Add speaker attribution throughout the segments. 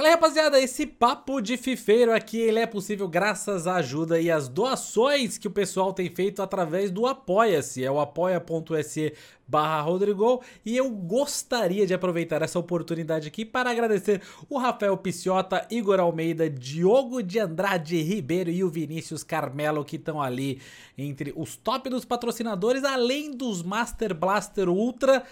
Speaker 1: Fala aí, rapaziada, esse papo de fifeiro aqui, ele é possível graças à ajuda e às doações que o pessoal tem feito através do Apoia-se, é o apoia.se barra Rodrigo, e eu gostaria de aproveitar essa oportunidade aqui para agradecer o Rafael Piciota, Igor Almeida, Diogo de Andrade Ribeiro e o Vinícius Carmelo que estão ali entre os top dos patrocinadores, além dos Master Blaster Ultra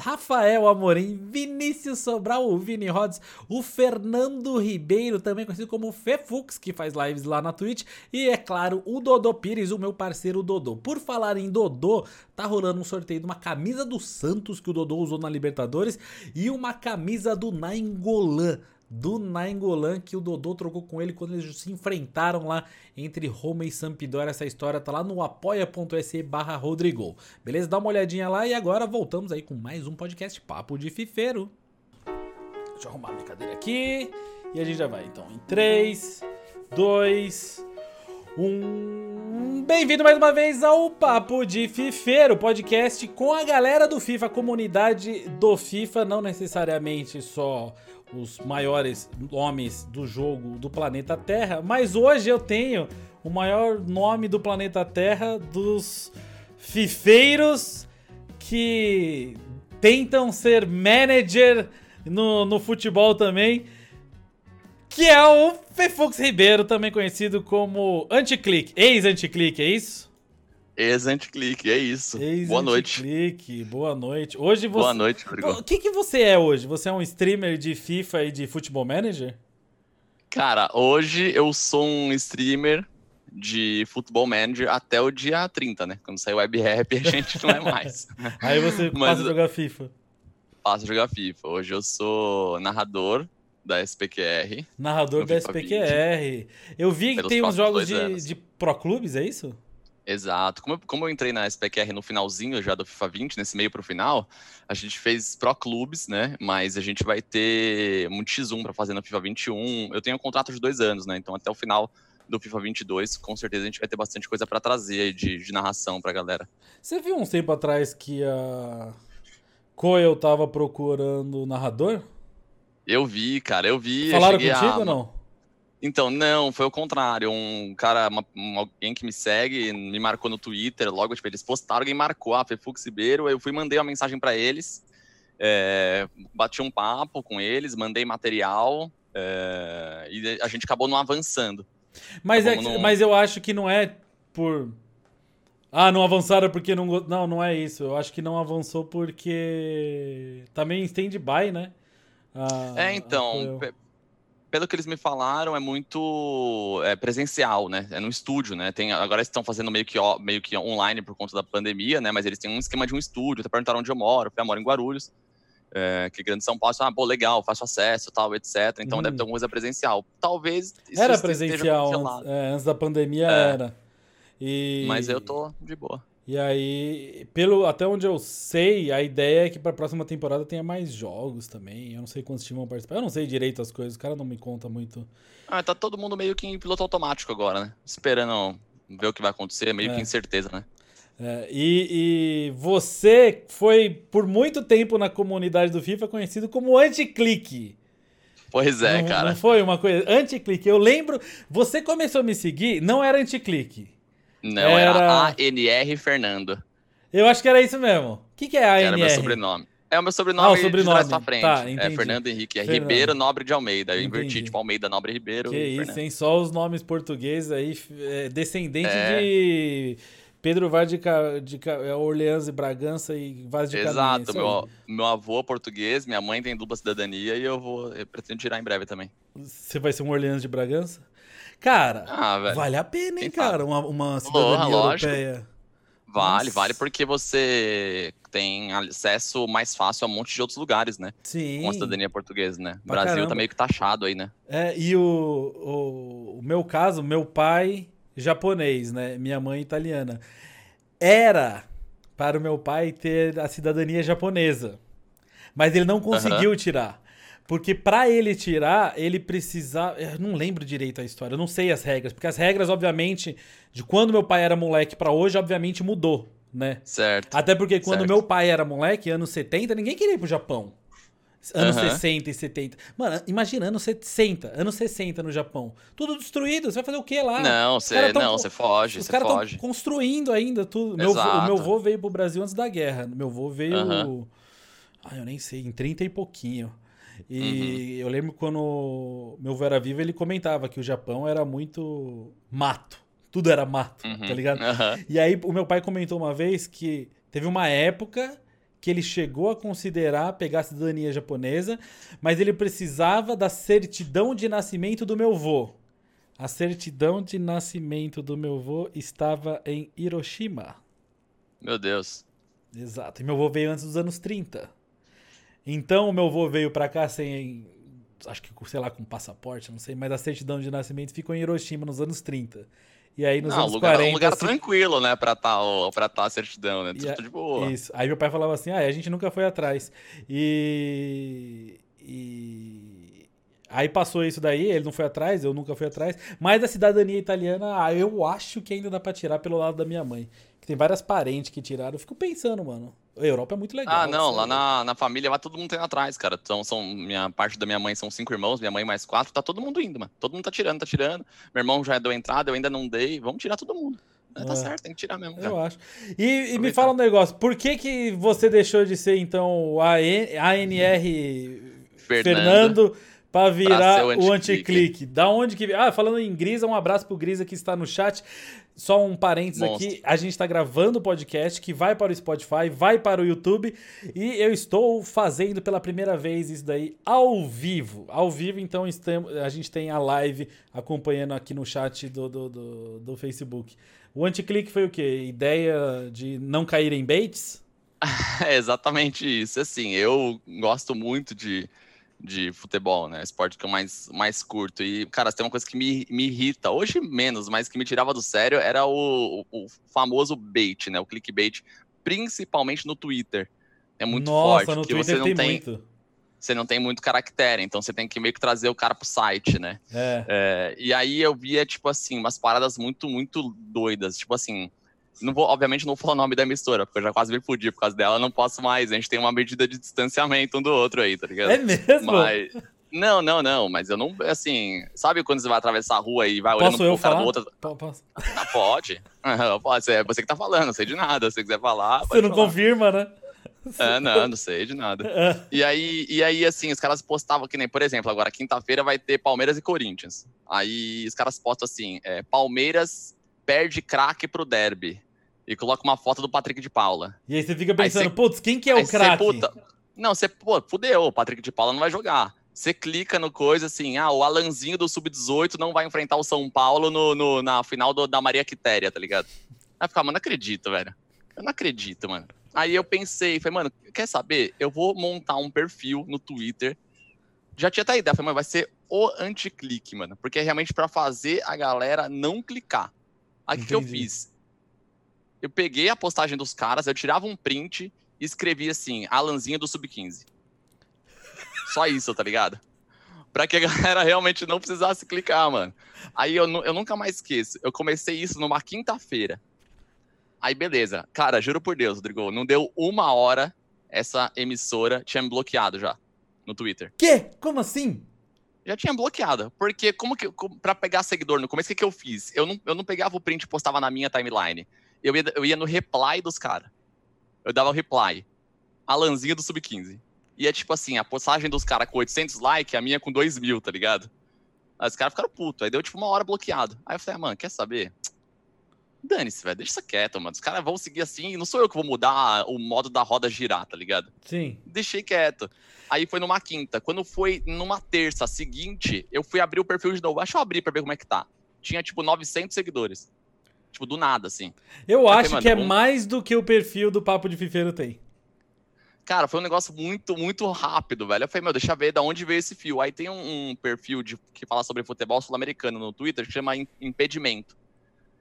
Speaker 1: Rafael Amorim, Vinícius Sobral, o Vini Rods, o Fernando Ribeiro, também conhecido como Fefux, que faz lives lá na Twitch, e é claro, o Dodô Pires, o meu parceiro Dodô. Por falar em Dodô, tá rolando um sorteio de uma camisa do Santos que o Dodô usou na Libertadores e uma camisa do Nainggolan do Nainggolan que o Dodô trocou com ele quando eles se enfrentaram lá entre Roma e Sampdoria. Essa história tá lá no apoia.se barra Rodrigo. Beleza? Dá uma olhadinha lá e agora voltamos aí com mais um podcast Papo de Fifeiro. Deixa eu arrumar a brincadeira aqui e a gente já vai então em 3, 2, 1. Bem-vindo mais uma vez ao Papo de Fifeiro, podcast com a galera do FIFA, a comunidade do FIFA, não necessariamente só os maiores nomes do jogo do planeta Terra, mas hoje eu tenho o maior nome do planeta Terra dos fifeiros que tentam ser manager no, no futebol também, que é o Fefux Ribeiro, também conhecido como Anticlick, ex-Anticlick, é isso?
Speaker 2: Ex-anticlique, é isso. Ex boa noite.
Speaker 1: Clique, boa noite. Hoje você.
Speaker 2: Boa noite, Rodrigo.
Speaker 1: O que, que você é hoje? Você é um streamer de FIFA e de Futebol Manager?
Speaker 2: Cara, hoje eu sou um streamer de Futebol Manager até o dia 30, né? Quando sair o Web Rap, a gente não é mais.
Speaker 1: Aí você Mas passa a jogar FIFA.
Speaker 2: Passo a jogar FIFA. Hoje eu sou narrador da SPQR.
Speaker 1: Narrador da SPQR. 20, eu vi que tem uns jogos de, de Pro Clubes, é isso?
Speaker 2: Exato. Como eu, como eu entrei na SPQR no finalzinho já do FIFA 20, nesse meio pro final, a gente fez Pro Clubes, né? Mas a gente vai ter muito X1 para fazer no FIFA 21. Eu tenho um contrato de dois anos, né? Então até o final do FIFA 22, com certeza a gente vai ter bastante coisa para trazer de, de narração pra galera.
Speaker 1: Você viu um tempo atrás que a Coel tava procurando narrador?
Speaker 2: Eu vi, cara, eu vi.
Speaker 1: Falaram contigo a... ou não?
Speaker 2: Então, não, foi o contrário. Um cara, uma, um, alguém que me segue, me marcou no Twitter, logo, tipo, eles postaram, alguém marcou, ah, foi Fux Ribeiro, eu fui mandei uma mensagem para eles, é, bati um papo com eles, mandei material, é, e a gente acabou não avançando.
Speaker 1: Mas, é, no... mas eu acho que não é por... Ah, não avançaram porque não... Não, não é isso. Eu acho que não avançou porque... Também stand-by, né?
Speaker 2: Ah, é, então pelo que eles me falaram, é muito é, presencial, né? É no estúdio, né? Tem, agora eles estão fazendo meio que, meio que online por conta da pandemia, né? Mas eles têm um esquema de um estúdio. Até perguntaram onde eu moro. Eu moro em Guarulhos, é, que Grande São Paulo. Ah, pô, legal, fácil acesso, tal, etc. Então hum. deve ter alguma coisa presencial. Talvez
Speaker 1: Era presencial antes, é, antes, da pandemia, é. era. E...
Speaker 2: Mas eu tô de boa.
Speaker 1: E aí, pelo até onde eu sei, a ideia é que para a próxima temporada tenha mais jogos também. Eu não sei quantos times vão participar. Eu não sei direito as coisas, o cara não me conta muito.
Speaker 2: Ah, tá todo mundo meio que em piloto automático agora, né? Esperando ver o que vai acontecer, meio é. que incerteza, né?
Speaker 1: É, e, e, você foi por muito tempo na comunidade do FIFA conhecido como anti-clique.
Speaker 2: Pois é,
Speaker 1: não,
Speaker 2: cara.
Speaker 1: Não foi uma coisa. Anti-clique. Eu lembro. Você começou a me seguir, não era anti-clique.
Speaker 2: Não, era, era ANR Fernando.
Speaker 1: Eu acho que era isso mesmo. O que, que é ANR?
Speaker 2: Era meu sobrenome. É o meu sobrenome, ah, o sobrenome. de trás pra frente. Tá, é Fernando Henrique. É Fernando. Ribeiro Nobre de Almeida. Eu entendi. inverti, tipo, Almeida Nobre Ribeiro.
Speaker 1: Que isso, hein? Só os nomes portugueses aí, é, descendente é. de Pedro Vaz de, de, é, Orleans e Bragança e Vaz de
Speaker 2: Exato. Meu, meu avô é português, minha mãe tem dupla cidadania e eu vou eu pretendo tirar em breve também.
Speaker 1: Você vai ser um Orleans de Bragança? Cara, ah, vale a pena, hein, Quem cara, uma, uma cidadania europeia.
Speaker 2: Vale, Nossa. vale porque você tem acesso mais fácil a um monte de outros lugares, né?
Speaker 1: Sim.
Speaker 2: Com a cidadania portuguesa, né? O Brasil tá caramba. tá meio que taxado aí, né?
Speaker 1: É, e o, o, o meu caso, meu pai japonês, né? Minha mãe italiana. Era para o meu pai ter a cidadania japonesa. Mas ele não conseguiu tirar. Porque para ele tirar, ele precisava. Eu não lembro direito a história, eu não sei as regras. Porque as regras, obviamente, de quando meu pai era moleque para hoje, obviamente mudou, né?
Speaker 2: Certo.
Speaker 1: Até porque quando certo. meu pai era moleque, anos 70, ninguém queria ir pro Japão. Anos uhum. 60 e 70. Mano, imagina anos 60, anos 60 no Japão. Tudo destruído. Você vai fazer o que lá?
Speaker 2: Não, você não, você foge.
Speaker 1: Os caras estão construindo ainda tudo. Meu, o meu avô veio pro Brasil antes da guerra. Meu avô veio. Uhum. Ah, eu nem sei, em 30 e pouquinho. E uhum. eu lembro quando meu avô era vivo, ele comentava que o Japão era muito mato. Tudo era mato, tá uhum. ligado? E aí o meu pai comentou uma vez que teve uma época que ele chegou a considerar pegar a cidadania japonesa, mas ele precisava da certidão de nascimento do meu avô. A certidão de nascimento do meu avô estava em Hiroshima.
Speaker 2: Meu Deus.
Speaker 1: Exato. E meu avô veio antes dos anos 30. Então, o meu avô veio para cá sem. Acho que, sei lá, com passaporte, não sei, mas a certidão de nascimento ficou em Hiroshima nos anos 30. E aí nos não, anos
Speaker 2: lugar,
Speaker 1: 40...
Speaker 2: um lugar assim... tranquilo, né, pra tá, pra tá a certidão, né? Tudo
Speaker 1: de boa. Isso. Aí meu pai falava assim, ah, a gente nunca foi atrás. E... E... Aí passou isso daí, ele não foi atrás, eu nunca fui atrás. Mas a cidadania italiana, ah, eu acho que ainda dá pra tirar pelo lado da minha mãe. Que tem várias parentes que tiraram. Eu fico pensando, mano. A Europa é muito legal.
Speaker 2: Ah, não, lá na, na família, lá todo mundo tem atrás, cara. Então, são, minha parte da minha mãe são cinco irmãos, minha mãe mais quatro, tá todo mundo indo, mano. Todo mundo tá tirando, tá tirando. Meu irmão já deu entrada, eu ainda não dei. Vamos tirar todo mundo. É, tá é. certo, tem que tirar mesmo.
Speaker 1: Cara. Eu acho. E, e me fala um negócio, por que que você deixou de ser, então, o ANR Fernando, Fernando para virar o anticlique? Anti da onde que... Ah, falando em Grisa, um abraço pro Grisa que está no chat. Só um parênteses Monstro. aqui, a gente está gravando o podcast que vai para o Spotify, vai para o YouTube e eu estou fazendo pela primeira vez isso daí ao vivo. Ao vivo, então estamos, a gente tem a live acompanhando aqui no chat do, do, do, do Facebook. O anticlique foi o quê? Ideia de não cair em baits?
Speaker 2: é exatamente isso. Assim, eu gosto muito de de futebol, né? Esporte que eu mais, mais curto. E, cara, tem uma coisa que me, me irrita, hoje menos, mas que me tirava do sério, era o, o, o famoso bait, né? O clickbait, principalmente no Twitter. É muito Nossa, forte, porque você não tem, tem muito. Você não tem muito caractere, então você tem que meio que trazer o cara pro site, né? É. é e aí eu via, tipo assim, umas paradas muito, muito doidas. Tipo assim, não vou, obviamente não vou falar o nome da emissora, porque eu já quase me fudi por causa dela, não posso mais. A gente tem uma medida de distanciamento um do outro aí, tá ligado?
Speaker 1: É mesmo?
Speaker 2: Mas. Não, não, não, mas eu não, assim, sabe quando você vai atravessar a rua e vai olhando
Speaker 1: Posso
Speaker 2: pro
Speaker 1: cara
Speaker 2: do
Speaker 1: outro?
Speaker 2: Posso. Ah, pode. pode, é você que tá falando, não sei de nada, se você quiser falar.
Speaker 1: Você não
Speaker 2: falar.
Speaker 1: confirma, né?
Speaker 2: É, não, não sei de nada. É. E aí, e aí, assim, os caras postavam que nem, por exemplo, agora quinta-feira vai ter Palmeiras e Corinthians. Aí os caras postam assim, é, Palmeiras perde craque pro derby e coloca uma foto do Patrick de Paula.
Speaker 1: E aí você fica pensando, putz, quem que é o craque?
Speaker 2: Não, você, pô, fudeu, o Patrick de Paula não vai jogar. Você clica no coisa assim, ah, o Alanzinho do Sub-18 não vai enfrentar o São Paulo no, no na final do, da Maria Quitéria, tá ligado? Aí ficar, mano, não acredito, velho. Eu não acredito, mano. Aí eu pensei, falei, mano, quer saber? Eu vou montar um perfil no Twitter. Já tinha até ideia, falei, mano, vai ser o anti-clique, mano. Porque é realmente para fazer a galera não clicar. Aí o que eu fiz? Eu peguei a postagem dos caras, eu tirava um print e escrevia assim, Alanzinha do Sub-15. Só isso, tá ligado? Pra que a galera realmente não precisasse clicar, mano. Aí eu, eu nunca mais esqueço. Eu comecei isso numa quinta-feira. Aí, beleza. Cara, juro por Deus, Rodrigo, não deu uma hora, essa emissora tinha me bloqueado já no Twitter.
Speaker 1: Quê? Como assim?
Speaker 2: Já tinha bloqueado. Porque como que. Pra pegar seguidor no começo, o que, que eu fiz? Eu não, eu não pegava o print e postava na minha timeline eu ia, eu ia no reply dos caras. Eu dava o reply. Alanzinho do Sub-15. E é tipo assim, a postagem dos caras com 800 likes, a minha com 2 mil, tá ligado? Aí os caras ficaram putos. Aí deu tipo uma hora bloqueado. Aí eu falei, ah, mano, quer saber? Dane-se, velho, deixa isso quieto, mano. Os caras vão seguir assim, não sou eu que vou mudar o modo da roda girar, tá ligado?
Speaker 1: Sim.
Speaker 2: Deixei quieto. Aí foi numa quinta. Quando foi numa terça seguinte, eu fui abrir o perfil de novo. Acho eu abrir pra ver como é que tá. Tinha, tipo, 900 seguidores. Tipo, do nada, assim.
Speaker 1: Eu acho que é mais do que o perfil do Papo de Fifeiro tem.
Speaker 2: Cara, foi um negócio muito, muito rápido, velho. Eu falei, meu, deixa eu ver de onde veio esse fio. Aí tem um, um perfil de, que fala sobre futebol sul-americano no Twitter que chama Impedimento.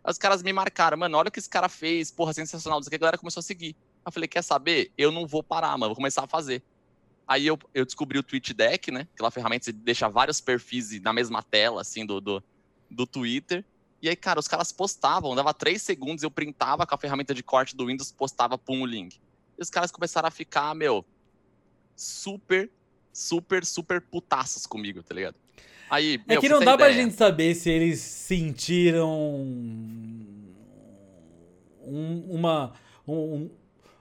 Speaker 2: Aí os caras me marcaram, mano, olha o que esse cara fez, porra, sensacional. Isso aqui a galera começou a seguir. Eu falei, quer saber? Eu não vou parar, mano, vou começar a fazer. Aí eu, eu descobri o Tweet Deck, né? Aquela ferramenta que deixa vários perfis na mesma tela, assim, do, do, do Twitter. E aí, cara, os caras postavam, dava três segundos, eu printava com a ferramenta de corte do Windows, postava, pum, o link. E os caras começaram a ficar, meu, super super, super putaços comigo, tá ligado? Aí,
Speaker 1: é
Speaker 2: meu,
Speaker 1: que não dá
Speaker 2: ideia.
Speaker 1: pra gente saber se eles sentiram um, uma, um,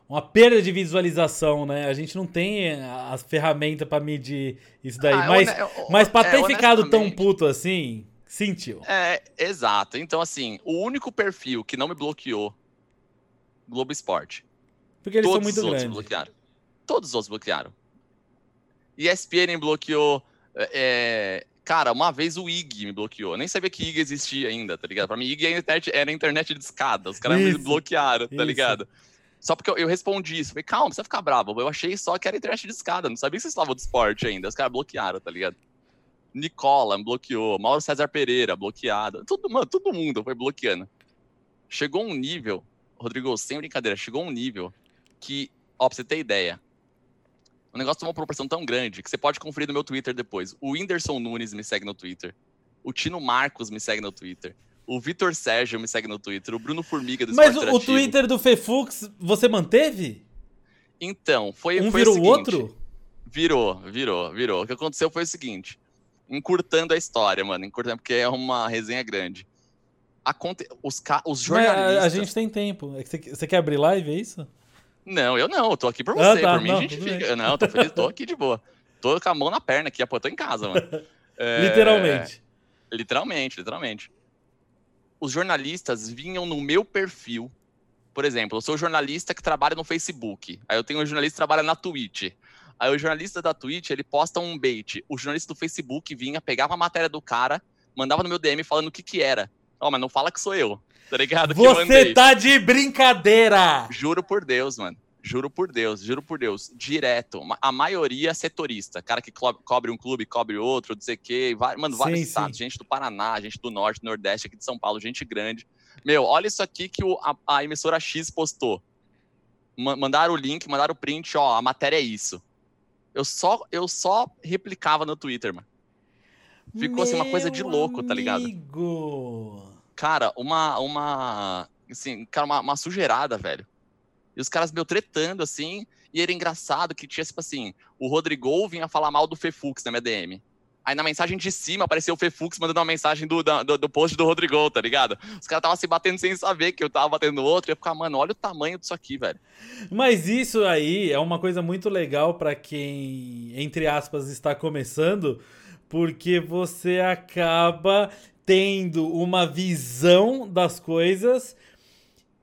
Speaker 1: uma perda de visualização, né? A gente não tem as ferramentas para medir isso daí. Ah, mas, eu, eu, mas pra é, ter ficado tão puto assim, sentiu.
Speaker 2: É, exato. Então, assim, o único perfil que não me bloqueou, Globo Esporte.
Speaker 1: Porque eles Todos são muito grandes.
Speaker 2: bloquearam. Todos os outros bloquearam. ESPN bloqueou. É, cara, uma vez o IG me bloqueou. Eu nem sabia que IG existia ainda, tá ligado? Pra mim, IG era internet, era internet de escada. Os caras me bloquearam, tá isso. ligado? Só porque eu, eu, respondi isso. Falei, calma, não precisa ficar bravo. Eu achei só que era internet de escada. Não sabia que vocês estavam do esporte ainda. Os caras bloquearam, tá ligado? Nicola bloqueou. Mauro César Pereira, bloqueado. Todo, mano, todo mundo foi bloqueando. Chegou um nível, Rodrigo, sem brincadeira, chegou um nível que, ó, pra você ter ideia, o negócio tomou uma proporção tão grande que você pode conferir no meu Twitter depois. O Whindersson Nunes me segue no Twitter. O Tino Marcos me segue no Twitter. O Vitor Sérgio me segue no Twitter. O Bruno Formiga do
Speaker 1: Mas o, o Twitter do Fefux você manteve?
Speaker 2: Então, foi,
Speaker 1: um
Speaker 2: foi
Speaker 1: virou o outro?
Speaker 2: Virou, virou, virou. O que aconteceu foi o seguinte. Encurtando a história, mano. Encurtando, porque é uma resenha grande. Aconte... Os, ca... os jornalistas...
Speaker 1: Mas a, gente tem tempo. É você, você quer abrir live, é isso?
Speaker 2: Não, eu não, eu tô aqui por ah, você. Ah, tá, por mim não, a gente fica. Bem. Não, tô feliz, tô aqui de boa. Tô com a mão na perna aqui, pô, tô em casa, mano.
Speaker 1: É... Literalmente.
Speaker 2: Literalmente, literalmente. Os jornalistas vinham no meu perfil. Por exemplo, eu sou jornalista que trabalha no Facebook. Aí eu tenho um jornalista que trabalha na Twitch. Aí o jornalista da Twitch, ele posta um bait. O jornalista do Facebook vinha, pegava a matéria do cara, mandava no meu DM falando o que que era. Ó, oh, mas não fala que sou eu tá ligado?
Speaker 1: Você tá de brincadeira!
Speaker 2: Juro por Deus, mano. Juro por Deus, juro por Deus. Direto. A maioria setorista. Cara que cobre um clube, cobre outro, dizer que. Mano, vários sim, estados. Sim. Gente do Paraná, gente do Norte, Nordeste, aqui de São Paulo, gente grande. Meu, olha isso aqui que o, a, a emissora X postou. mandaram o link, mandaram o print, ó, a matéria é isso. Eu só, eu só replicava no Twitter, mano. Ficou Meu assim uma coisa de louco, amigo. tá ligado? cara, uma, uma, assim, cara, uma, uma sujeirada, velho. E os caras meio tretando, assim, e era engraçado que tinha, tipo assim, o Rodrigo vinha falar mal do Fefux na minha DM. Aí na mensagem de cima apareceu o Fefux mandando uma mensagem do, do, do post do Rodrigo, tá ligado? Os caras estavam se batendo sem saber que eu tava batendo outro. E eu ficar, mano, olha o tamanho disso aqui, velho.
Speaker 1: Mas isso aí é uma coisa muito legal para quem, entre aspas, está começando, porque você acaba tendo uma visão das coisas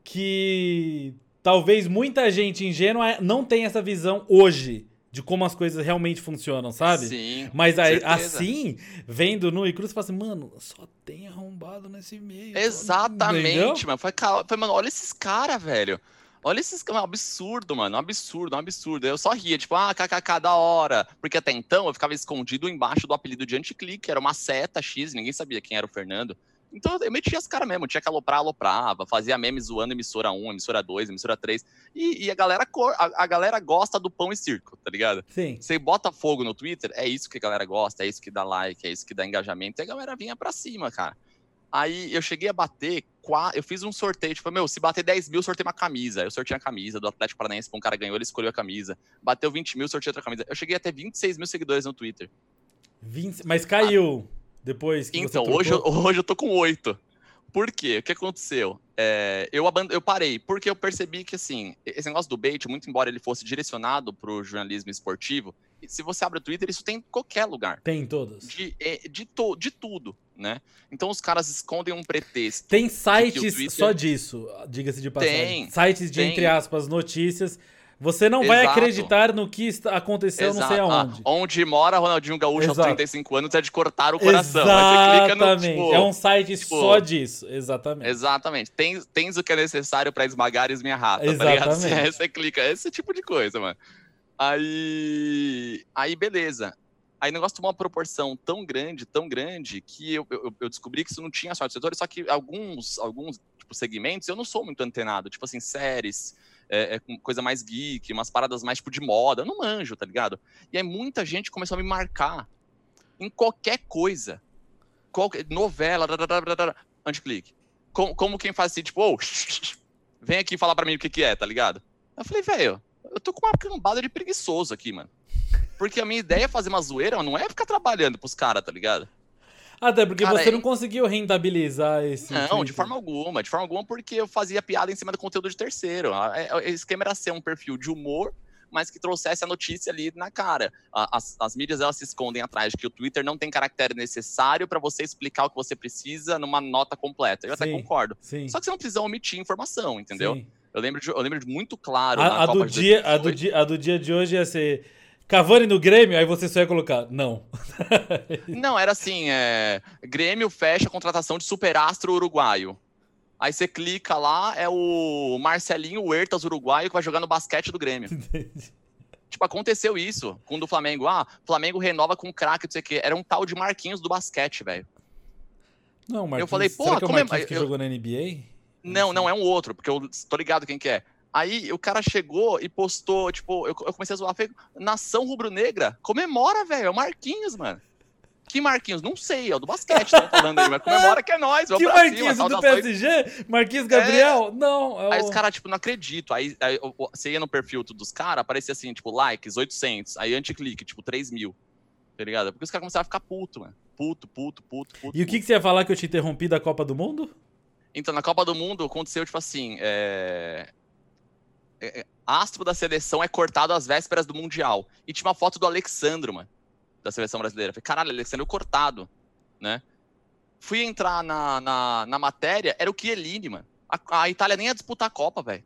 Speaker 1: que talvez muita gente ingênua não tenha essa visão hoje de como as coisas realmente funcionam, sabe?
Speaker 2: Sim.
Speaker 1: Mas aí, assim, vendo no Icruz, você fala assim, mano, só tem arrombado nesse meio.
Speaker 2: Exatamente, mano. Foi, foi, mano, olha esses caras, velho. Olha esses. É um absurdo, mano. Um absurdo, um absurdo. Eu só ria, tipo, ah, kkk da hora. Porque até então eu ficava escondido embaixo do apelido de anticlique, era uma seta X, ninguém sabia quem era o Fernando. Então eu metia as caras mesmo, tinha que aloprar, aloprava, fazia meme zoando emissora 1, emissora 2, emissora 3. E, e a, galera, a, a, galera gosta do pão e circo, tá ligado?
Speaker 1: Sim.
Speaker 2: Você bota fogo no Twitter, é isso que a galera gosta, é isso que dá like, é isso que dá engajamento, e a galera vinha pra cima, cara. Aí eu cheguei a bater, eu fiz um sorteio, tipo, meu, se bater 10 mil, sorteio uma camisa. Eu sorteei a camisa do Atlético Paranaense, um cara ganhou, ele escolheu a camisa. Bateu 20 mil, sorteei outra camisa. Eu cheguei até 26 mil seguidores no Twitter.
Speaker 1: 20, mas caiu ah, depois que
Speaker 2: Então, hoje, eu, hoje eu tô com 8. Por quê? O que aconteceu? É, eu, eu parei, porque eu percebi que, assim, esse negócio do bait, muito embora ele fosse direcionado para o jornalismo esportivo, se você abre o Twitter, isso tem em qualquer lugar.
Speaker 1: Tem em todos.
Speaker 2: De, é, de, to, de tudo, né? Então os caras escondem um pretexto.
Speaker 1: Tem sites Twitter... só disso, diga-se de passagem. Tem. Sites de, tem. entre aspas, notícias. Você não vai Exato. acreditar no que aconteceu Exato. não sei aonde.
Speaker 2: Ah, onde mora Ronaldinho Gaúcho Exato. aos 35 anos é de cortar o coração.
Speaker 1: Exatamente. No, tipo, é um site tipo, só disso. Exatamente.
Speaker 2: Exatamente. Tens, tens o que é necessário para esmagares minha rata, Exatamente. tá ligado? Você, você clica, esse tipo de coisa, mano. Aí, aí beleza. Aí o negócio tomou uma proporção tão grande, tão grande, que eu, eu, eu descobri que isso não tinha só de setores, só que alguns, alguns tipo, segmentos eu não sou muito antenado. Tipo assim, séries, é, é, coisa mais geek, umas paradas mais tipo de moda. Eu não manjo, tá ligado? E aí muita gente começou a me marcar em qualquer coisa. Qualquer, novela, anticlique. Como, como quem faz assim, tipo, oh, vem aqui falar pra mim o que, que é, tá ligado? Eu falei, velho, eu tô com uma cambada de preguiçoso aqui, mano. Porque a minha ideia é fazer uma zoeira, não é ficar trabalhando pros caras, tá ligado?
Speaker 1: Até porque cara, você é... não conseguiu rentabilizar esse.
Speaker 2: Não, Twitter. de forma alguma. De forma alguma, porque eu fazia piada em cima do conteúdo de terceiro. O esquema era ser um perfil de humor mas que trouxesse a notícia ali na cara. As, as mídias elas se escondem atrás de que o Twitter não tem caractere necessário para você explicar o que você precisa numa nota completa. Eu sim, até concordo. Sim. Só que você não precisa omitir informação, entendeu? Sim. Eu lembro, de, eu lembro de muito claro.
Speaker 1: A, a do dia, a, do dia, a do dia de hoje ia ser. Cavani no Grêmio, aí você só ia colocar, não.
Speaker 2: não, era assim, é, Grêmio fecha a contratação de superastro uruguaio. Aí você clica lá, é o Marcelinho Huertas uruguaio que vai jogar no basquete do Grêmio. Entendi. Tipo, aconteceu isso com o do Flamengo. Ah, Flamengo renova com craque, não sei o quê. Era um tal de Marquinhos do basquete, velho.
Speaker 1: Não, Marquinhos. Eu falei, pô, como é Marquinhos que eu... jogou na NBA?
Speaker 2: Não, não, é um outro, porque eu tô ligado quem que é. Aí o cara chegou e postou, tipo, eu, eu comecei a zoar, falei, nação rubro-negra, comemora, velho, é o Marquinhos, mano. Que Marquinhos? Não sei, é o do basquete, tá falando aí, mas comemora que é nós.
Speaker 1: Que Marquinhos cima, do PSG? Marquinhos Gabriel? É... Não.
Speaker 2: É o... Aí os caras, tipo, não acredito. Aí, aí, você ia no perfil dos caras, aparecia assim, tipo, likes, 800. Aí anti-clique, tipo, 3 mil. Tá ligado? Porque os caras começaram a ficar puto, mano. Puto, puto, puto, puto.
Speaker 1: E o que, que você ia falar que eu te interrompi da Copa do Mundo?
Speaker 2: Então, na Copa do Mundo aconteceu, tipo assim, é... É, é astro da seleção é cortado às vésperas do Mundial. E tinha uma foto do Alexandro, mano da seleção brasileira. Falei, caralho, Alexandre cortado, né? Fui entrar na, na, na matéria, era o Chiellini, mano. A, a Itália nem ia disputar a Copa, velho.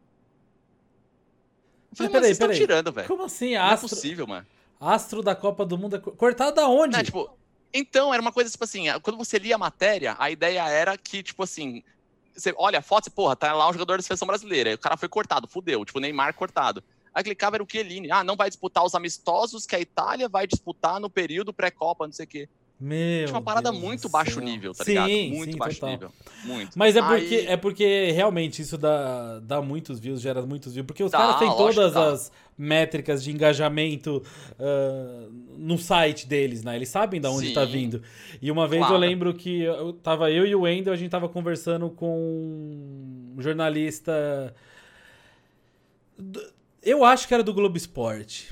Speaker 1: Falei, peraí, peraí. tirando,
Speaker 2: velho.
Speaker 1: Como assim?
Speaker 2: Não astro... é possível, mano.
Speaker 1: Astro da Copa do Mundo é cortado da onde? Não,
Speaker 2: tipo, então, era uma coisa, tipo assim, quando você lia a matéria, a ideia era que, tipo assim, você olha a foto e, porra, tá lá um jogador da seleção brasileira. O cara foi cortado, fudeu. Tipo, Neymar cortado. Aí clicava era o Chiellini. Ah, não vai disputar os amistosos que a Itália vai disputar no período pré-copa, não sei o quê.
Speaker 1: Meu
Speaker 2: Tinha uma parada Deus muito baixo céu. nível, tá
Speaker 1: sim,
Speaker 2: ligado?
Speaker 1: Muito
Speaker 2: sim, baixo total. nível. Muito.
Speaker 1: Mas é porque, Aí... é porque realmente isso dá, dá muitos views, gera muitos views. Porque os caras têm todas as métricas de engajamento uh, no site deles, né? Eles sabem de onde sim. tá vindo. E uma vez claro. eu lembro que eu tava eu e o Wendel, a gente tava conversando com um jornalista eu acho que era do Globo Esporte.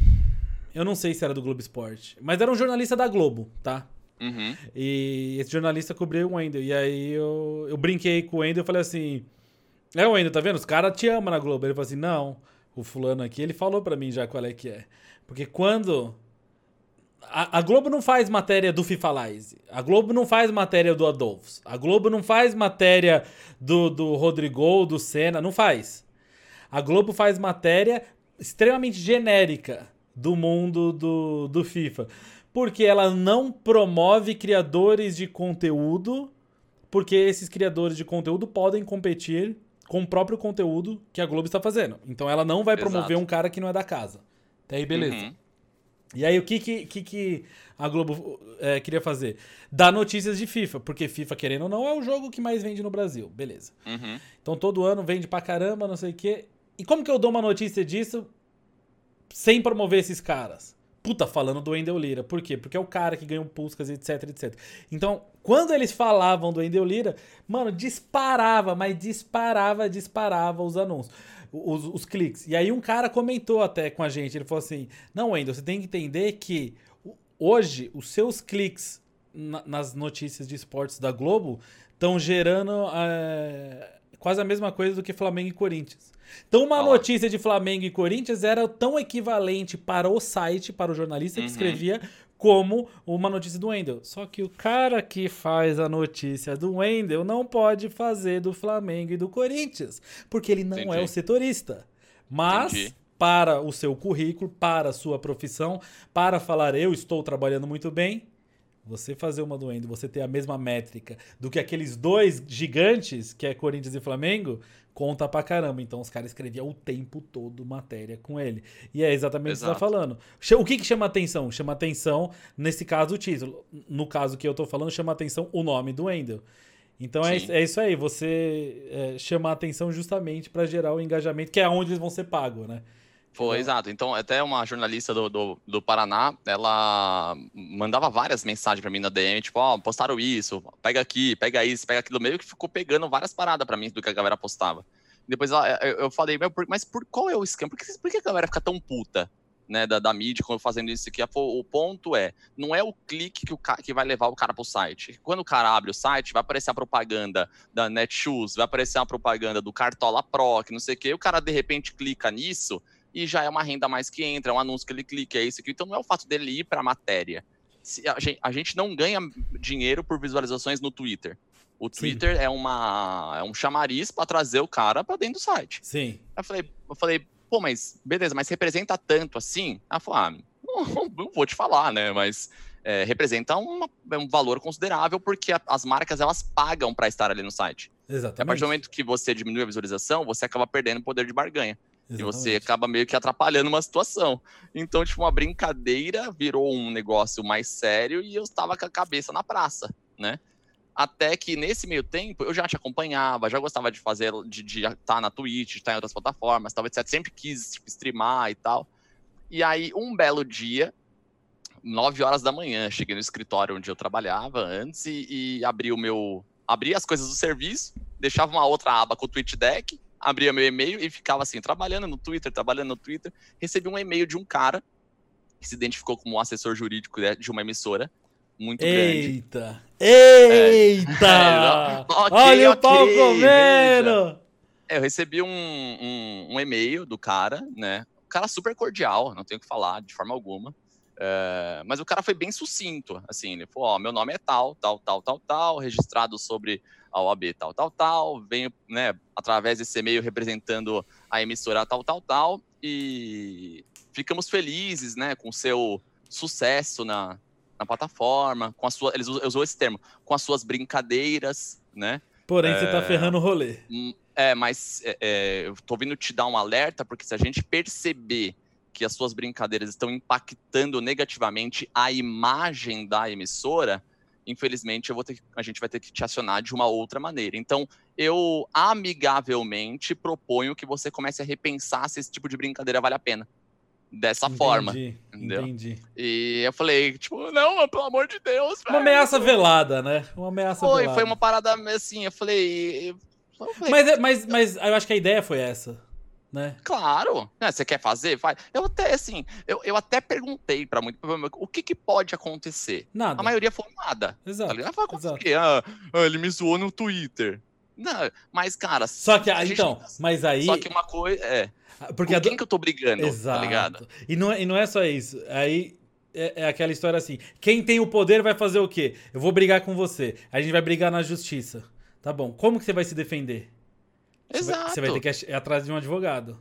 Speaker 1: Eu não sei se era do Globo Esporte. Mas era um jornalista da Globo, tá?
Speaker 2: Uhum.
Speaker 1: E esse jornalista cobriu o Wendel. E aí eu, eu brinquei com o Wendel e falei assim: É, o Wendel, tá vendo? Os caras te amam na Globo. Ele falou assim: Não, o fulano aqui, ele falou para mim já qual é que é. Porque quando. A, a, Globo não faz matéria do FIFA. A Globo não faz matéria do Adolfo. A Globo não faz matéria do, do Rodrigo, do Senna. Não faz. A Globo faz matéria extremamente genérica do mundo do, do FIFA. Porque ela não promove criadores de conteúdo, porque esses criadores de conteúdo podem competir com o próprio conteúdo que a Globo está fazendo. Então ela não vai promover Exato. um cara que não é da casa. Até aí, beleza. Uhum. E aí, o que, que, que, que a Globo é, queria fazer? Dar notícias de FIFA, porque FIFA, querendo ou não, é o jogo que mais vende no Brasil. Beleza.
Speaker 2: Uhum.
Speaker 1: Então todo ano vende pra caramba, não sei o quê. E como que eu dou uma notícia disso sem promover esses caras? Puta, falando do Wendel Lira. Por quê? Porque é o cara que ganhou Puskas, etc, etc. Então, quando eles falavam do Wendel Lira, mano, disparava, mas disparava, disparava os anúncios. Os, os, cliques. E aí um cara comentou até com a gente, ele falou assim, não, Wendel, você tem que entender que hoje os seus cliques na, nas notícias de esportes da Globo estão gerando é, quase a mesma coisa do que Flamengo e Corinthians. Então, uma notícia de Flamengo e Corinthians era tão equivalente para o site, para o jornalista que uhum. escrevia, como uma notícia do Wendel. Só que o cara que faz a notícia do Wendel não pode fazer do Flamengo e do Corinthians, porque ele não Entendi. é o setorista. Mas. Entendi. Para o seu currículo, para a sua profissão, para falar eu estou trabalhando muito bem, você fazer uma do Wendel, você ter a mesma métrica do que aqueles dois gigantes, que é Corinthians e Flamengo, conta pra caramba. Então os caras escreviam o tempo todo matéria com ele. E é exatamente o que você tá falando. O que, que chama atenção? Chama atenção, nesse caso, o título. No caso que eu tô falando, chama atenção o nome do Wendel. Então é, é, isso aí, você é, chamar atenção justamente para gerar o engajamento, que é onde eles vão ser pagos, né?
Speaker 2: Foi, exato. Então, até uma jornalista do, do, do Paraná, ela mandava várias mensagens para mim na DM, tipo, ó, oh, postaram isso, pega aqui, pega isso, pega aquilo, meio que ficou pegando várias paradas para mim do que a galera postava. Depois ela, eu, falei, mas por qual é o esquema? Por que, por que a galera fica tão puta? né, da, da mídia fazendo isso aqui. O ponto é, não é o clique que, o, que vai levar o cara para o site. Quando o cara abre o site, vai aparecer a propaganda da Netshoes, vai aparecer a propaganda do Cartola Pro, que não sei o quê, e o cara de repente clica nisso e já é uma renda mais que entra, é um anúncio que ele clica, é isso aqui. Então não é o fato dele ir para a matéria. A gente, a gente não ganha dinheiro por visualizações no Twitter. O Twitter é, uma, é um chamariz para trazer o cara para dentro do site.
Speaker 1: Sim.
Speaker 2: Eu falei, eu falei, pô, mas beleza, mas representa tanto assim? Ela falou, ah, não, não vou te falar, né? Mas é, representa uma, um valor considerável porque a, as marcas elas pagam para estar ali no site.
Speaker 1: Exatamente.
Speaker 2: a partir do momento que você diminui a visualização, você acaba perdendo o poder de barganha. Exatamente. E você acaba meio que atrapalhando uma situação. Então, tipo, uma brincadeira virou um negócio mais sério e eu estava com a cabeça na praça, né? Até que nesse meio tempo eu já te acompanhava, já gostava de fazer, de estar tá na Twitch, de estar tá em outras plataformas, tal, etc. Sempre quis tipo, streamar e tal. E aí, um belo dia, 9 horas da manhã, cheguei no escritório onde eu trabalhava antes e, e abri o meu. Abri as coisas do serviço, deixava uma outra aba com o Twitch Deck, abria meu e-mail e ficava assim, trabalhando no Twitter, trabalhando no Twitter. Recebi um e-mail de um cara que se identificou como assessor jurídico de uma emissora muito
Speaker 1: Eita. grande. Eita! É, okay, Olha okay, o pau comendo!
Speaker 2: É, eu recebi um, um, um, e-mail do cara, né? O cara super cordial, não tenho o que falar de forma alguma. É, mas o cara foi bem sucinto, assim, ele falou, ó, meu nome é tal, tal, tal, tal, tal, registrado sobre a OAB tal, tal, tal, venho, né, através desse e-mail representando a emissora tal, tal, tal, e ficamos felizes, né, com o seu sucesso na, na plataforma, com a sua. Eles usou esse termo, com as suas brincadeiras, né?
Speaker 1: Porém, é, você tá é, ferrando o rolê.
Speaker 2: Hum, é, mas é, é, eu tô vindo te dar um alerta, porque se a gente perceber que as suas brincadeiras estão impactando negativamente a imagem da emissora, infelizmente ter, a gente vai ter que te acionar de uma outra maneira. Então, eu amigavelmente proponho que você comece a repensar se esse tipo de brincadeira vale a pena dessa entendi, forma. Entendeu? Entendi. E eu falei, tipo, não, pelo amor de Deus.
Speaker 1: Uma ameaça velada, né? Uma ameaça
Speaker 2: foi,
Speaker 1: velada.
Speaker 2: Foi uma parada assim, eu falei. Eu
Speaker 1: falei mas, é, mas, mas eu acho que a ideia foi essa. Né?
Speaker 2: Claro, né? você quer fazer? Faz. Eu até, assim, eu, eu até perguntei para muito o que, que pode acontecer.
Speaker 1: Nada.
Speaker 2: A maioria falou nada.
Speaker 1: Exato.
Speaker 2: Tá exato. Ah, ah, ele me zoou no Twitter. Não, mas, cara.
Speaker 1: Só que, então, mas aí.
Speaker 2: Só que uma coisa. É.
Speaker 1: Porque
Speaker 2: Com quem a... que eu tô brigando, tá
Speaker 1: Exato.
Speaker 2: tá ligado?
Speaker 1: E não, é, e não é só isso. Aí é, é, aquela história assim: quem tem o poder vai fazer o quê? Eu vou brigar com você. A gente vai brigar na justiça. Tá bom. Como que você vai se defender?
Speaker 2: Exato.
Speaker 1: Você vai, você vai ter que ir atrás de um advogado.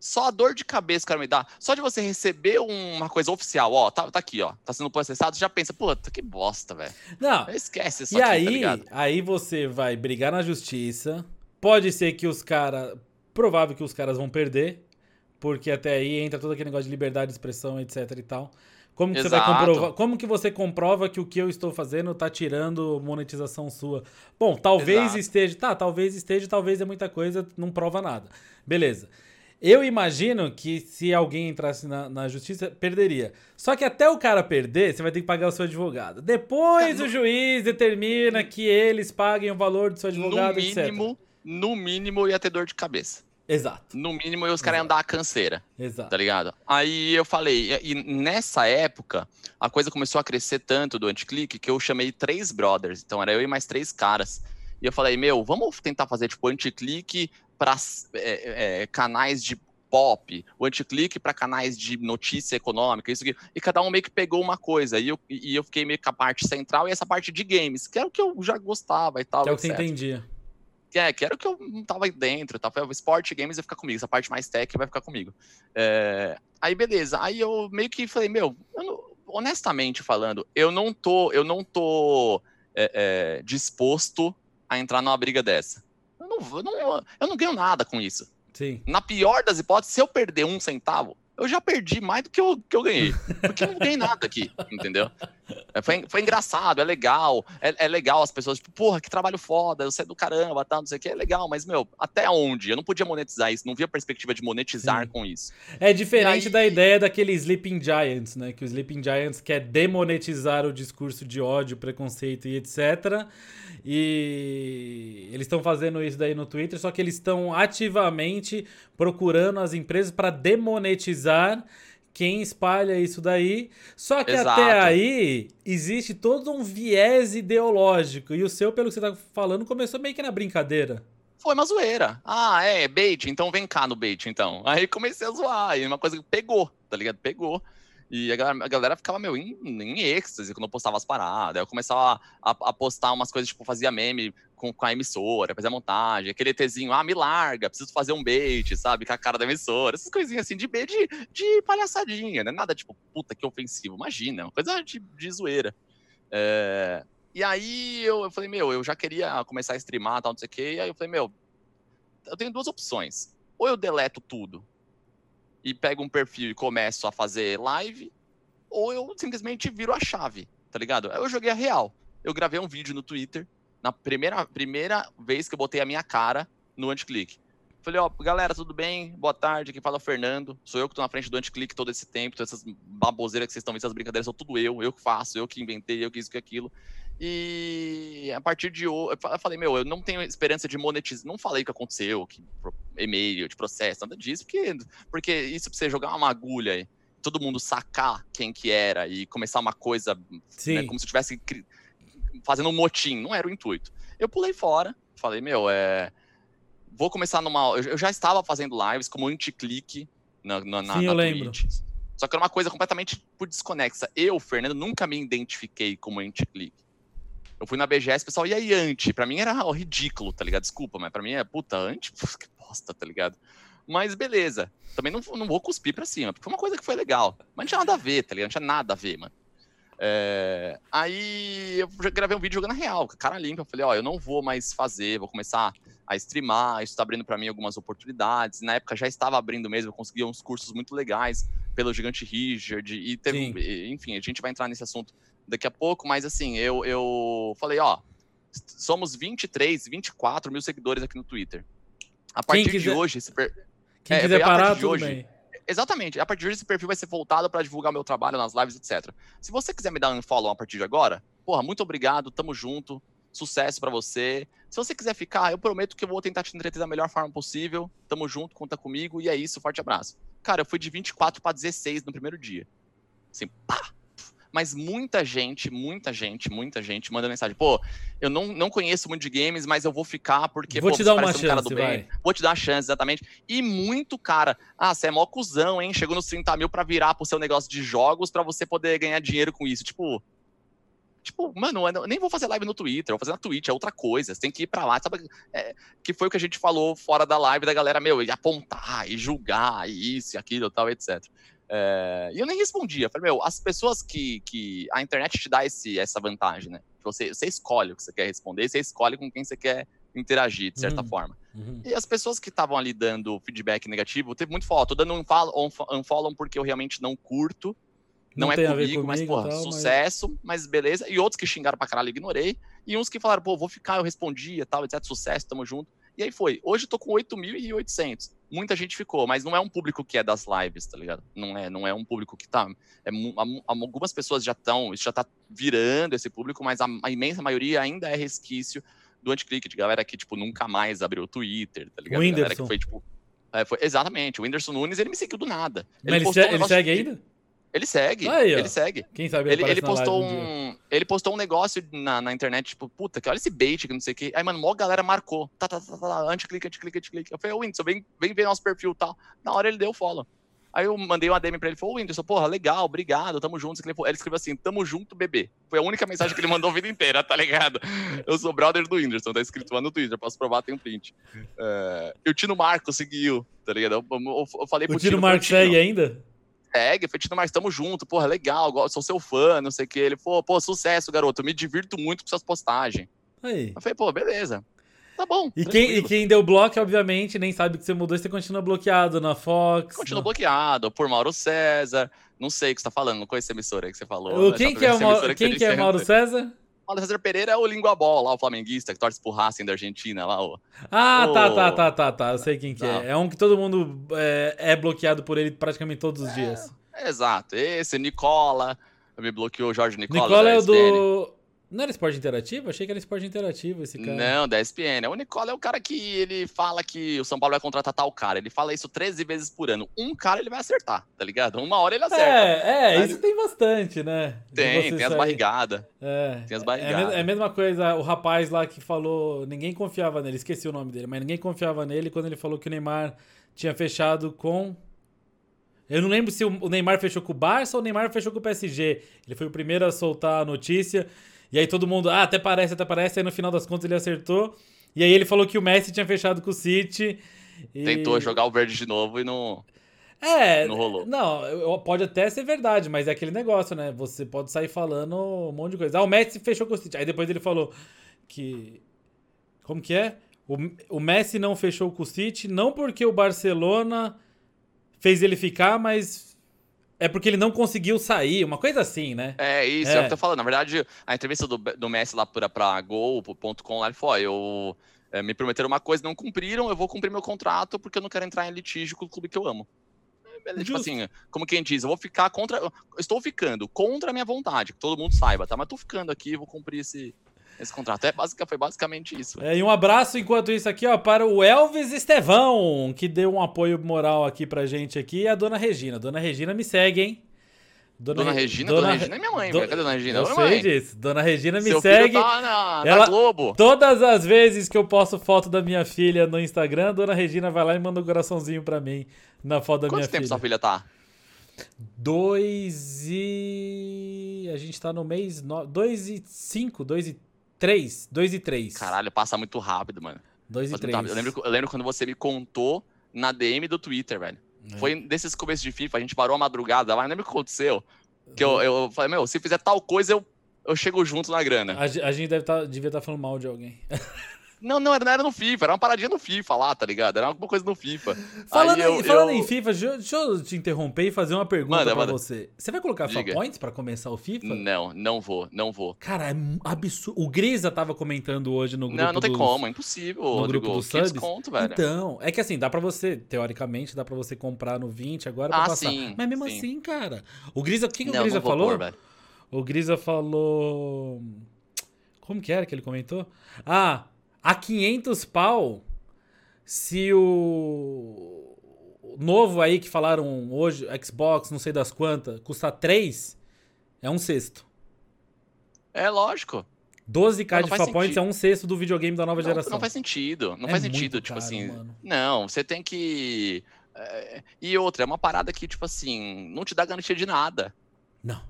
Speaker 2: Só a dor de cabeça que o cara me dá. Só de você receber uma coisa oficial, ó, tá, tá aqui, ó, tá sendo processado, você já pensa, puta, que bosta, velho.
Speaker 1: Não.
Speaker 2: Esquece isso
Speaker 1: e
Speaker 2: aqui,
Speaker 1: aí,
Speaker 2: tá
Speaker 1: aí você vai brigar na justiça. Pode ser que os caras Provável que os caras vão perder, porque até aí entra todo aquele negócio de liberdade de expressão, etc e tal. Como que, você vai comprovar, como que você comprova que o que eu estou fazendo está tirando monetização sua? Bom, talvez Exato. esteja. Tá, talvez esteja, talvez é muita coisa, não prova nada. Beleza. Eu imagino que se alguém entrasse na, na, justiça, perderia. Só que até o cara perder, você vai ter que pagar o seu advogado. Depois o juiz determina que eles paguem o valor do seu advogado,
Speaker 2: no mínimo,
Speaker 1: etc.
Speaker 2: No mínimo, ia ter dor de cabeça.
Speaker 1: Exato.
Speaker 2: No mínimo, os caras iam dar a canseira.
Speaker 1: Exato.
Speaker 2: Tá ligado? Aí eu falei, e nessa época, a coisa começou a crescer tanto do anticlique que eu chamei três brothers. Então era eu e mais três caras. E eu falei, meu, vamos tentar fazer tipo anticlique para é, é, canais de pop, o anticlique para canais de notícia econômica, isso aqui. E cada um meio que pegou uma coisa. E eu, e eu fiquei meio com a parte central e essa parte de games, que era o que eu já gostava e tal.
Speaker 1: Que é o que você entendia.
Speaker 2: É, que era o que eu não tava dentro, tá? Foi esporte, games vai ficar comigo, essa parte mais tech vai ficar comigo. É, aí beleza, aí eu meio que falei, meu, não, honestamente falando, eu não tô, eu não tô é, é, disposto a entrar numa briga dessa. Eu não, eu não, eu não ganho nada com isso.
Speaker 1: Sim.
Speaker 2: Na pior das hipóteses, se eu perder um centavo, eu já perdi mais do que eu, que eu ganhei. Porque eu não ganhei nada aqui, entendeu? É, foi, foi engraçado, é legal. É, é, legal as pessoas, tipo, porra, que trabalho foda, eu sei do caramba, tá, não sei o que, é legal, mas, meu, até onde? Eu não podia monetizar isso, não via perspectiva de monetizar Sim. com isso.
Speaker 1: É diferente aí... da ideia daquele Sleeping Giants, né? Que o Sleeping Giants quer demonetizar o discurso de ódio, preconceito e etc. E eles estão fazendo isso daí no Twitter, só que eles estão ativamente procurando as empresas para demonetizar quem espalha isso daí. Só que Exato. até aí existe todo um viés ideológico. E o seu, pelo que você tá falando, começou meio que na brincadeira.
Speaker 2: Foi uma zoeira. Ah, é, bait, então vem cá no bait, então. Aí comecei a zoar, e uma coisa que pegou, tá ligado? Pegou. E a galera, a galera ficava, meu, em, em êxtase quando eu postava as paradas. Aí eu começava a, a, postar umas coisas, tipo, fazia meme com, com a emissora, fazia montagem, aquele ETzinho, ah, me larga, preciso fazer um bait, sabe? Com a cara da emissora, essas coisinhas assim de de, de palhaçadinha, né? Nada tipo, puta que ofensivo, imagina, uma coisa de, de zoeira. É... E aí eu, eu falei, meu, eu já queria começar a streamar tal, não sei o quê. E aí eu falei, meu, eu tenho duas opções. Ou eu deleto tudo e pego um perfil e começo a fazer live, ou eu simplesmente viro a chave, tá ligado? Eu joguei a real. Eu gravei um vídeo no Twitter, na primeira, primeira vez que eu botei a minha cara no anticlick. Falei, ó, galera, tudo bem? Boa tarde, aqui fala é o Fernando. Sou eu que tô na frente do anticlick todo esse tempo, todas essas baboseiras que vocês estão vendo, essas brincadeiras, são tudo eu, eu que faço, eu que inventei, eu que isso, que aquilo. E a partir de hoje, eu falei, meu, eu não tenho esperança de monetizar. Não falei o que aconteceu, que e-mail, de processo, nada disso, porque, porque isso pra você jogar uma agulha aí, todo mundo sacar quem que era e começar uma coisa né, como se eu estivesse fazendo um motim, não era o intuito. Eu pulei fora, falei, meu, é. Vou começar numa. Eu já estava fazendo lives como anti-clique na, na,
Speaker 1: Sim, na, na Twitch. Lembro.
Speaker 2: Só que era uma coisa completamente desconexa. Eu, Fernando, nunca me identifiquei como anti-clique. Eu fui na BGS, pessoal, e aí, anti? Pra mim era ridículo, tá ligado? Desculpa, mas pra mim é, puta, anti? que bosta, tá ligado? Mas beleza. Também não, não vou cuspir pra cima, porque foi uma coisa que foi legal. Mas não tinha nada a ver, tá ligado? Não tinha nada a ver, mano. É... Aí eu gravei um vídeo jogando real, com a cara limpa. Eu falei, ó, eu não vou mais fazer, vou começar a streamar. Isso tá abrindo para mim algumas oportunidades. Na época já estava abrindo mesmo, eu consegui uns cursos muito legais pelo Gigante Richard. E teve, enfim, a gente vai entrar nesse assunto daqui a pouco, mas assim, eu, eu falei, ó, somos 23, 24 mil seguidores aqui no Twitter. A partir quiser, de hoje, esse
Speaker 1: per... Quem é, quiser parar, tudo hoje, bem.
Speaker 2: Exatamente. A partir de hoje, esse perfil vai ser voltado para divulgar meu trabalho nas lives, etc. Se você quiser me dar um follow a partir de agora, porra, muito obrigado, tamo junto, sucesso para você. Se você quiser ficar, eu prometo que eu vou tentar te entreter da melhor forma possível. Tamo junto, conta comigo, e é isso, forte abraço. Cara, eu fui de 24 para 16 no primeiro dia. Assim, pá, mas muita gente, muita gente, muita gente manda mensagem. Pô, eu não, não conheço muito de games, mas eu vou ficar porque.
Speaker 1: Vou
Speaker 2: pô,
Speaker 1: te dar uma chance, um vai.
Speaker 2: Vou te dar uma chance, exatamente. E muito cara. Ah, você é mó cuzão, hein? Chegou nos 30 mil pra virar pro seu negócio de jogos para você poder ganhar dinheiro com isso. Tipo. Tipo, mano, eu nem vou fazer live no Twitter, vou fazer na Twitch, é outra coisa. Você tem que ir pra lá, sabe? É, que foi o que a gente falou fora da live da galera, meu, e apontar, e julgar, e isso, e aquilo, tal, etc. É, e eu nem respondia. Falei, meu, as pessoas que, que a internet te dá esse, essa vantagem, né? Você, você escolhe o que você quer responder, você escolhe com quem você quer interagir, de certa uhum. forma. Uhum. E as pessoas que estavam ali dando feedback negativo, teve muito foto. Tô dando um unfollow, unfollow porque eu realmente não curto. Não, não é comigo, comigo, mas, porra, tal, sucesso, mas... mas... beleza. E outros que xingaram pra caralho, ignorei. E uns que falaram, pô, vou ficar, eu respondia, tal, etc. Sucesso, tamo junto. E aí foi. Hoje eu tô com 8.800 muita gente ficou, mas não é um público que é das lives, tá ligado? Não é, não é um público que tá. É, algumas pessoas já estão, isso já tá virando esse público, mas a, a, imensa maioria ainda é resquício do anticlick, de galera que, tipo, nunca mais abriu o Twitter, tá ligado?
Speaker 1: O Whindersson.
Speaker 2: Galera que foi, tipo. É, foi, exatamente, o Whindersson Nunes, ele me seguiu do nada.
Speaker 1: Ele, ele, se, um ele segue de, ainda?
Speaker 2: Ele segue, Aí, ele segue.
Speaker 1: Quem sabe
Speaker 2: ele, ele postou um, ele postou um negócio na, na internet, tipo, puta, que olha esse bait que não sei o que. Aí, mano, mó galera marcou. Tá, tá, tá, tá, anti-clica, anti-clica, anti-clica. Eu falei, ô Whindersson, vem, vem ver nosso perfil e tal. Na hora ele deu follow. Aí eu mandei uma DM pra ele, falou, Whindersson, porra, legal, obrigado, tamo junto. Ele escreveu assim, tamo junto, bebê. Foi a única mensagem que ele mandou a vida inteira, tá ligado? Eu sou brother do Whindersson, tá escrito lá no Twitter, posso provar, tem um print. É, e o Tino Marco seguiu, tá ligado? Eu, eu, eu falei
Speaker 1: pro o Tino, Tino Marco segue ainda?
Speaker 2: Segue, foi Tino Marcos, tamo junto, porra, legal, sou seu fã, não sei o que. Ele, pô, pô, sucesso, garoto, me divirto muito com suas postagens.
Speaker 1: Aí.
Speaker 2: Eu falei, pô, beleza. Tá bom.
Speaker 1: E quem, e quem, deu bloco, obviamente, nem sabe que você mudou você continua bloqueado na Fox.
Speaker 2: Continua bloqueado por Mauro César. Não sei o que você tá falando, não conheço a emissora aí que você falou.
Speaker 1: O, quem que é, o Mauro, quem que é Mauro César?
Speaker 2: Mauro César Pereira é o Língua Bola, lá, o flamenguista, que torce pro Racing da Argentina lá. O...
Speaker 1: Ah, o... tá, tá, tá, tá, tá. Eu sei quem que é. É um que todo mundo é, é bloqueado por ele praticamente todos os é... dias.
Speaker 2: Exato. Esse, Nicola. Me bloqueou o Jorge Nicola.
Speaker 1: Nicola é o do. Não era esporte interativo? Achei que era esporte interativo esse cara.
Speaker 2: Não, da ESPN. O Nicola é o cara que ele fala que o São Paulo vai contratar tal cara. Ele fala isso 13 vezes por ano. Um cara ele vai acertar, tá ligado? Uma hora ele acerta.
Speaker 1: É, é, isso tem bastante, né?
Speaker 2: Tem, tem as barrigadas. É. Tem as barrigadas.
Speaker 1: É, é, a mesma coisa, o rapaz lá que falou, ninguém confiava nele, esqueci o nome dele, mas ninguém confiava nele quando ele falou que o Neymar tinha fechado com eu não lembro se o Neymar fechou com o Barça ou o Neymar fechou com o PSG. Ele foi o primeiro a soltar a notícia. E aí todo mundo, ah, até parece, até parece. Aí no final das contas ele acertou. E aí ele falou que o Messi tinha fechado com o City.
Speaker 2: E... Tentou jogar o verde de novo e não.
Speaker 1: É,
Speaker 2: não rolou.
Speaker 1: Não, pode até ser verdade, mas é aquele negócio, né? Você pode sair falando um monte de coisa. Ah, o Messi fechou com o City. Aí depois ele falou que. Como que é? O, o Messi não fechou com o City, não porque o Barcelona fez ele ficar, mas é porque ele não conseguiu sair, uma coisa assim, né?
Speaker 2: É, isso, é, é o que eu tô falando. Na verdade, a entrevista do, do Messi lá pra, pra Gol.com, lá ele falou: eu é, me prometeram uma coisa, não cumpriram, eu vou cumprir meu contrato porque eu não quero entrar em litígio com o clube que eu amo. É, tipo assim, como quem diz, eu vou ficar contra. Estou ficando contra a minha vontade, que todo mundo saiba, tá? Mas tô ficando aqui, vou cumprir esse, esse contrato. É, basic, foi basicamente isso.
Speaker 1: É, e um abraço, enquanto isso aqui, ó, para o Elvis Estevão, que deu um apoio moral aqui pra gente aqui, e a dona Regina. Dona Regina me segue, hein?
Speaker 2: Dona, dona Regina? Dona, dona Regina é minha mãe, do... Cadê Dona Regina?
Speaker 1: Eu
Speaker 2: sei
Speaker 1: mãe. disso. Dona Regina me Seu segue.
Speaker 2: Tá na, ela, na Globo.
Speaker 1: Todas as vezes que eu posto foto da minha filha no Instagram, Dona Regina vai lá e manda um coraçãozinho pra mim na foto da
Speaker 2: Quanto
Speaker 1: minha filha.
Speaker 2: Quanto tempo sua filha tá?
Speaker 1: Dois e... A gente tá no mês... No... Dois e cinco, dois e 3, 2 e 3.
Speaker 2: Caralho, passa muito rápido, mano.
Speaker 1: 2 e 3.
Speaker 2: Eu lembro, eu lembro quando você me contou na DM do Twitter, velho. É. Foi desses começos de FIFA, a gente parou a madrugada lá, lembra o que aconteceu? Que eu, eu falei, meu, se fizer tal coisa, eu, eu chego junto na grana.
Speaker 1: A, a gente deve tá, devia estar tá falando mal de alguém.
Speaker 2: Não, não, era no FIFA, era uma paradinha no FIFA lá, tá ligado? Era alguma coisa no FIFA.
Speaker 1: Falando, eu, em, falando eu... em FIFA, deixa eu te interromper e fazer uma pergunta manda, pra manda. você. Você vai colocar Diga. points pra começar o FIFA?
Speaker 2: Não, não vou, não vou.
Speaker 1: Cara, é absurdo. O Grisa tava comentando hoje no grupo
Speaker 2: Não, não tem
Speaker 1: dos...
Speaker 2: como, é impossível, no Rodrigo. grupo dos subs. Conto, velho.
Speaker 1: Então, é que assim, dá pra você, teoricamente, dá pra você comprar no 20 agora pra
Speaker 2: ah,
Speaker 1: passar.
Speaker 2: Sim,
Speaker 1: Mas mesmo
Speaker 2: sim.
Speaker 1: assim, cara, o Grisa, o que, que não, o Grisa falou? Pôr, o Grisa falou... Como que era que ele comentou? Ah a 500 pau, se o novo aí que falaram hoje, Xbox, não sei das quantas, custa 3, é um sexto.
Speaker 2: É lógico.
Speaker 1: 12k de FIFA Points é um sexto do videogame da nova
Speaker 2: não,
Speaker 1: geração.
Speaker 2: Não faz sentido. Não é faz sentido, tipo caro, assim. Mano. Não, você tem que. É... E outra, é uma parada que, tipo assim, não te dá garantia de nada.
Speaker 1: Não.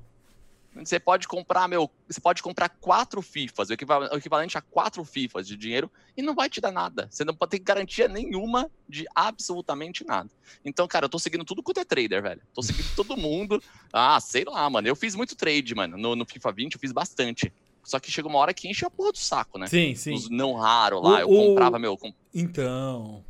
Speaker 2: Você pode comprar, meu, você pode comprar quatro FIFAs, o equivalente a quatro FIFAs de dinheiro, e não vai te dar nada. Você não pode ter garantia nenhuma de absolutamente nada. Então, cara, eu tô seguindo tudo quanto é trader, velho. Tô seguindo todo mundo. Ah, sei lá, mano. Eu fiz muito trade, mano. No, no FIFA 20 eu fiz bastante. Só que chega uma hora que enche a porra do saco, né?
Speaker 1: Sim, sim.
Speaker 2: Os não raro lá, o, eu comprava, meu. Comp...
Speaker 1: Então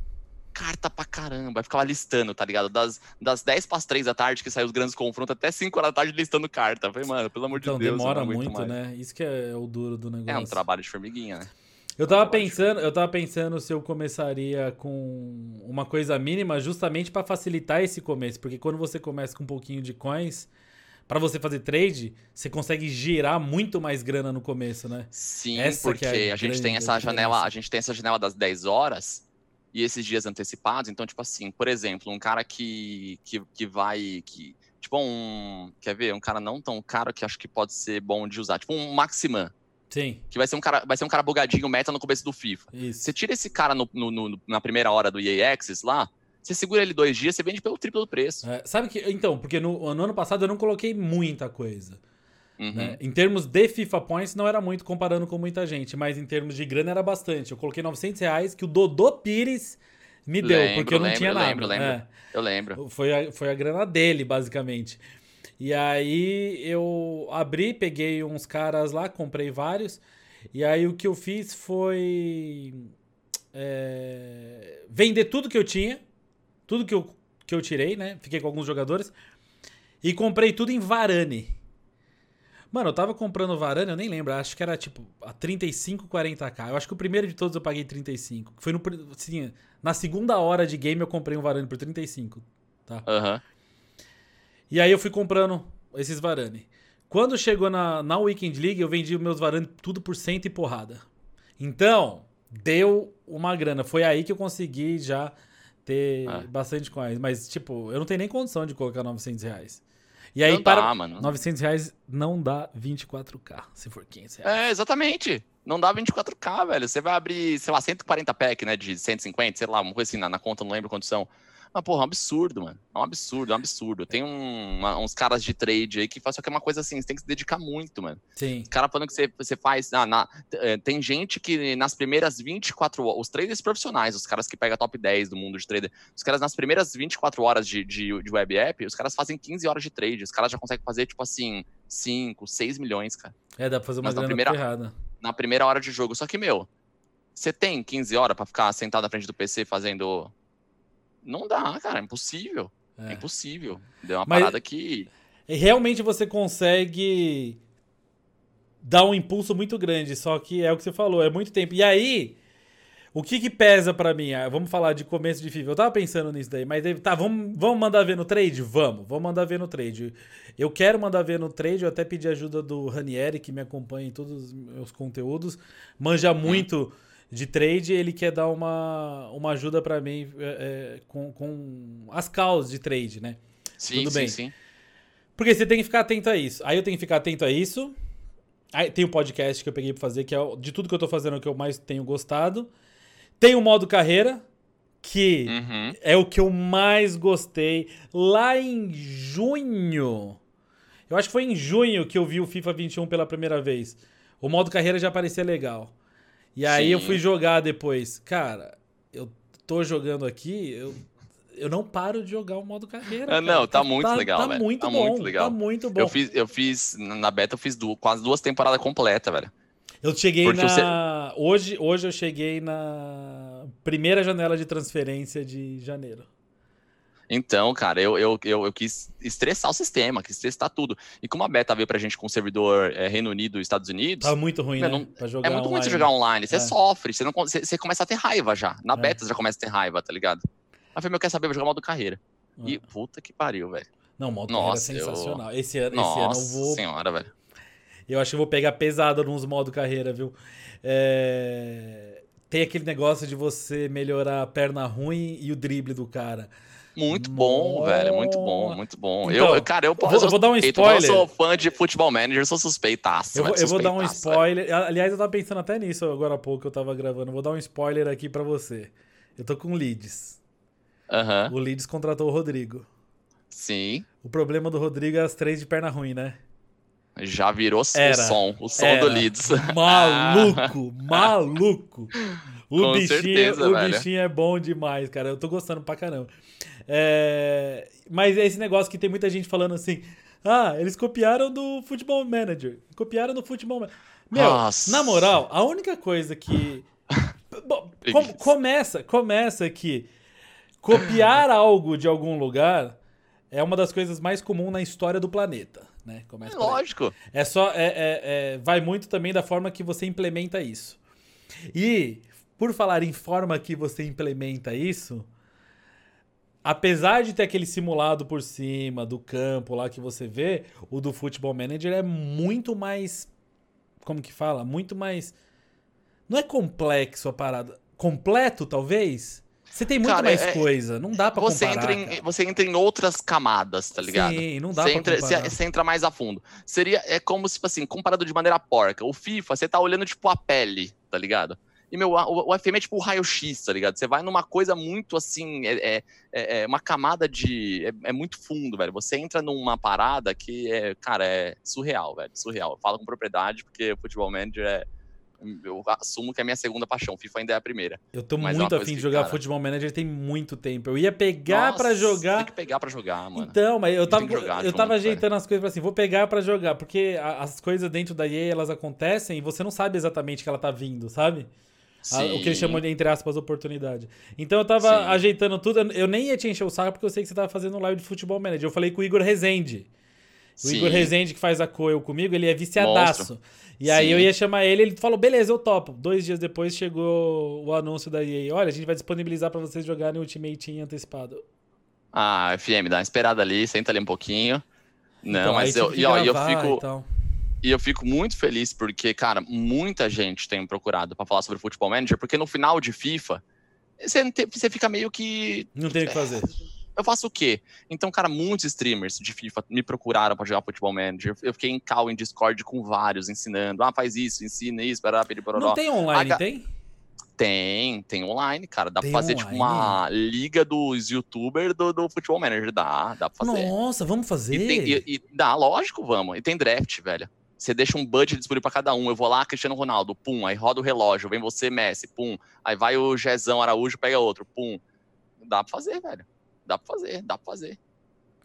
Speaker 2: carta pra caramba. Ficava listando, tá ligado? Das, das 10 para as 3 da tarde que saiu os grandes confrontos até 5 horas da tarde listando carta. Falei, mano, pelo amor
Speaker 1: então,
Speaker 2: de Deus.
Speaker 1: demora muito, né? Isso que é o duro do negócio.
Speaker 2: É um trabalho de formiguinha, né?
Speaker 1: Eu tava pensando, eu tava pensando se eu começaria com uma coisa mínima justamente para facilitar esse começo, porque quando você começa com um pouquinho de coins, para você fazer trade, você consegue girar muito mais grana no começo, né?
Speaker 2: Sim, essa porque é a, a gente tem essa janela, a gente tem essa janela das 10 horas e esses dias antecipados. Então, tipo assim, por exemplo, um cara que, que, que vai. Que, tipo, um. Quer ver? Um cara não tão caro que acho que pode ser bom de usar. Tipo, um Maximan.
Speaker 1: Sim.
Speaker 2: Que vai ser um cara, vai ser um cara bugadinho meta no começo do FIFA.
Speaker 1: Isso.
Speaker 2: Você tira esse cara no, no, no, na primeira hora do EA Access lá, você segura ele dois dias, você vende pelo triplo do preço.
Speaker 1: É, sabe que. Então, porque no, no ano passado eu não coloquei muita coisa.
Speaker 2: Uhum.
Speaker 1: Né? Em termos de FIFA Points, não era muito comparando com muita gente, mas em termos de grana era bastante. Eu coloquei 900 reais que o Dodô Pires me deu, lembro, porque eu não
Speaker 2: lembro,
Speaker 1: tinha nada.
Speaker 2: Lembro, lembro. É. Eu lembro.
Speaker 1: Foi a, foi a grana dele, basicamente. E aí eu abri, peguei uns caras lá, comprei vários. E aí o que eu fiz foi é, vender tudo que eu tinha, tudo que eu, que eu tirei, né? Fiquei com alguns jogadores. E comprei tudo em Varane. Mano, eu tava comprando Varane, eu nem lembro, acho que era tipo a 35, 40k. Eu acho que o primeiro de todos eu paguei 35. Foi no, assim, na segunda hora de game eu comprei um Varane por 35, tá?
Speaker 2: Aham. Uhum.
Speaker 1: E aí eu fui comprando esses Varane. Quando chegou na, na Weekend League, eu vendi meus varandas tudo por cento e porrada. Então, deu uma grana. Foi aí que eu consegui já ter é. bastante coins. Mas, tipo, eu não tenho nem condição de colocar 900 reais. E aí, não para dá, mano. 900 reais não dá 24k, se for 15 reais.
Speaker 2: É, exatamente. Não dá 24k, velho. Você vai abrir, sei lá, 140 pack, né, de 150, sei lá, uma coisa assim, na, na conta, não lembro quanto são. Mas, porra, é um absurdo, mano. É um absurdo, é um absurdo. Tem um, uma, uns caras de trade aí que fazem só que é uma coisa assim, você tem que se dedicar muito, mano.
Speaker 1: Sim.
Speaker 2: Os caras falando que você, você faz. Ah, na, eh, tem gente que nas primeiras 24 horas, os traders profissionais, os caras que pegam top 10 do mundo de trader, os caras nas primeiras 24 horas de, de, de web app, os caras fazem 15 horas de trade. Os caras já conseguem fazer, tipo assim, 5, 6 milhões, cara.
Speaker 1: É, dá pra fazer uma grana primeira, errada.
Speaker 2: Na primeira hora de jogo. Só que, meu, você tem 15 horas para ficar sentado na frente do PC fazendo não dá, cara, é impossível. É, é impossível. Deu uma Mas parada que.
Speaker 1: Realmente você consegue dar um impulso muito grande, só que é o que você falou, é muito tempo. E aí, o que que pesa para mim? Ah, vamos falar de começo de FIFA. Eu tava pensando nisso daí, mas tá, vamos, vamos mandar ver no trade? Vamos, vamos mandar ver no trade. Eu quero mandar ver no trade, eu até pedi ajuda do Ranieri, que me acompanha em todos os meus conteúdos. Manja hum. muito. De trade, ele quer dar uma, uma ajuda para mim é, é, com, com as causas de trade, né?
Speaker 2: Sim, Tudo bem. sim, sim.
Speaker 1: Porque você tem que ficar atento a isso. Aí eu tenho que ficar atento a isso. Aí tem o um podcast que eu peguei pra fazer, que é de tudo que eu tô fazendo o que eu mais tenho gostado. Tem o modo carreira, que uhum. é o que eu mais gostei. Lá em junho. Eu acho que foi em junho que eu vi o FIFA 21 pela primeira vez. O modo carreira já parecia legal. E aí Sim. eu fui jogar depois. Cara, eu tô jogando aqui, eu, eu não paro de jogar o modo carreira.
Speaker 2: Ah, não, tá muito tá, legal,
Speaker 1: tá
Speaker 2: velho.
Speaker 1: Muito
Speaker 2: tá
Speaker 1: bom, muito legal. Tá muito bom.
Speaker 2: Eu fiz, eu fiz na beta, eu fiz duas, quase duas temporadas completas, velho.
Speaker 1: Eu cheguei Porque na. Você... Hoje, hoje eu cheguei na primeira janela de transferência de janeiro.
Speaker 2: Então, cara, eu, eu, eu, eu, quis estressar o sistema, quis testar tudo. E como a beta veio pra gente com o servidor é, Reino Unido e Estados Unidos.
Speaker 1: Tá muito ruim, né? Não,
Speaker 2: é muito ruim você jogar online. Você é. sofre, você, não, você, você, começa a ter raiva já. Na é. beta você já começa a ter raiva, tá ligado? Mas foi meu, quer saber, vou jogar modo carreira. E é. puta que pariu, velho.
Speaker 1: Não, modo Nossa, carreira é sensacional. Eu... Esse, ano, Nossa esse ano eu vou.
Speaker 2: senhora, velho.
Speaker 1: Eu acho que eu vou pegar pesado nos modo carreira, viu? É... Tem aquele negócio de você melhorar a perna ruim e o drible do cara.
Speaker 2: Muito bom, velho. Muito bom, muito bom. Então, eu, cara, eu,
Speaker 1: posso. eu vou dar um spoiler. Eu
Speaker 2: sou fã de futebol manager, sou suspeitaço.
Speaker 1: Eu vou, eu vou dar um spoiler. Velho. Aliás, eu tava pensando até nisso agora há pouco que eu tava gravando. vou dar um spoiler aqui para você. Eu tô com o Leeds.
Speaker 2: Uhum.
Speaker 1: O Leeds contratou o Rodrigo.
Speaker 2: Sim.
Speaker 1: O problema do Rodrigo é as três de perna ruim, né?
Speaker 2: Já virou Era. o som, o som Era. do Leeds.
Speaker 1: Maluco, maluco. O, Com bichinho, certeza, o velho. bichinho é bom demais, cara. Eu tô gostando pra caramba. É... Mas é esse negócio que tem muita gente falando assim: ah, eles copiaram do Futebol Manager. Copiaram do Futebol Manager. Meu, Nossa. na moral, a única coisa que. Bom, com, começa, começa que copiar algo de algum lugar é uma das coisas mais comuns na história do planeta. Né? Começa
Speaker 2: é lógico.
Speaker 1: É só. É, é, é, vai muito também da forma que você implementa isso. E, por falar em forma que você implementa isso, apesar de ter aquele simulado por cima do campo lá que você vê, o do Football Manager é muito mais. Como que fala? Muito mais. Não é complexo a parada. Completo, talvez? Você tem muito cara, mais é, coisa, não dá pra
Speaker 2: você
Speaker 1: comparar.
Speaker 2: Entra em, você entra em outras camadas, tá ligado?
Speaker 1: Sim, não dá
Speaker 2: você
Speaker 1: pra
Speaker 2: entra,
Speaker 1: comparar.
Speaker 2: Você, você, entra mais a fundo. Seria, é como se, tipo assim, comparado de maneira porca. O FIFA, você tá olhando, tipo, a pele, tá ligado? E, meu, o, o FM é tipo o raio-x, tá ligado? Você vai numa coisa muito assim, é, é, é, é uma camada de. É, é, muito fundo, velho. Você entra numa parada que é, cara, é surreal, velho. Surreal. Eu falo com propriedade, porque o futebol manager é. Eu assumo que é a minha segunda paixão. FIFA ainda é a primeira.
Speaker 1: Eu tô Mas é muito é afim de jogar cara... futebol manager tem muito tempo. Eu ia pegar para jogar.
Speaker 2: Tem que pegar para jogar, mano.
Speaker 1: Então, mas eu tava, eu tava ajeitando velho. as coisas assim, vou pegar para jogar, porque as coisas dentro da EA elas acontecem e você não sabe exatamente que ela tá vindo, sabe? A, o que eles chamam de, entre aspas, oportunidade. Então eu tava Sim. ajeitando tudo. Eu nem ia te encher o saco porque eu sei que você tava fazendo live de futebol manager. Eu falei com o Igor Rezende. O Sim. Igor Rezende, que faz a Coel comigo, ele é viciadaço. Monstro. E aí Sim. eu ia chamar ele, ele falou, beleza, eu topo. Dois dias depois chegou o anúncio da EA. Olha, a gente vai disponibilizar para vocês jogarem Ultimate Team antecipado.
Speaker 2: Ah, FM, dá uma esperada ali, senta ali um pouquinho. Não, então, mas eu, e, ó, eu fico. E eu fico muito feliz porque, cara, muita gente tem procurado para falar sobre Futebol Manager, porque no final de FIFA, você, tem, você fica meio que.
Speaker 1: Não tem o que fazer.
Speaker 2: Eu faço o quê? Então, cara, muitos streamers de FIFA me procuraram para jogar Futebol Manager. Eu fiquei em call em Discord com vários, ensinando. Ah, faz isso, ensina isso, para
Speaker 1: Não tem online, tem?
Speaker 2: Tem, tem online, cara. Dá tem pra fazer online? tipo uma liga dos youtubers do, do Futebol Manager. Dá, dá pra fazer.
Speaker 1: Nossa, vamos fazer.
Speaker 2: E, tem, e, e dá, lógico, vamos. E tem draft, velho. Você deixa um budget disponível para cada um. Eu vou lá, Cristiano Ronaldo, pum, aí roda o relógio, vem você, Messi, pum. Aí vai o Jezão Araújo, pega outro, pum. Dá pra fazer, velho. Dá pra fazer, dá pra fazer.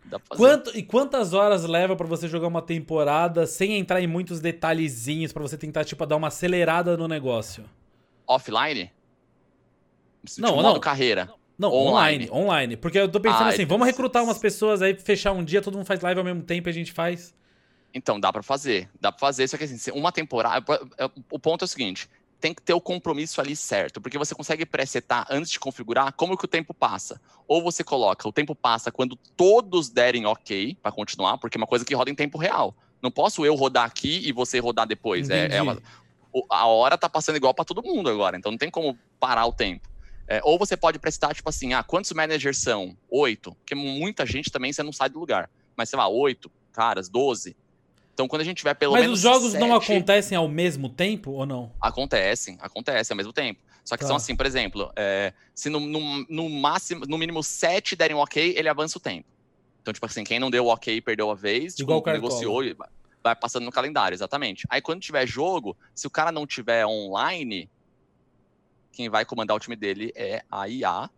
Speaker 1: Dá pra fazer. Quanto, e quantas horas leva para você jogar uma temporada sem entrar em muitos detalhezinhos para você tentar, tipo, dar uma acelerada no negócio?
Speaker 2: Offline?
Speaker 1: Não, não.
Speaker 2: carreira.
Speaker 1: Não, online. online. online. Porque eu tô pensando ah, assim, vamos recrutar umas pessoas aí, fechar um dia, todo mundo faz live ao mesmo tempo e a gente faz.
Speaker 2: Então, dá para fazer. Dá pra fazer, só que assim, uma temporada. É, o ponto é o seguinte: tem que ter o compromisso ali certo, porque você consegue presetar antes de configurar como que o tempo passa. Ou você coloca, o tempo passa quando todos derem ok para continuar, porque é uma coisa que roda em tempo real. Não posso eu rodar aqui e você rodar depois. É, é uma, a hora tá passando igual para todo mundo agora, então não tem como parar o tempo. É, ou você pode prestar, tipo assim, ah, quantos managers são? Oito. Porque muita gente também você não sai do lugar. Mas, sei lá, oito caras, doze. Então, quando a gente tiver pelo
Speaker 1: Mas
Speaker 2: menos.
Speaker 1: Mas os jogos sete... não acontecem ao mesmo tempo ou não?
Speaker 2: Acontecem, acontecem ao mesmo tempo. Só que tá. são assim, por exemplo, é, se no, no, no, máximo, no mínimo sete derem um ok, ele avança o tempo. Então, tipo assim, quem não deu o ok perdeu a vez, tipo,
Speaker 1: Igual
Speaker 2: negociou e vai passando no calendário, exatamente. Aí quando tiver jogo, se o cara não tiver online, quem vai comandar o time dele é a IA,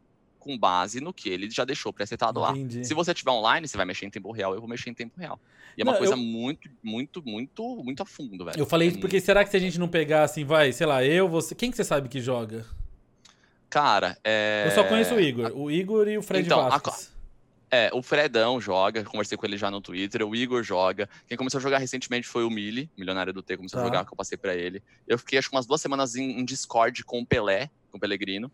Speaker 2: com base no que ele já deixou presetado lá. Se você tiver online, você vai mexer em tempo real, eu vou mexer em tempo real. E é uma não, coisa eu... muito, muito, muito, muito a fundo, velho.
Speaker 1: Eu falei
Speaker 2: é
Speaker 1: isso porque muito... será que se a gente não pegar assim, vai, sei lá, eu, você. Quem que você sabe que joga?
Speaker 2: Cara, é.
Speaker 1: Eu só conheço o Igor. O Igor e o Fred então, Vasquez.
Speaker 2: A... É, o Fredão joga, conversei com ele já no Twitter, o Igor joga. Quem começou a jogar recentemente foi o Mili, milionário do T, começou tá. a jogar, que eu passei para ele. Eu fiquei acho umas duas semanas em, em Discord com o Pelé, com o Pelegrino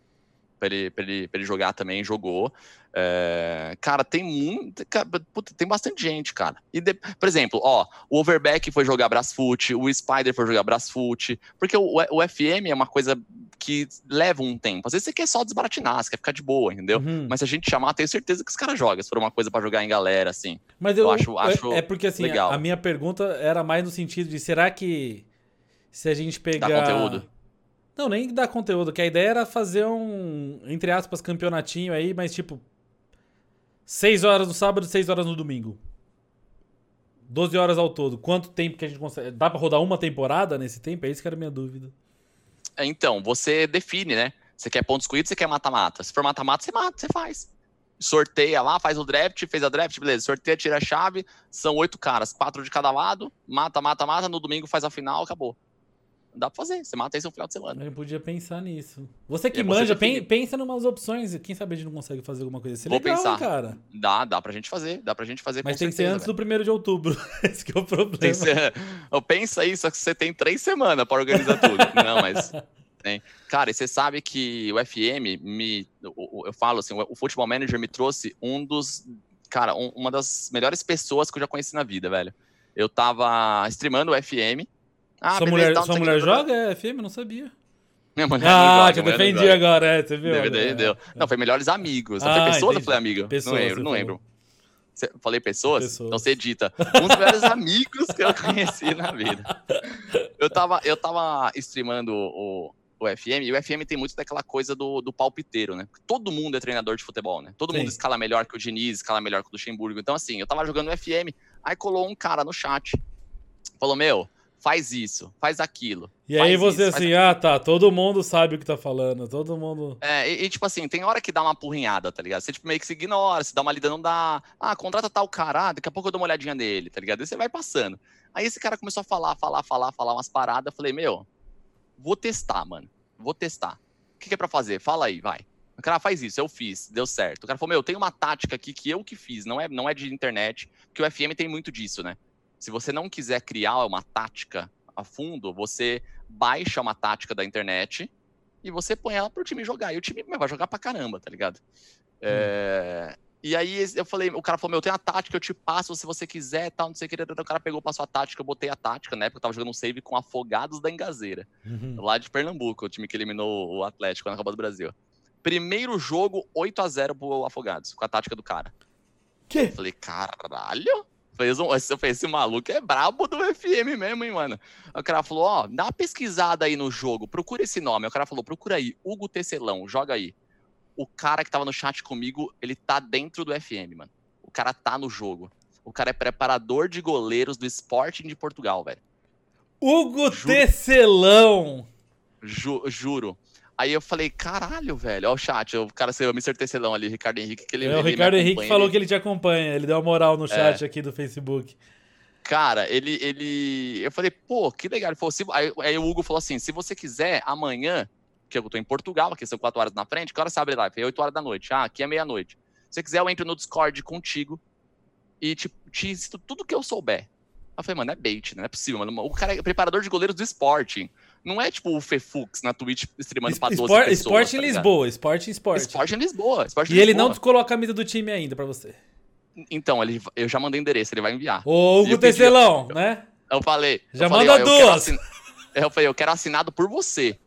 Speaker 2: para ele, pra ele, pra ele jogar também, jogou. É, cara, tem muito. Puta, tem bastante gente, cara. E de, por exemplo, ó, o Overback foi jogar Brasfoot, o Spider foi jogar Brasfoot, porque o, o FM é uma coisa que leva um tempo. Às vezes você quer só desbaratinar, você quer ficar de boa, entendeu? Uhum. Mas se a gente chamar, tenho certeza que os caras jogam, se for uma coisa para jogar em galera, assim.
Speaker 1: Mas eu, eu acho, é, acho. É porque assim, legal. A, a minha pergunta era mais no sentido de será que se a gente pegar. Dá
Speaker 2: conteúdo.
Speaker 1: Não, nem dar conteúdo, que a ideia era fazer um, entre aspas, campeonatinho aí, mas tipo. 6 horas no sábado e 6 horas no domingo. 12 horas ao todo. Quanto tempo que a gente consegue. Dá pra rodar uma temporada nesse tempo? É isso que era a minha dúvida.
Speaker 2: É, então, você define, né? Você quer pontos corridos, você quer mata-mata. Se for mata-mata, você mata, você faz. Sorteia lá, faz o draft, fez a draft, beleza. Sorteia, tira a chave. São oito caras, quatro de cada lado. Mata, mata, mata. No domingo faz a final, acabou. Dá pra fazer. Você mata isso no final de semana.
Speaker 1: Eu podia pensar nisso. Você que manja, você pensa em umas opções. Quem sabe a gente não consegue fazer alguma coisa assim.
Speaker 2: Vou
Speaker 1: legal,
Speaker 2: pensar.
Speaker 1: cara.
Speaker 2: Dá, dá pra gente fazer. Dá pra gente fazer
Speaker 1: Mas tem certeza, que ser antes do primeiro de outubro. Esse que é o problema. Ser...
Speaker 2: Pensa isso, só que você tem três semanas pra organizar tudo. não, mas... Tem. Cara, e você sabe que o FM me. Eu falo assim, o Futebol Manager me trouxe um dos. Cara, um, uma das melhores pessoas que eu já conheci na vida, velho. Eu tava streamando o FM
Speaker 1: ah, sua mulher, sua mulher joga é FM? Não sabia.
Speaker 2: Minha mulher
Speaker 1: ah, joga, que eu defendi agora, é, você viu?
Speaker 2: Deu, deu, deu. Não, foi melhores amigos. Ah, foi pessoas ou foi amigo? Pessoas, não lembro, não lembro. Você, falei pessoas? pessoas? Então você edita. Um dos melhores amigos que eu conheci na vida. Eu tava, eu tava streamando o, o FM, e o FM tem muito daquela coisa do, do palpiteiro, né? Todo mundo é treinador de futebol, né? Todo Sim. mundo escala melhor que o Diniz, escala melhor que o Luxemburgo. Então, assim, eu tava jogando o FM, aí colou um cara no chat. Falou, meu, faz isso, faz aquilo.
Speaker 1: E faz aí você isso, assim, ah, tá, todo mundo sabe o que tá falando, todo mundo.
Speaker 2: É, e, e, tipo assim, tem hora que dá uma porrinhada, tá ligado? Você tipo, meio que se ignora, se dá uma lida, não dá. Ah, contrata tal cara, ah, daqui a pouco eu dou uma olhadinha nele, tá ligado? Aí você vai passando. Aí esse cara começou a falar, falar, falar, falar umas paradas. Eu falei, meu, vou testar, mano. Vou testar. O que, que é pra fazer? Fala aí, vai. O cara faz isso, eu fiz, deu certo. O cara falou, meu, tem uma tática aqui que eu que fiz, não é, não é de internet, porque o FM tem muito disso, né? Se você não quiser criar uma tática a fundo, você baixa uma tática da internet e você põe ela pro time jogar. E o time vai jogar pra caramba, tá ligado? Hum. É... E aí eu falei, o cara falou, meu, tem a tática, eu te passo se você quiser, tal, não sei o que. O cara pegou, passou a tática, eu botei a tática, na época eu tava jogando um save com Afogados da Engazeira, uhum. lá de Pernambuco, o time que eliminou o Atlético na Copa do Brasil. Primeiro jogo, 8 a 0 pro Afogados, com a tática do cara.
Speaker 1: Que?
Speaker 2: Eu falei, caralho? Fez um, eu falei, esse maluco é brabo do FM mesmo, hein, mano? O cara falou, ó, dá uma pesquisada aí no jogo, procura esse nome. O cara falou, procura aí, Hugo Tecelão, joga aí o cara que tava no chat comigo, ele tá dentro do FM, mano. O cara tá no jogo. O cara é preparador de goleiros do Sporting de Portugal, velho.
Speaker 1: Hugo juro. Tecelão!
Speaker 2: Ju, juro. Aí eu falei, caralho, velho, ó o chat, o cara saiu, o Mr. Tecelão ali, Ricardo Henrique, que ele
Speaker 1: É, o Ricardo Henrique falou ele... que ele te acompanha, ele deu uma moral no chat é. aqui do Facebook.
Speaker 2: Cara, ele, ele. Eu falei, pô, que legal. Ele falou, se... aí, aí o Hugo falou assim: se você quiser, amanhã que eu tô em Portugal, aqui são quatro horas na frente, que hora você abre live? É 8 horas da noite. Ah, aqui é meia-noite. Se você quiser, eu entro no Discord contigo e te, te tudo que eu souber. Eu falei, mano, é bait, né? Não é possível, mano. O cara é preparador de goleiros do Sporting. Não é tipo o Fefux na Twitch streamando pra 12
Speaker 1: Sport,
Speaker 2: pessoas.
Speaker 1: Esporte tá em Lisboa, esporte em esporte.
Speaker 2: Esporte em Lisboa. Esporte
Speaker 1: e ele não descolou a camisa do time ainda pra você.
Speaker 2: Então, ele, eu já mandei endereço, ele vai enviar.
Speaker 1: Ô, Hugo Tecelão, né?
Speaker 2: Eu falei.
Speaker 1: Já
Speaker 2: eu
Speaker 1: manda duas. Eu,
Speaker 2: assin... eu falei, eu quero assinado por você.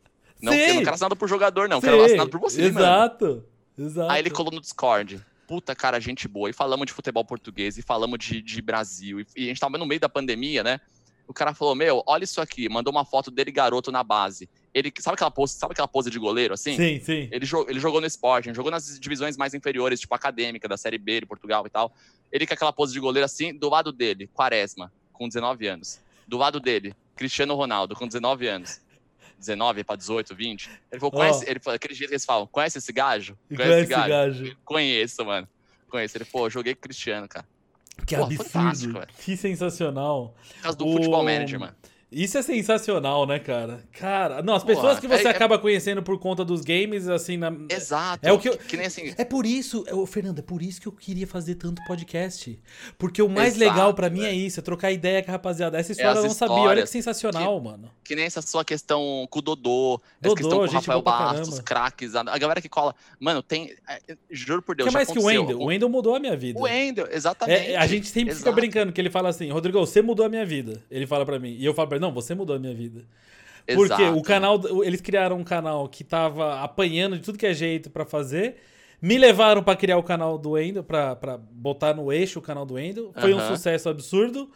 Speaker 2: Não, eu não quero assinado por jogador, não. Sim, quero assinado por você,
Speaker 1: exato,
Speaker 2: mano.
Speaker 1: Exato.
Speaker 2: Aí ele colou no Discord. Puta, cara, gente boa. E falamos de futebol português, e falamos de, de Brasil. E, e, a gente tava no meio da pandemia, né? O cara falou: Meu, olha isso aqui. Mandou uma foto dele garoto na base. Ele, sabe aquela pose, sabe aquela pose de goleiro, assim?
Speaker 1: Sim, sim.
Speaker 2: Ele, ele jogou no esporte, jogou nas divisões mais inferiores, tipo acadêmica, da Série B de Portugal e tal. Ele com aquela pose de goleiro assim, do lado dele, Quaresma, com 19 anos. Do lado dele, Cristiano Ronaldo, com 19 anos. 19 para 18, 20. Ele falou, conhece, oh. ele falou, aquele jeito que eles falam, conhece esse gajo?
Speaker 1: Conhece, conhece esse gajo? gajo?
Speaker 2: Conheço, mano. Conheço. Ele, pô, joguei com Cristiano, cara.
Speaker 1: Que Pô, absurdo. Que sensacional.
Speaker 2: Por causa do o... Futebol Manager, mano.
Speaker 1: Isso é sensacional, né, cara? Cara, não, as pessoas que você é, é acaba é... conhecendo por conta dos games, assim, na...
Speaker 2: Exato.
Speaker 1: É o que, eu...
Speaker 2: que nem assim.
Speaker 1: É por isso, eu, Fernando, é por isso que eu queria fazer tanto podcast. Porque o mais Exato, legal para mim é. é isso, é trocar ideia com a rapaziada. Essa história é eu não sabia, olha que sensacional,
Speaker 2: que,
Speaker 1: mano.
Speaker 2: Que nem essa sua questão com o Dodô, essa questão com o Rafael Bastos, craques, a, a, galera que cola. Mano, tem. É, juro por Deus.
Speaker 1: Que é mais que o Wendel. O Wendel mudou a minha vida.
Speaker 2: O Wendel, exatamente.
Speaker 1: É, a gente sempre Exato. fica brincando que ele fala assim, Rodrigo, você mudou a minha vida. Ele fala para mim. E eu falo pra ele, não, você mudou a minha vida vida. Porque Exato. o canal, eles criaram um canal que tava apanhando de tudo que é jeito para fazer. Me levaram para criar o canal do Endo, pra, pra botar no eixo o canal do Endo. Foi um sucesso absurdo.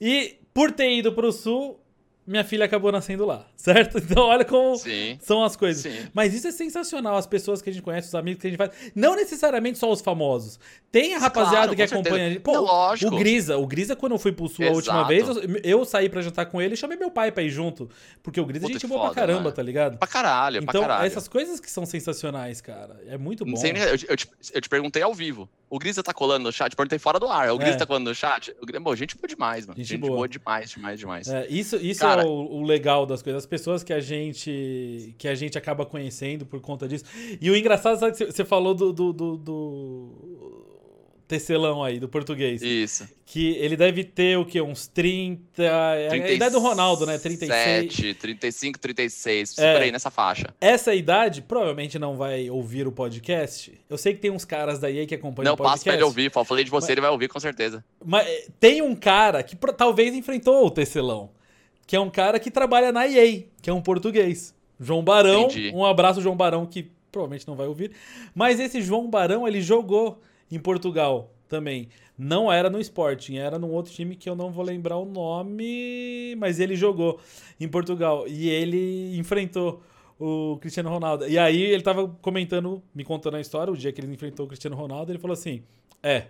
Speaker 1: E por ter ido pro sul, minha filha acabou nascendo lá, certo? Então olha como Sim. são as coisas. Sim. Mas isso é sensacional, as pessoas que a gente conhece, os amigos que a gente faz. Não necessariamente só os famosos. Tem a rapaziada claro, que acompanha a gente. Pô,
Speaker 2: lógico.
Speaker 1: o Grisa, o Grisa, quando eu fui pro sul Exato. a última vez, eu, eu, saí pra jantar com ele e chamei meu pai pra ir junto. Porque o Grisa Puta, a gente boa pra caramba, mano. tá ligado?
Speaker 2: Pra caralho,
Speaker 1: então,
Speaker 2: pra caralho.
Speaker 1: essas coisas que são sensacionais, cara. É muito bom.
Speaker 2: Eu, te, eu te perguntei ao vivo. O Grisa tá colando no chat, perguntei fora do ar. O Grisa é. tá colando no chat. O, bom, gente boa demais, mano. Gente, gente boa. boa. demais, demais, demais.
Speaker 1: É, isso isso Cara, é o, o, legal das coisas. As pessoas que a gente que a gente acaba conhecendo por conta disso. E o engraçado, sabe que você falou do, do, do, do tecelão aí, do português.
Speaker 2: Isso.
Speaker 1: Que ele deve ter o quê? Uns 30. 30 é a idade do Ronaldo, né? 36.
Speaker 2: 7, 35, 36. É, por aí nessa faixa.
Speaker 1: Essa idade provavelmente não vai ouvir o podcast. Eu sei que tem uns caras daí que acompanham não, o podcast. Não, passa pra
Speaker 2: ele ouvir. Falei de você, mas, ele vai ouvir com certeza.
Speaker 1: Mas eh, tem um cara que talvez enfrentou o tecelão. Que é um cara que trabalha na EA, que é um português. João Barão. Entendi. Um abraço, João Barão, que provavelmente não vai ouvir. Mas esse João Barão, ele jogou em Portugal também. Não era no Sporting, era num outro time que eu não vou lembrar o nome, mas ele jogou em Portugal e ele enfrentou o Cristiano Ronaldo. E aí ele tava comentando, me contando a história, o dia que ele enfrentou o Cristiano Ronaldo, ele falou assim: "É,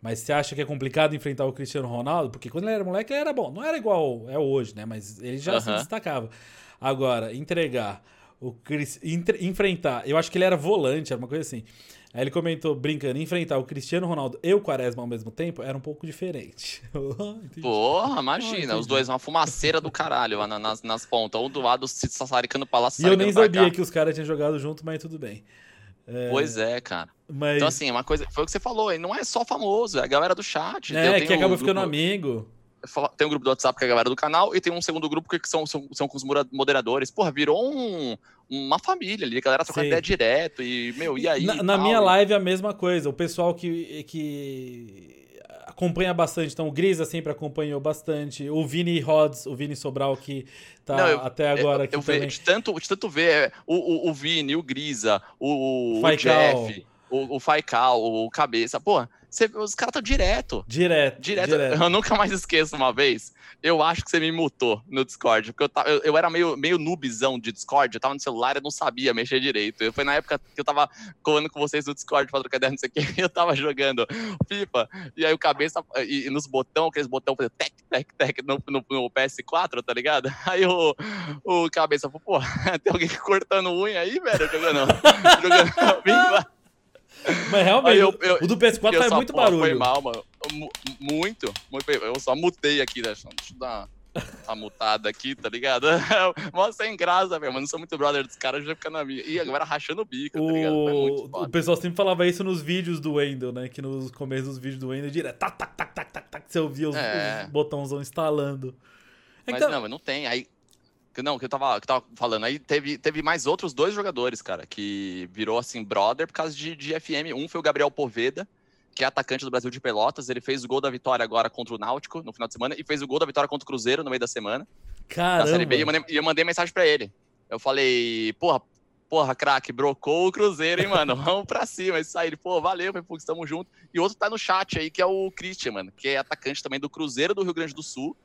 Speaker 1: mas você acha que é complicado enfrentar o Cristiano Ronaldo? Porque quando ele era moleque, ele era bom. Não era igual é hoje, né? Mas ele já se destacava. Agora, entregar o Chris, entre, enfrentar, eu acho que ele era volante, era uma coisa assim. Aí ele comentou, brincando, enfrentar o Cristiano Ronaldo e o Quaresma ao mesmo tempo era um pouco diferente.
Speaker 2: Porra, imagina, os dois, uma fumaceira do caralho lá nas, nas pontas, um do lado se sassaricando pra lá,
Speaker 1: E eu nem sabia que os caras tinham jogado junto, mas tudo bem.
Speaker 2: É... Pois é, cara.
Speaker 1: Mas...
Speaker 2: Então, assim, uma coisa. Foi o que você falou, não é só famoso, é a galera do chat.
Speaker 1: É, que acaba ficando amigo
Speaker 2: tem um grupo do WhatsApp com a galera do canal e tem um segundo grupo que são, são, são com os moderadores. Porra, virou um, uma família ali, a galera trocando ideia direto e, meu, e aí?
Speaker 1: Na, na minha live é a mesma coisa, o pessoal que, que acompanha bastante, então o Grisa sempre acompanhou bastante, o Vini Rods, o Vini Sobral que tá Não, eu, até agora eu, aqui
Speaker 2: eu
Speaker 1: também.
Speaker 2: de tanto, de tanto ver é, o, o, o Vini, o Grisa, o, o Jeff, o, o Faical, o Cabeça, pô, você, os caras estão direto.
Speaker 1: Direto. Direto. Direto.
Speaker 2: Eu nunca mais esqueço uma vez. Eu acho que você me mutou no Discord. Porque eu, tava, eu, eu, era meio, meio noobzão de Discord. Eu tava no celular e não sabia mexer direito. Foi na época que eu tava colando com vocês no Discord pra trocar não sei o que. E eu tava jogando FIFA. E aí o cabeça. E, e nos botões, aqueles botões fazendo tec, tec, tec no, no, no, PS4, tá ligado? Aí o, o cabeça falou, pô, tem alguém cortando unha aí, velho? Jogando. jogando FIFA.
Speaker 1: Mas realmente, eu, eu, o do PS4 faz muito barulho. Foi
Speaker 2: mal, mano. Muito, muito. Eu só mutei aqui, né? Deixa eu dar uma mutada aqui, tá ligado? Mó sem graça, velho. Mas não sou muito brother dos caras, já fica na minha. E agora rachando o bico, o... tá ligado?
Speaker 1: o pessoal sempre falava isso nos vídeos do Wendel, né? Que nos começos dos vídeos do Wendel, direto, tac, tac, tac, tac, tac, tac, você ouvia os, é. os botãozão instalando.
Speaker 2: Mas então... não, mas não tem. Aí, não, que eu tava, que eu tava falando. Aí teve, teve mais outros dois jogadores, cara, que virou assim, brother por causa de, de FM. Um foi o Gabriel Poveda, que é atacante do Brasil de Pelotas. Ele fez o gol da vitória agora contra o Náutico no final de semana e fez o gol da vitória contra o Cruzeiro no meio da semana.
Speaker 1: Caramba. Na Série B.
Speaker 2: E eu mandei, eu mandei mensagem para ele. Eu falei, porra, porra, craque, brocou o Cruzeiro, hein, mano? Vamos pra cima. Isso aí, ele, pô, valeu, pô, estamos juntos. E outro tá no chat aí, que é o Christian, mano, que é atacante também do Cruzeiro do Rio Grande do Sul.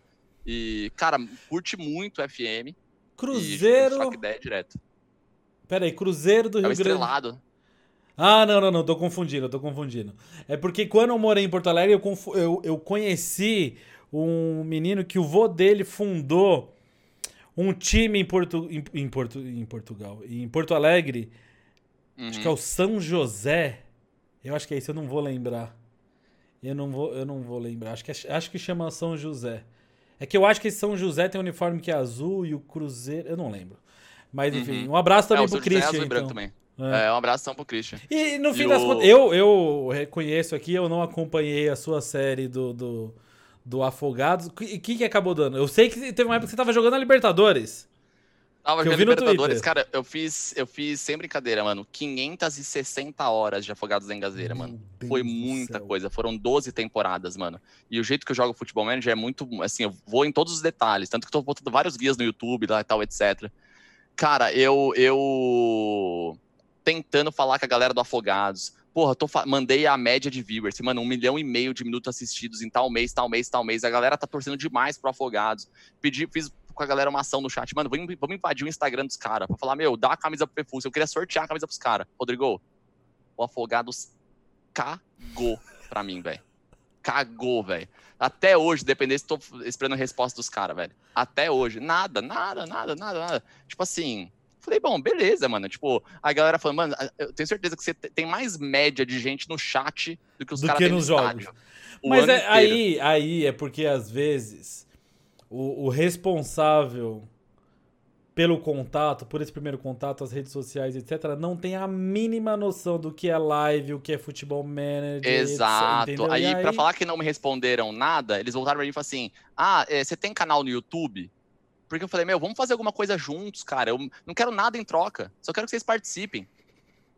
Speaker 2: E, cara, curte muito FM.
Speaker 1: Cruzeiro.
Speaker 2: E ideia direto.
Speaker 1: Pera aí, Cruzeiro do é Rio Grande.
Speaker 2: estrelado.
Speaker 1: Ah, não, não, não, tô confundindo, tô confundindo. É porque quando eu morei em Porto Alegre, eu, conf... eu, eu conheci um menino que o vô dele fundou um time em, Porto... em, em, Porto... em Portugal, em Porto Alegre. Uhum. Acho que é o. São José. Eu acho que é isso, eu não vou lembrar. Eu não vou, eu não vou lembrar. Acho que, é... acho que chama São José. É que eu acho que São José tem um uniforme que é azul e o Cruzeiro. Eu não lembro. Mas enfim, uhum. um abraço também é, pro Christian. É azul e branco então. também.
Speaker 2: É. é, um abração pro Christian.
Speaker 1: E no fim e das o... contas, eu, eu reconheço aqui, eu não acompanhei a sua série do, do, do Afogados. O que, que acabou dando? Eu sei que teve uma época que você tava jogando a Libertadores.
Speaker 2: Tava jogando Libertadores, cara, eu fiz, eu fiz sem brincadeira, mano, 560 horas de Afogados da Engazeira, mano. Foi muita coisa, foram 12 temporadas, mano. E o jeito que eu jogo Futebol Manager é muito, assim, eu vou em todos os detalhes, tanto que eu tô botando vários guias no YouTube lá e tal, etc. Cara, eu eu tentando falar com a galera do Afogados. Porra, tô mandei a média de viewers, mano, um milhão e meio de minutos assistidos em tal mês, tal mês, tal mês. A galera tá torcendo demais pro Afogados. Pedi, fiz com a galera uma ação no chat. Mano, vamos, vamos invadir o Instagram dos caras pra falar, meu, dá a camisa pro Perfus. Eu queria sortear a camisa pros caras. Rodrigo, o Afogados cagou pra mim, velho. Cagou, velho. Até hoje, dependendo se tô esperando a resposta dos caras, velho. Até hoje. Nada, nada, nada, nada, nada. Tipo assim, Falei, bom, beleza, mano. Tipo, a galera falando, mano, eu tenho certeza que você tem mais média de gente no chat do que os caras têm no jogos.
Speaker 1: Mas é, aí, aí é porque às vezes o, o responsável pelo contato, por esse primeiro contato, as redes sociais, etc., não tem a mínima noção do que é live, o que é futebol manager.
Speaker 2: Exato. Etc, aí, aí, pra falar que não me responderam nada, eles voltaram pra mim e falaram assim: Ah, é, você tem canal no YouTube? Porque eu falei, meu, vamos fazer alguma coisa juntos, cara. Eu não quero nada em troca, só quero que vocês participem.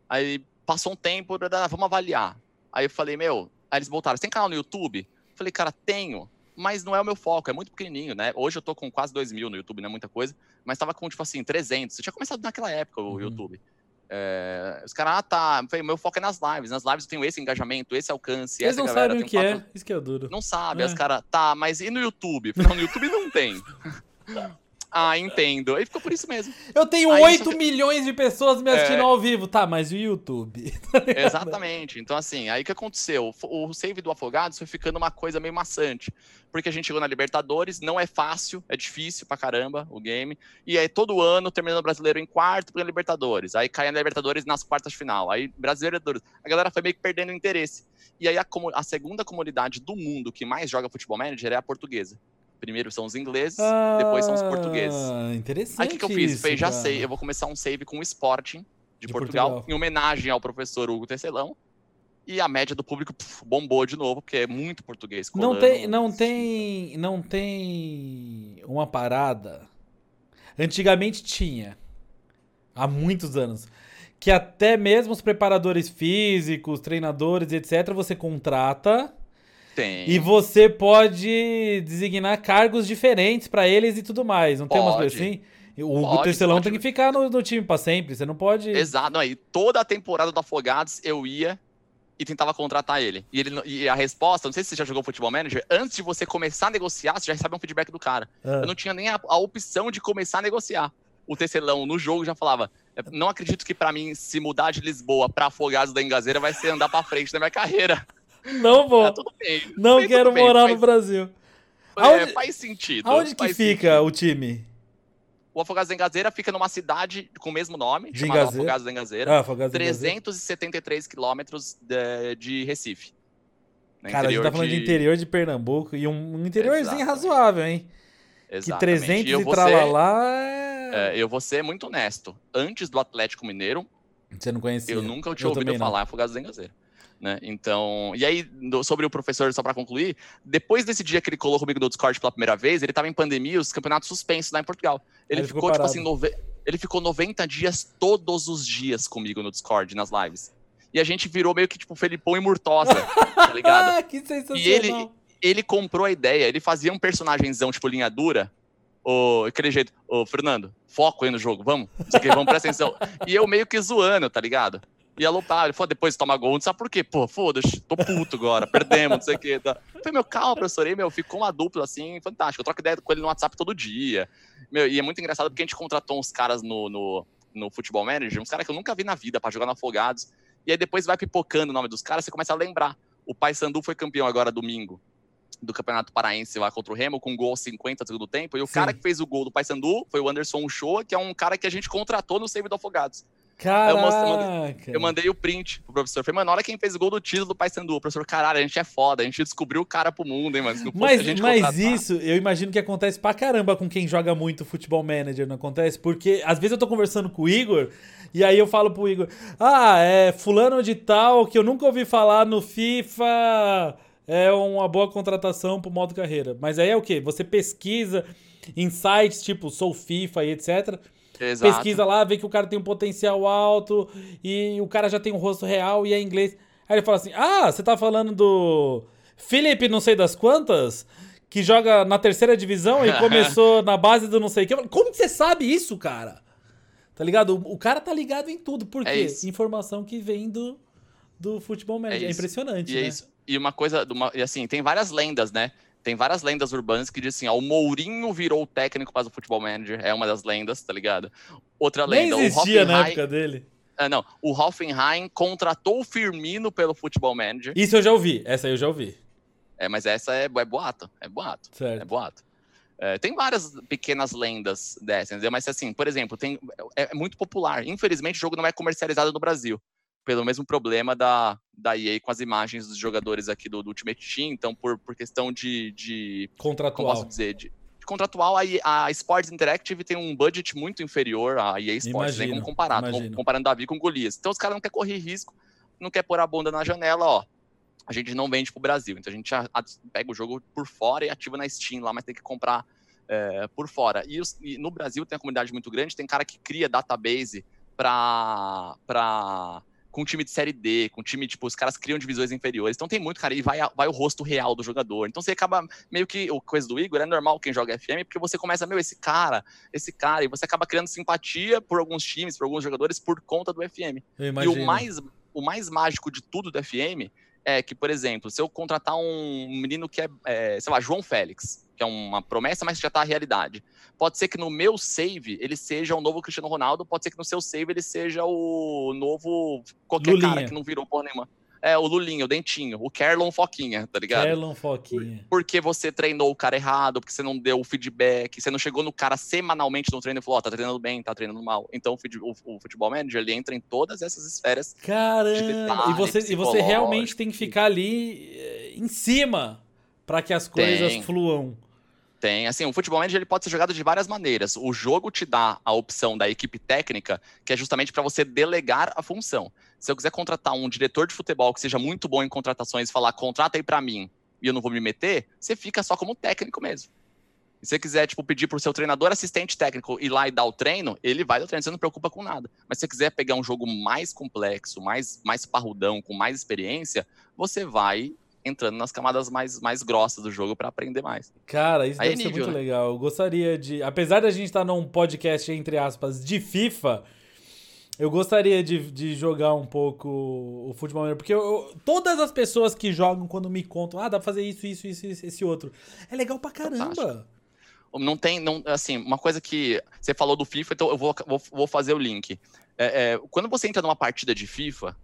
Speaker 2: Aí passou um tempo, vamos avaliar. Aí eu falei, meu, aí eles voltaram, você tem canal no YouTube? Eu falei, cara, tenho mas não é o meu foco, é muito pequenininho, né? Hoje eu tô com quase 2 mil no YouTube, não é muita coisa, mas tava com, tipo assim, 300. Eu tinha começado naquela época o uhum. YouTube. É, os caras, ah, tá, meu foco é nas lives. Nas lives eu tenho esse engajamento, esse alcance.
Speaker 1: Eles não sabem o que quatro... é, isso que é duro.
Speaker 2: Não sabe, é. os caras, tá, mas e no YouTube? Não, no YouTube não tem. Ah, entendo. Aí ficou por isso mesmo.
Speaker 1: Eu tenho Aí 8 milhões de pessoas me assistindo é... ao vivo. Tá, mas o YouTube?
Speaker 2: Exatamente. Então, assim, aí o que aconteceu? O save do Afogados foi ficando uma coisa meio maçante. Porque a gente chegou na Libertadores, não é fácil, é difícil pra caramba o game. E aí todo ano terminando o brasileiro em quarto pra Libertadores. Aí cai na Libertadores nas quartas de final. Aí brasileiro. A galera foi meio que perdendo interesse. E aí a, a segunda comunidade do mundo que mais joga futebol manager é a portuguesa. Primeiro são os ingleses, ah, depois são os portugueses.
Speaker 1: Interessante.
Speaker 2: Aí o que, que, eu fiz? Isso, Falei, já cara. sei, eu vou começar um save com o Sporting de, de Portugal, Portugal, em homenagem ao professor Hugo Tecelão. E a média do público puf, bombou de novo, porque é muito português.
Speaker 1: Não tem, não tem, não tem uma parada. Antigamente tinha. há muitos anos, que até mesmo os preparadores físicos, treinadores, etc., você contrata.
Speaker 2: Tem.
Speaker 1: E você pode designar cargos diferentes para eles e tudo mais. Não tem umas coisas assim? O Hugo Tecelão tem que ficar no, no, time para sempre, você não pode.
Speaker 2: Exato, aí toda a temporada do Afogados eu ia e tentava contratar ele. E, ele. e a resposta, não sei se você já jogou Futebol Manager, antes de você começar a negociar, você já recebe um feedback do cara. Ah. Eu não tinha nem a, a, opção de começar a negociar. O tecelão no jogo já falava: não acredito que para mim, se mudar de Lisboa para Afogados da Engazeira, vai ser andar para frente na minha carreira.
Speaker 1: Não vou. Ah, tudo bem. Não bem, quero morar bem, no Brasil.
Speaker 2: É, aonde, faz sentido.
Speaker 1: Aonde
Speaker 2: faz
Speaker 1: que fica
Speaker 2: sentido.
Speaker 1: o time?
Speaker 2: O Afogados da Engazeira fica numa cidade com o mesmo nome, de chamada Afogados da Engazeira. Ah, Afogados 373 quilômetros de, de, Recife.
Speaker 1: Cara, a gente tá falando de... de... interior de Pernambuco e um interiorzinho razoável, hein? Exatamente. Que 300 e, e tralalá
Speaker 2: é... é... Eu vou ser muito honesto. Antes do Atlético Mineiro...
Speaker 1: Você não conhecia?
Speaker 2: Eu nunca tinha ouvido falar Afogados da Engazeira. Né? Então, e aí, sobre o professor, só para concluir, depois desse dia que ele colou comigo no Discord pela primeira vez, ele estava em pandemia, os campeonatos suspensos lá em Portugal. Ele, ficou, ficou tipo assim, nove... ele ficou 90 dias todos os dias comigo no Discord, nas lives. E a gente virou meio que tipo Felipão e Murtosa, tá ligado?
Speaker 1: que sensacional.
Speaker 2: E ele, ele comprou a ideia, ele fazia um personagemzão, tipo, linha dura, o, aquele jeito, ô, Fernando, foco aí no jogo, vamos, vamos prestar atenção. E eu meio que zoando, tá ligado? E aloprava. Ele falou, depois toma gol, não sabe por quê? Pô, foda-se, tô puto agora, perdemos, não sei o quê. Tá. Falei, meu, calma, professor. E, meu, ficou uma dupla, assim, fantástica. Eu troco ideia com ele no WhatsApp todo dia. Meu, e é muito engraçado porque a gente contratou uns caras no, no, no Futebol Manager, uns caras que eu nunca vi na vida para jogar no Afogados. E aí depois vai pipocando o nome dos caras, você começa a lembrar. O Pai Sandu foi campeão agora domingo do Campeonato Paraense lá contra o Remo, com um gol aos 50 do segundo tempo. E o Sim. cara que fez o gol do Paysandu foi o Anderson Shoa, que é um cara que a gente contratou no Save do Afogados.
Speaker 1: Caraca.
Speaker 2: Eu, mostrei, eu, mandei o print pro professor. Falei, mano, olha quem fez o gol do título do Paysandu. O professor, caralho, a gente é foda, a gente descobriu o cara pro mundo, hein, mano.
Speaker 1: Mas, mas isso, eu imagino que acontece pra caramba com quem joga muito futebol manager, não acontece? Porque às vezes eu tô conversando com o Igor e aí eu falo pro Igor, ah, é fulano de tal que eu nunca ouvi falar no FIFA é uma boa contratação pro modo carreira. Mas aí é o quê? Você pesquisa em sites tipo Sou FIFA e etc., Exato. pesquisa lá, vê que o cara tem um potencial alto e o cara já tem um rosto real e é inglês. Aí ele fala assim: Ah, você tá falando do Felipe não sei das quantas? Que joga na terceira divisão e começou na base do não sei o que. Como que você sabe isso, cara? Tá ligado? O, o cara tá ligado em tudo. Por é quê? É Informação que vem do, do futebol médio. É, é impressionante,
Speaker 2: e
Speaker 1: é
Speaker 2: né? É isso. E uma coisa, uma, e assim, tem várias lendas, né? Tem várias lendas urbanas que dizem assim, ó, o Mourinho virou técnico para o Futebol Manager, é uma das lendas, tá ligado? Outra lenda,
Speaker 1: Nem existia o na época dele.
Speaker 2: Ah, não, o Hoffenheim contratou o Firmino pelo Futebol Manager.
Speaker 1: Isso eu já ouvi, essa eu já ouvi.
Speaker 2: É, mas essa é, é boato, é boato, certo. é boato. É, tem várias pequenas lendas dessas, entendeu? Mas assim, por exemplo, tem, é, é muito popular. Infelizmente, o jogo não é comercializado no Brasil pelo mesmo problema da, da EA com as imagens dos jogadores aqui do, do Ultimate Team, então por, por questão de, de
Speaker 1: contratual,
Speaker 2: como posso dizer, de, de contratual, a, a Sports Interactive tem um budget muito inferior à EA Sports, nem como comparar, comparando Davi com Golias. Então os caras não querem correr risco, não quer pôr a bunda na janela, ó. A gente não vende pro Brasil, então a gente pega o jogo por fora e ativa na Steam lá, mas tem que comprar é, por fora. E, os, e, no Brasil tem uma comunidade muito grande, tem cara que cria database para com time de série D, com time, tipo, os caras criam divisões inferiores. Então tem muito, cara, e vai, vai o rosto real do jogador. Então você acaba meio que, o coisa do Igor, é normal quem joga FM, porque você começa, meu, esse cara, esse cara, e você acaba criando simpatia por alguns times, por alguns jogadores, por conta do FM. E o mais, o mais mágico de tudo do FM é que, por exemplo, se eu contratar um menino que é, é sei lá, João Félix, que é uma promessa, mas que já está a realidade. Pode ser que no meu save ele seja o novo Cristiano Ronaldo, pode ser que no seu save ele seja o novo qualquer Lulinha. cara que não virou porra nenhuma. É, o Lulinho, o Dentinho, o Kerlon Foquinha, tá ligado?
Speaker 1: Kerlon Foquinha.
Speaker 2: Porque você treinou o cara errado, porque você não deu o feedback, você não chegou no cara semanalmente no treino e falou, ó, oh, tá treinando bem, tá treinando mal. Então o, o, futebol manager, ele entra em todas essas esferas.
Speaker 1: Caramba! De e você, e você realmente tem que ficar ali eh, em cima para que as coisas tem. fluam.
Speaker 2: Tem, assim, o futebol manager ele pode ser jogado de várias maneiras. O jogo te dá a opção da equipe técnica, que é justamente para você delegar a função. Se eu quiser contratar um diretor de futebol que seja muito bom em contratações e falar, contrata aí para mim, e eu não vou me meter, você fica só como técnico mesmo. E se você quiser, tipo, pedir pro seu treinador assistente técnico ir lá e dar o treino, ele vai dar o treino, você não preocupa com nada. Mas se você quiser pegar um jogo mais complexo, mais, mais parrudão, com mais experiência, você vai entrando nas camadas mais, mais grossas do jogo para aprender mais.
Speaker 1: Cara, isso Aí deve é nível, ser muito né? legal. Eu gostaria de. Apesar da gente estar tá num podcast, entre aspas, de FIFA, eu gostaria de, de jogar um pouco o futebol americano. Porque eu, eu, todas as pessoas que jogam, quando me contam, ah, dá pra fazer isso, isso, isso, esse outro. É legal pra caramba. Fantástico.
Speaker 2: Não tem, não, assim, uma coisa que você falou do FIFA, então eu vou, vou, vou fazer o link. É, é, quando você entra numa partida de FIFA,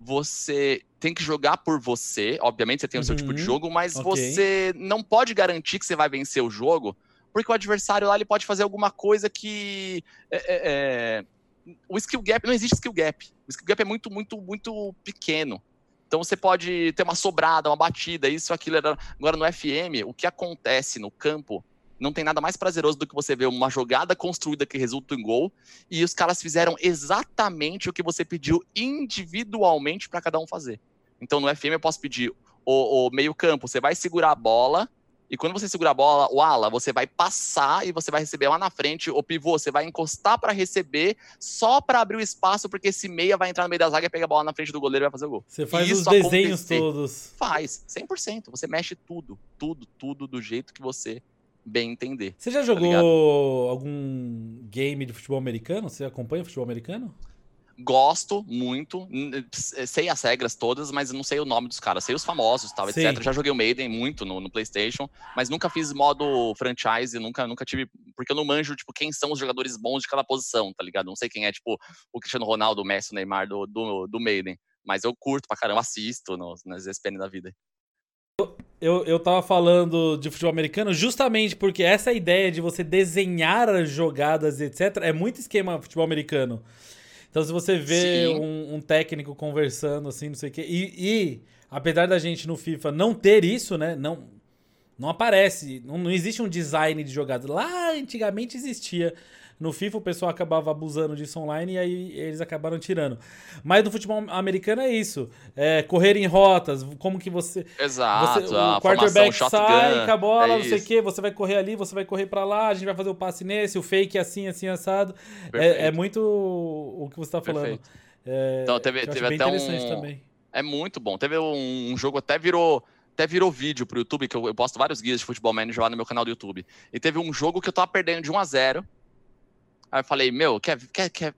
Speaker 2: você tem que jogar por você. Obviamente, você tem o seu tipo de uhum. jogo, mas okay. você não pode garantir que você vai vencer o jogo, porque o adversário lá ele pode fazer alguma coisa que. É, é, é o skill gap não existe skill gap. O skill gap é muito, muito, muito pequeno. Então você pode ter uma sobrada, uma batida, isso, aquilo. Agora no FM, o que acontece no campo não tem nada mais prazeroso do que você ver uma jogada construída que resulta em gol e os caras fizeram exatamente o que você pediu individualmente para cada um fazer. Então no FM eu posso pedir o, o meio-campo, você vai segurar a bola e quando você segura a bola, o ala, você vai passar e você vai receber lá na frente. O pivô, você vai encostar para receber só para abrir o espaço, porque esse meia vai entrar no meio da zaga e pegar a bola na frente do goleiro e vai fazer o gol.
Speaker 1: Você faz os desenhos todos.
Speaker 2: Faz, 100%. Você mexe tudo, tudo, tudo do jeito que você bem entender.
Speaker 1: Você já tá jogou tá algum game de futebol americano? Você acompanha futebol americano?
Speaker 2: Gosto muito, sei as regras todas, mas não sei o nome dos caras, sei os famosos, tal, Sim. etc. Já joguei o Maiden muito no, no, PlayStation, mas nunca fiz modo franchise, nunca, nunca tive, porque eu não manjo tipo quem são os jogadores bons de cada posição, tá ligado? Não sei quem é tipo o Cristiano Ronaldo, o Messi, o Neymar do, do, do Maiden, mas eu curto pra caramba, assisto nos, nas ESPN da vida
Speaker 1: eu, eu tava falando de futebol americano justamente porque essa ideia de você desenhar as jogadas, etc., é muito esquema futebol americano. Então, se você vê um, um, técnico conversando assim, não sei o quê, e, e, apesar da gente no FIFA não ter isso, né? Não, não aparece, não, não existe um design de jogadas. Lá antigamente existia. No FIFA o pessoal acabava abusando disso online e aí eles acabaram tirando. Mas no futebol americano é isso. É correr em rotas, como que você...
Speaker 2: Exato,
Speaker 1: você, O quarterback sai com a bola, é não sei o que, você vai correr ali, você vai correr para lá, a gente vai fazer o passe nesse, o fake assim, assim, assado. É, é, muito o que você tá falando.
Speaker 2: É, então teve, teve até um... Também. É muito bom. Teve um, um jogo, até virou até virou vídeo pro YouTube, que eu, eu posto vários guias de futebol manager lá no meu canal do YouTube. E teve um jogo que eu tava perdendo de 1 a 0 Aí eu falei, meu, quer, quer, quer...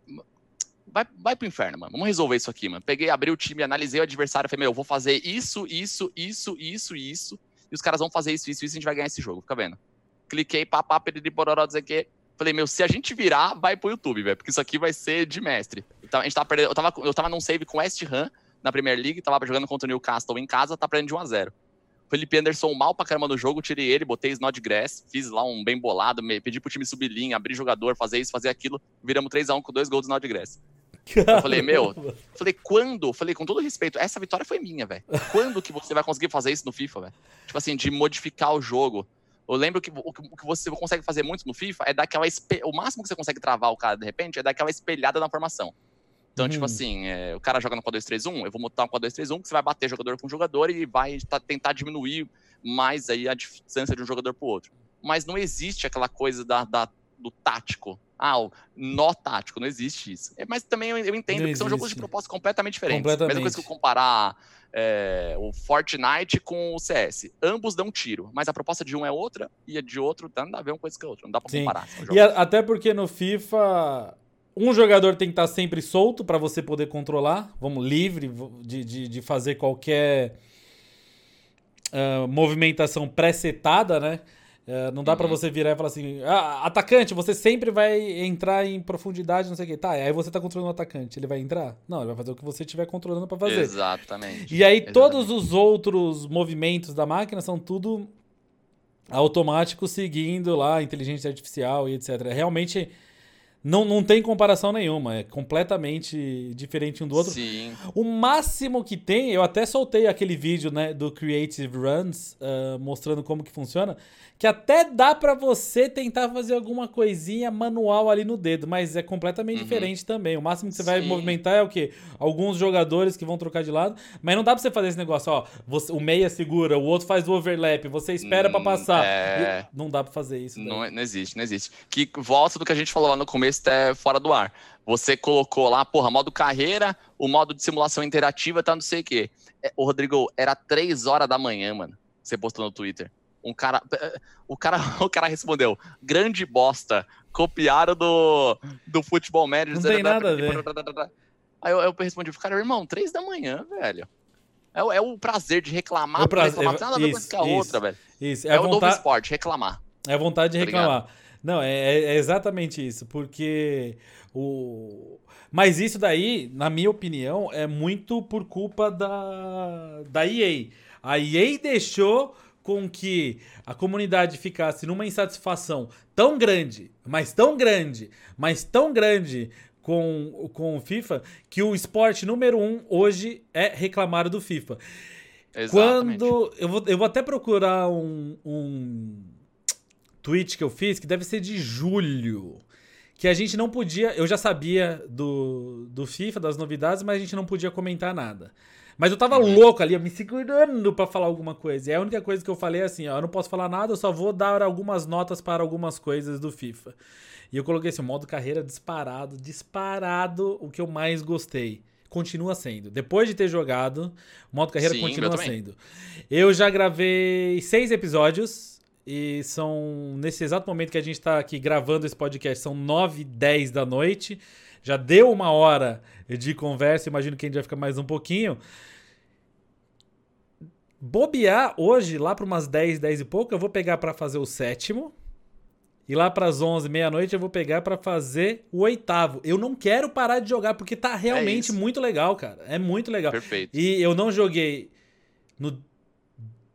Speaker 2: Vai, vai pro inferno, mano. Vamos resolver isso aqui, mano. Peguei, abri o time, analisei o adversário, falei, meu, vou fazer isso, isso, isso, isso, isso. E os caras vão fazer isso, isso, isso, e a gente vai ganhar esse jogo, fica vendo? Cliquei, papá, peridi, pororó, dizer que. Falei, meu, se a gente virar, vai pro YouTube, velho, porque isso aqui vai ser de mestre. Então, a gente tava perdendo, eu tava, eu tava num save com West Ham na Premier League, tava jogando contra o Newcastle em casa, tá perdendo de 1 a 0 Felipe Anderson mal pra caramba no jogo, tirei ele, botei Snodgrass, fiz lá um bem bolado, pedi pro time subir linha, abrir jogador, fazer isso, fazer aquilo, viramos 3x1 com dois gols do Snodgrass. Eu falei, meu, falei, quando? Falei, com todo respeito, essa vitória foi minha, velho. Quando que você vai conseguir fazer isso no FIFA, velho? Tipo assim, de modificar o jogo. Eu lembro que o que você consegue fazer muito no FIFA é dar aquela. O máximo que você consegue travar o cara de repente é dar aquela espelhada na formação. Então, tipo uhum. tipo assim, é, o cara joga no 4-2-3-1, eu vou montar um 4-2-3-1 que você vai bater jogador com jogador e vai tentar diminuir mais aí a distância de um jogador pro outro. Mas não existe aquela coisa da, da do tático. Ah, o nó tático, não existe isso. É, mas também eu, eu entendo não que existe. são jogos de propósito completamente diferentes. Completamente. Mesma coisa que eu comparar é, o Fortnite com o CS. Ambos dão tiro, mas a proposta de um é outra e a de outro tá, não dá a ver uma coisa com a outra. Não dá pra Sim. comparar.
Speaker 1: E a, até porque no FIFA um jogador tem que estar sempre solto para você poder controlar, vamos, livre de, de, de fazer qualquer uh, movimentação pré-setada, né? Uh, não dá uhum. para você virar e falar assim, ah, atacante, você sempre vai entrar em profundidade, não sei o que. Tá, aí você tá controlando o atacante, ele vai entrar? Não, ele vai fazer o que você estiver controlando para fazer.
Speaker 2: Exatamente.
Speaker 1: E aí
Speaker 2: Exatamente.
Speaker 1: todos os outros movimentos da máquina são tudo automático, seguindo lá inteligência artificial e etc. Realmente Não, não tem comparação nenhuma, é completamente diferente um do outro.
Speaker 2: Sim.
Speaker 1: O máximo que tem, eu até soltei aquele vídeo né, do Creative Runs uh, mostrando como que funciona, que até dá para você tentar fazer alguma coisinha manual ali no dedo, mas é completamente uhum. diferente também. O máximo que você Sim. vai movimentar é o quê? Alguns jogadores que vão trocar de lado, mas não dá pra você fazer esse negócio, ó, você, o meia segura, o outro faz o overlap, você espera hum, para passar.
Speaker 2: É...
Speaker 1: Não dá para fazer isso.
Speaker 2: Não, é, não existe, não existe. Que volta do que a gente falou lá no começo, até fora do ar. Você colocou lá, porra, modo carreira, o modo de simulação interativa tá não sei o quê. É, ô, Rodrigo, era três horas da manhã, mano. Você postou no Twitter. Um cara, o cara, o cara respondeu: "Grande bosta, copiaram do do Futebol Manager".
Speaker 1: Não tem nada a ver.
Speaker 2: Aí eu, eu respondi cara, irmão, três da manhã, velho. É, é o prazer de reclamar,
Speaker 1: é prazer,
Speaker 2: reclamar, não tem nada a ver com a outra, velho.
Speaker 1: Isso,
Speaker 2: é, é o vontade, novo esporte, reclamar.
Speaker 1: É a vontade de tá reclamar. Não, é, é, é exatamente isso, porque o mas isso daí, na minha opinião, é muito por culpa da da EA. A EA deixou com que a comunidade ficasse numa insatisfação tão grande, mas tão grande, mas tão grande com, com o FIFA, que o esporte número um hoje é reclamar do FIFA. Exatamente. Quando. Eu vou, eu vou até procurar um, um tweet que eu fiz, que deve ser de julho. Que a gente não podia. Eu já sabia do, do FIFA, das novidades, mas a gente não podia comentar nada. Mas eu tava uhum. louco ali, me segurando para falar alguma coisa. E a única coisa que eu falei é assim, ó, eu não posso falar nada, eu só vou dar algumas notas para algumas coisas do FIFA. E eu coloquei assim, modo carreira disparado, disparado, o que eu mais gostei. Continua sendo. Depois de ter jogado, o modo carreira Sim, continua sendo. Eu já gravei seis episódios. E são, nesse exato momento que a gente está aqui gravando esse podcast, são nove, dez da noite. Já deu uma hora de conversa, imagino que a gente vai ficar mais um pouquinho bobear hoje, lá para umas 10, 10 e pouco, eu vou pegar para fazer o sétimo. E lá para as 11, meia-noite, eu vou pegar para fazer o oitavo. Eu não quero parar de jogar porque tá realmente é muito legal, cara. É muito legal.
Speaker 2: Perfeito.
Speaker 1: E eu não joguei no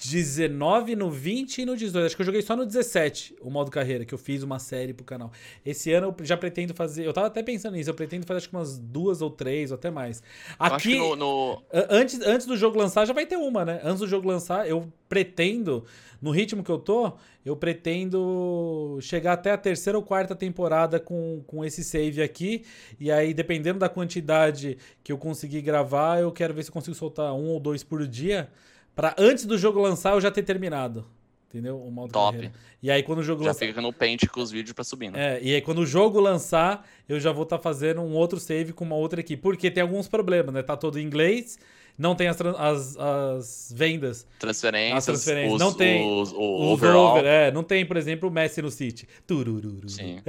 Speaker 1: 19, no 20 e no 18. Acho que eu joguei só no 17 o modo carreira, que eu fiz uma série pro canal. Esse ano eu já pretendo fazer. Eu tava até pensando nisso, eu pretendo fazer acho que umas duas ou três, ou até mais. Aqui.
Speaker 2: No, no...
Speaker 1: Antes, antes do jogo lançar, já vai ter uma, né? Antes do jogo lançar, eu pretendo, no ritmo que eu tô, eu pretendo chegar até a terceira ou quarta temporada com, com esse save aqui. E aí, dependendo da quantidade que eu conseguir gravar, eu quero ver se eu consigo soltar um ou dois por dia para antes do jogo lançar eu já ter terminado. Entendeu? O modo
Speaker 2: Top.
Speaker 1: Carreira. E aí quando o jogo
Speaker 2: já
Speaker 1: lançar...
Speaker 2: fica no pente com os vídeos para subir,
Speaker 1: né? É, e aí quando o jogo lançar, eu já vou estar tá fazendo um outro save com uma outra equipe. Porque tem alguns problemas, né? Tá todo em inglês, não tem as, as, as vendas.
Speaker 2: Transferências.
Speaker 1: As transferências. Os, não tem.
Speaker 2: Os, o overall. Over,
Speaker 1: é, não tem, por exemplo, o Messi no City. Turururu.
Speaker 2: Sim.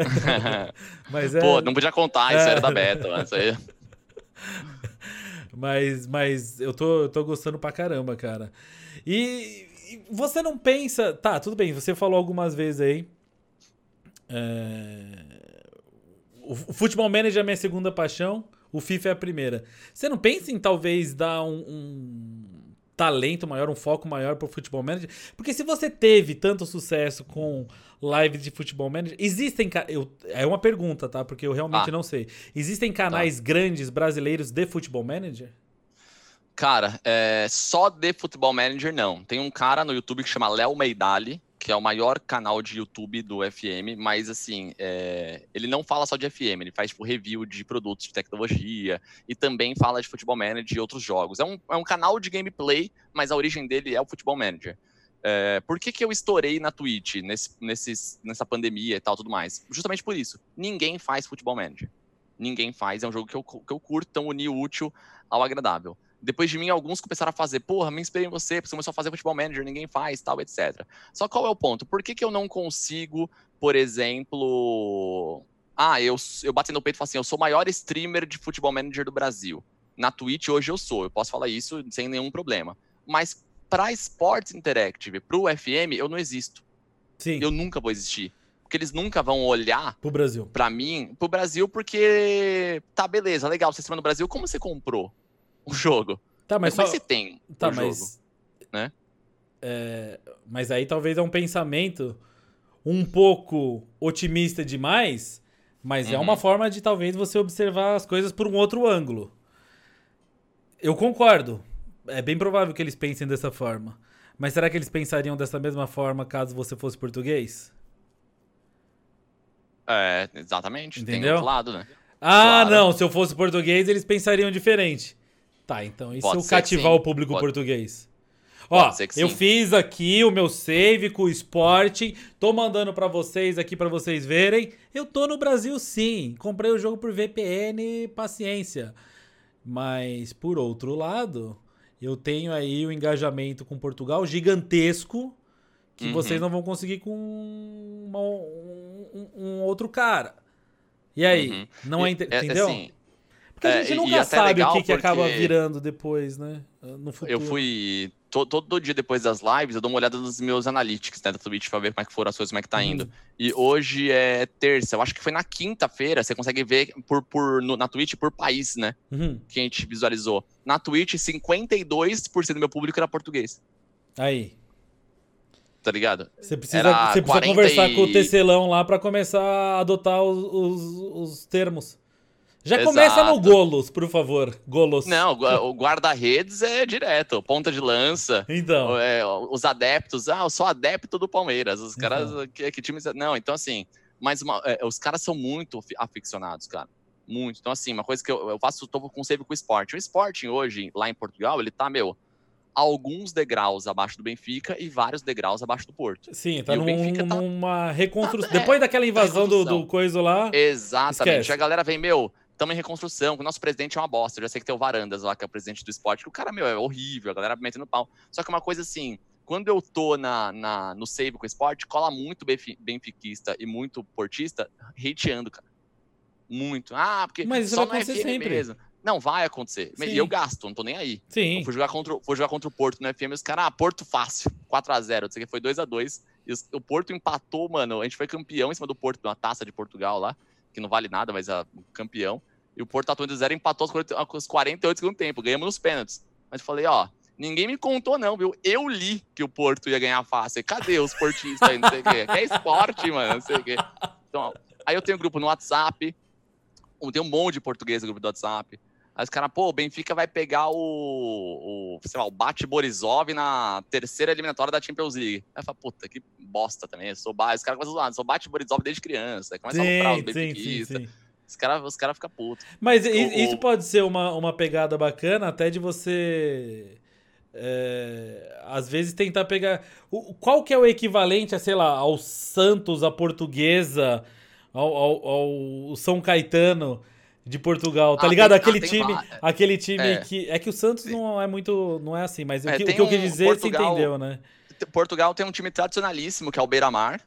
Speaker 1: Mas é...
Speaker 2: Pô, não podia contar, isso é. era da beta, mas aí...
Speaker 1: Mas, mas eu tô, eu tô gostando pra caramba, cara. E, e, você não pensa. Tá, tudo bem, você falou algumas vezes aí. É... O, Futebol Manager é minha segunda paixão, o FIFA é a primeira. Você não pensa em talvez dar um, um talento maior, um foco maior pro Futebol Manager? Porque se você teve tanto sucesso com lives de Futebol Manager. Existem. Eu, é uma pergunta, tá? Porque eu realmente ah. não sei. Existem canais tá. grandes brasileiros de Futebol Manager?
Speaker 2: Cara, é, só de Futebol Manager não. Tem um cara no YouTube que chama Léo Meidali, que é o maior canal de YouTube do FM, mas assim, é, ele não fala só de FM, ele faz tipo, review de produtos de tecnologia e também fala de Futebol Manager e outros jogos. É um, é um canal de gameplay, mas a origem dele é o Futebol Manager. É, por que, que eu estourei na Twitch nesse, nesses, nessa pandemia e tal, tudo mais? Justamente por isso. Ninguém faz Futebol Manager. Ninguém faz, é um jogo que eu, que eu curto, então unir o útil ao agradável. Depois de mim, alguns começaram a fazer, porra, me inspirei em você, você começou a fazer futebol manager, ninguém faz, tal, etc. Só qual é o ponto? Por que, que eu não consigo, por exemplo. Ah, eu, eu bati no peito e falo assim, eu sou o maior streamer de futebol manager do Brasil. Na Twitch hoje eu sou, eu posso falar isso sem nenhum problema. Mas para Sports Interactive, para o FM, eu não existo.
Speaker 1: Sim.
Speaker 2: Eu nunca vou existir. Porque eles nunca vão olhar
Speaker 1: pro Brasil.
Speaker 2: Para mim, pro Brasil, porque tá beleza, legal, você está no Brasil, como você comprou o jogo?
Speaker 1: Tá, mas
Speaker 2: como
Speaker 1: só...
Speaker 2: você tem
Speaker 1: tá,
Speaker 2: o
Speaker 1: mas...
Speaker 2: jogo, né?
Speaker 1: É... Mas aí talvez é um pensamento um pouco otimista demais, Mas uhum. é uma uhum. forma de talvez você observar as coisas por um outro ângulo. Eu concordo. É bem provável que eles pensem dessa forma. Mas será que eles pensariam dessa mesma forma caso você fosse português?
Speaker 2: É, exatamente. Entendeu? Tem outro lado, né?
Speaker 1: Ah, claro. não. Se eu fosse português, eles pensariam diferente. Tá, então e Pode se eu cativar o público Pode... português? Ó, eu fiz aqui o meu save com o Sporting, tô mandando para vocês aqui para vocês verem. Eu tô no Brasil sim, comprei o jogo por VPN, paciência. Mas por outro lado, eu tenho aí o um engajamento com Portugal gigantesco que uhum. vocês não vão conseguir com uma, um, um, outro cara. E aí? Uhum. Não é, é entendeu? Assim, porque a gente é, nunca sabe o que, que acaba virando depois, né?
Speaker 2: No futuro. Eu fui. Todo, todo dia depois das lives, eu dou uma olhada nos meus analytics né, da Twitch pra ver como é que foram as coisas, como é que tá indo. Uhum. E hoje é terça, eu acho que foi na quinta-feira, você consegue ver por, por, no, na Twitch por país, né? Uhum. Que a gente visualizou. Na Twitch, 52% do meu público era português.
Speaker 1: Aí.
Speaker 2: Tá ligado?
Speaker 1: Você precisa, você precisa conversar e... com o tecelão lá para começar a adotar os, os, os termos. Já Exato. começa no Golos, por favor. Golos.
Speaker 2: Não, o guarda-redes é direto, ponta de lança.
Speaker 1: Então.
Speaker 2: É, os adeptos, ah, eu sou adepto do Palmeiras. Os caras, uhum. que, que time. Não, então assim, mas uma, é, os caras são muito aficionados, cara. Muito. Então, assim, uma coisa que eu, eu faço, tô com save com o esporte. O Sporting hoje, lá em Portugal, ele tá, meu, alguns degraus abaixo do Benfica e vários degraus abaixo do Porto.
Speaker 1: Sim, tá, num, tá... numa reconstrução. Tá, é, Depois daquela invasão do, do coisa lá.
Speaker 2: Exatamente. Esquece. A galera vem, meu, estamos em reconstrução, o nosso presidente é uma bosta. Eu já sei que tem o Varandas lá, que é o presidente do esporte, que o cara, meu, é horrível, a galera metendo pau. Só que uma coisa assim, quando eu tô na, na, no save com o esporte, cola muito benfiquista e muito portista hateando, cara. Muito. Ah, porque
Speaker 1: Mas isso só vai acontecer sempre.
Speaker 2: mesmo. Não, vai acontecer. Sim. E eu gasto, não tô nem aí.
Speaker 1: Sim.
Speaker 2: Eu fui jogar contra, fui jogar contra o Porto no FM, os caras, ah, Porto fácil, 4x0. Não sei que foi 2x2. E o Porto empatou, mano. A gente foi campeão em cima do Porto, uma taça de Portugal lá que não vale nada, mas é campeão. E o Porto atuando de zero empatou aos 48 segundos tempo, ganhamos nos pênaltis. Mas falei, ó, ninguém me contou não, viu? Eu li que o Porto ia ganhar fácil. Cadê os portistas aí, não sei o quê? É esporte, mano, não sei o quê. Então, aí eu tenho um grupo no WhatsApp, tem um monte de português no grupo do WhatsApp. Aí os caras, pô, o Benfica vai pegar o, o sei lá, o Bate Borisov na terceira eliminatória da Champions League. Aí eu falo, puta, que bosta também. Eu sou ba... Os caras começam a sou Bate Borisov desde criança. Aí começa sim, a comprar os benfiquistas. Os caras os cara ficam putos.
Speaker 1: Mas isso o... pode ser uma, uma pegada bacana até de você. É, às vezes tentar pegar. O, qual que é o equivalente a, sei lá, ao Santos, a Portuguesa, ao, ao, ao São Caetano de Portugal, tá ah, ligado? Tem, aquele, ah, time, aquele time é. que. É que o Santos não é muito. Não é assim, mas é, o, que, o que eu quis dizer Portugal, você entendeu, né?
Speaker 2: Portugal tem um time tradicionalíssimo, que é o Beira-Mar,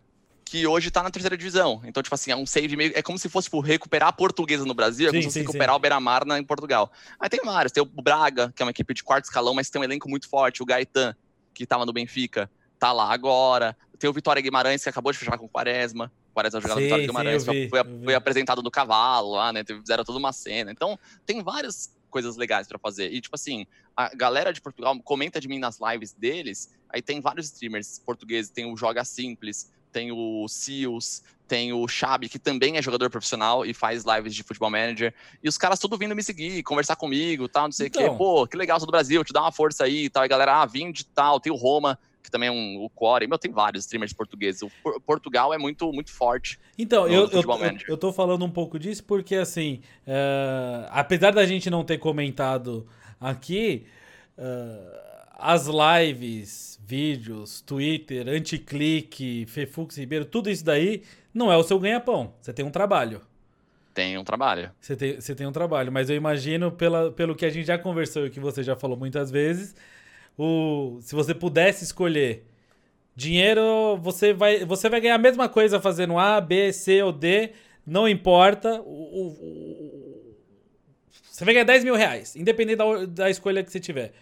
Speaker 2: que hoje tá na terceira divisão. Então, tipo assim, é um save meio. É como se fosse tipo, recuperar a portuguesa no Brasil, é como sim, se fosse recuperar sim. o Beira-Mar em Portugal. Aí tem vários. Tem o Braga, que é uma equipe de quarto escalão, mas tem um elenco muito forte. O Gaetan, que tava no Benfica, tá lá agora. Tem o Vitória Guimarães, que acabou de fechar com o Quaresma. Quaresma jogando Vitória Guimarães, sim, vi, foi, foi apresentado no cavalo lá, né? Fizeram toda uma cena. Então, tem várias coisas legais para fazer. E, tipo assim, a galera de Portugal comenta de mim nas lives deles. Aí tem vários streamers portugueses. Tem o Joga Simples, tem o Seals, tem o Xabi, que também é jogador profissional e faz lives de futebol manager. E os caras tudo vindo me seguir, conversar comigo, tal, não sei o então. quê. Pô, que legal, sou do Brasil, te dá uma força aí e tal. E galera, ah, vim de tal, tem o Roma, que também é um o Core. Meu, tem vários streamers portugueses. O Portugal é muito, muito forte.
Speaker 1: Então, eu, eu, eu, eu, tô falando um pouco disso porque, assim, uh, apesar da gente não ter comentado aqui, uh, as lives, vídeos, Twitter, Anticlique, Fefux Ribeiro, tudo isso daí não é o seu ganha-pão. Você tem um trabalho.
Speaker 2: Tem um trabalho.
Speaker 1: Você tem, você tem um trabalho, mas eu imagino, pela, pelo que a gente já conversou e que você já falou muitas vezes, o, se você pudesse escolher dinheiro, você vai, você vai ganhar a mesma coisa fazendo A, B, C ou D, não importa. O, o, você vai ganhar 10 mil reais, independente da, da escolha que você tiver.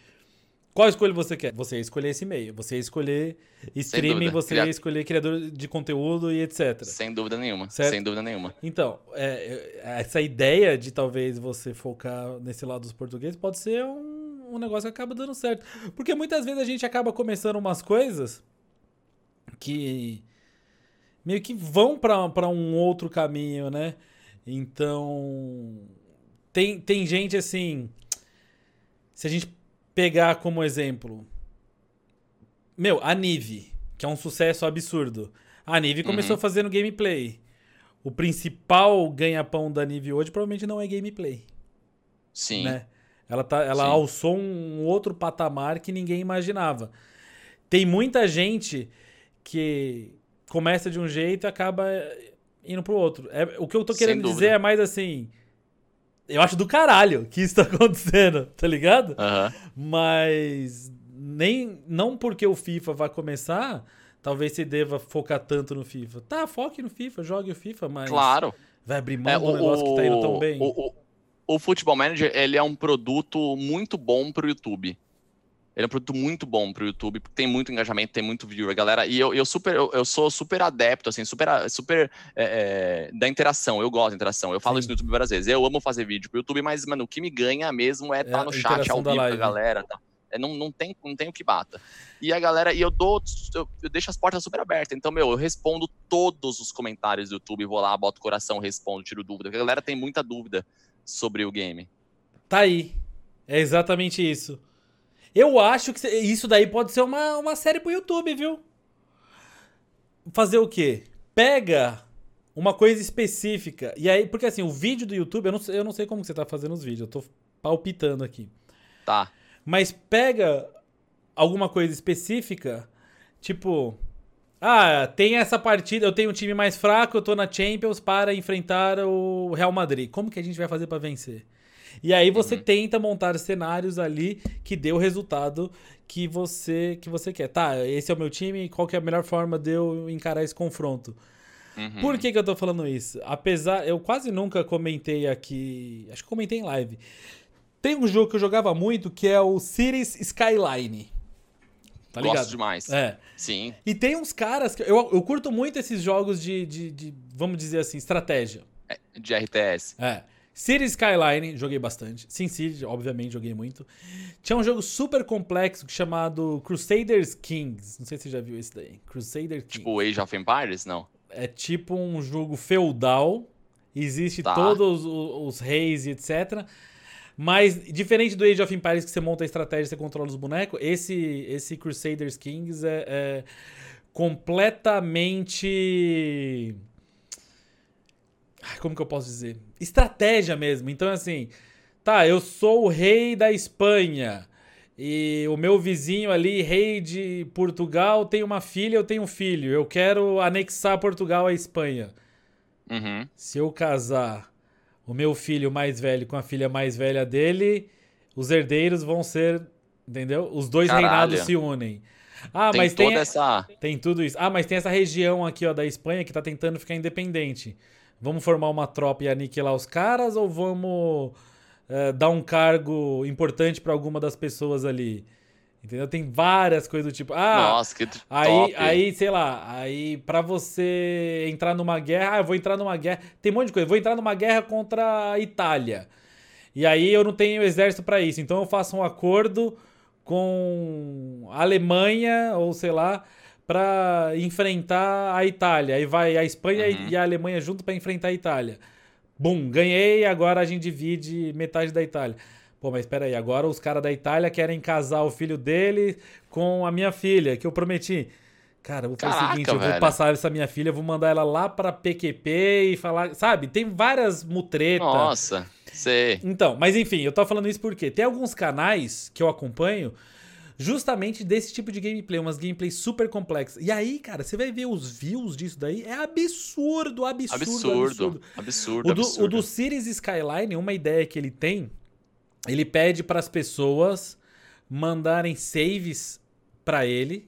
Speaker 1: Qual escolha você quer? Você ia escolher esse meio. Você ia escolher streaming, você ia escolher criador de conteúdo e etc.
Speaker 2: Sem dúvida nenhuma. Certo? Sem dúvida nenhuma.
Speaker 1: Então, é, é, essa ideia de talvez você focar nesse lado dos portugueses pode ser um, um negócio que acaba dando certo. Porque muitas vezes a gente acaba começando umas coisas que meio que vão para um outro caminho, né? Então, tem, tem gente assim. Se a gente pegar como exemplo. Meu, a Nive, que é um sucesso absurdo. A Nive começou uhum. fazendo gameplay. O principal ganha-pão da Nive hoje provavelmente não é gameplay.
Speaker 2: Sim.
Speaker 1: Né? Ela, tá, ela Sim. alçou um outro patamar que ninguém imaginava. Tem muita gente que começa de um jeito e acaba indo pro outro. É, o que eu tô querendo dizer é mais assim. Eu acho do caralho que isso tá acontecendo, tá ligado?
Speaker 2: Uhum.
Speaker 1: Mas nem não porque o FIFA vai começar, talvez se deva focar tanto no FIFA. Tá, foque no FIFA, jogue o FIFA, mas.
Speaker 2: Claro.
Speaker 1: Vai abrir mão é, do negócio que tá indo tão bem.
Speaker 2: O, o, o Football Manager, ele é um produto muito bom pro YouTube. Ele é um produto muito bom pro YouTube, porque tem muito engajamento, tem muito viewer, galera. E eu, eu super, eu, eu sou super adepto, assim, super, super é, é, da interação. Eu gosto da interação. Eu falo Sim. isso no YouTube várias vezes. Eu amo fazer vídeo pro YouTube, mas, mano, o que me ganha mesmo é estar tá é no chat ao vivo com a galera. Tá? É, não, não, tem, não tem o que bata. E a galera, e eu dou, eu, eu, deixo as portas super abertas. Então, meu, eu respondo todos os comentários do YouTube, vou lá, boto coração, respondo, tiro dúvida. Porque a galera tem muita dúvida sobre o game.
Speaker 1: Tá aí. É exatamente isso. Eu acho que isso daí pode ser uma, uma série pro YouTube, viu? Fazer o quê? Pega uma coisa específica. E aí, porque assim, o vídeo do YouTube, eu não, eu não sei como você tá fazendo os vídeos, eu tô palpitando aqui.
Speaker 2: Tá.
Speaker 1: Mas pega alguma coisa específica, tipo, ah, tem essa partida, eu tenho um time mais fraco, eu tô na Champions para enfrentar o Real Madrid. Como que a gente vai fazer para vencer? E aí você uhum. tenta montar cenários ali que dê o resultado que você que você quer. Tá, esse é o meu time, qual que é a melhor forma de eu encarar esse confronto? Uhum. Por que, que eu tô falando isso? Apesar, eu quase nunca comentei aqui, acho que comentei em live. Tem um jogo que eu jogava muito que é o Cities Skyline.
Speaker 2: Tá ligado? Gosto demais.
Speaker 1: É.
Speaker 2: Sim.
Speaker 1: E tem uns caras que. Eu, eu curto muito esses jogos de, de, de vamos dizer assim, estratégia.
Speaker 2: É, de RTS.
Speaker 1: É. Cities Skyline, joguei bastante. Sin City, obviamente, joguei muito. Tinha um jogo super complexo chamado Crusaders Kings. Não sei se você já viu esse daí. Crusader Kings.
Speaker 2: Tipo Age of Empires, não?
Speaker 1: É tipo um jogo feudal. Existe tá. todos os, os reis e etc. Mas, diferente do Age of Empires, que você monta a estratégia e você controla os bonecos, esse, esse Crusaders Kings é, é completamente como que eu posso dizer? Estratégia mesmo. Então, assim, tá, eu sou o rei da Espanha. E o meu vizinho ali, rei de Portugal, tem uma filha, eu tenho um filho. Eu quero anexar Portugal à Espanha.
Speaker 2: Uhum.
Speaker 1: Se eu casar o meu filho mais velho com a filha mais velha dele, os herdeiros vão ser. Entendeu? Os dois Caralho. reinados se unem. Ah, tem mas tem.
Speaker 2: Essa...
Speaker 1: Tem tudo isso. Ah, mas tem essa região aqui, ó, da Espanha que tá tentando ficar independente. Vamos formar uma tropa e aniquilar os caras ou vamos é, dar um cargo importante para alguma das pessoas ali? Entendeu? Tem várias coisas do tipo. Ah,
Speaker 2: Nossa, que top.
Speaker 1: Aí, aí, sei lá, aí para você entrar numa guerra, ah, eu vou entrar numa guerra. Tem um monte de coisa. Eu vou entrar numa guerra contra a Itália. E aí eu não tenho exército para isso. Então eu faço um acordo com a Alemanha, ou sei lá, para enfrentar a Itália. Aí vai a Espanha uhum. e a Alemanha junto para enfrentar a Itália. Bum, ganhei, agora a gente divide metade da Itália. Pô, mas espera aí, agora os caras da Itália querem casar o filho dele com a minha filha, que eu prometi. Cara, vou fazer o seguinte, eu vou passar essa minha filha, vou mandar ela lá para PQP e falar, sabe? Tem várias mutretas.
Speaker 2: Nossa, sei.
Speaker 1: Então, mas enfim, eu tô falando isso porque tem alguns canais que eu acompanho justamente desse tipo de gameplay, umas gameplays super complexas. E aí, cara, você vai ver os views disso daí, é absurdo, absurdo, absurdo.
Speaker 2: Absurdo, absurdo.
Speaker 1: O do,
Speaker 2: absurdo.
Speaker 1: O do Cities Skyline, uma ideia que ele tem, ele pede para as pessoas mandarem saves para ele.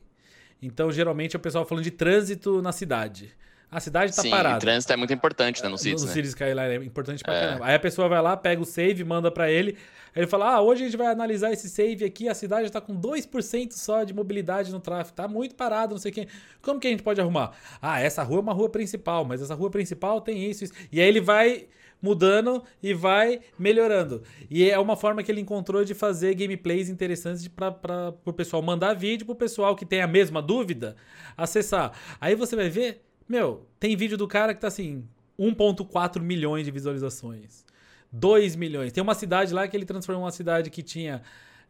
Speaker 1: Então, geralmente, é o pessoal falando de trânsito na cidade. A cidade tá Sim, parada.
Speaker 2: O trânsito é muito importante, né, no Cities,
Speaker 1: No
Speaker 2: né?
Speaker 1: Cities Skyline é importante pra é. caramba. Aí a pessoa vai lá, pega o save, manda para ele. Aí ele fala: Ah, hoje a gente vai analisar esse save aqui, a cidade está com 2% só de mobilidade no tráfego, tá muito parado, não sei quê. Como que a gente pode arrumar? Ah, essa rua é uma rua principal, mas essa rua principal tem isso, isso. E aí ele vai mudando e vai melhorando. E é uma forma que ele encontrou de fazer gameplays interessantes para o pessoal mandar vídeo para o pessoal que tem a mesma dúvida acessar. Aí você vai ver, meu, tem vídeo do cara que tá assim, 1,4 milhões de visualizações. 2 milhões. Tem uma cidade lá que ele transformou uma cidade que tinha.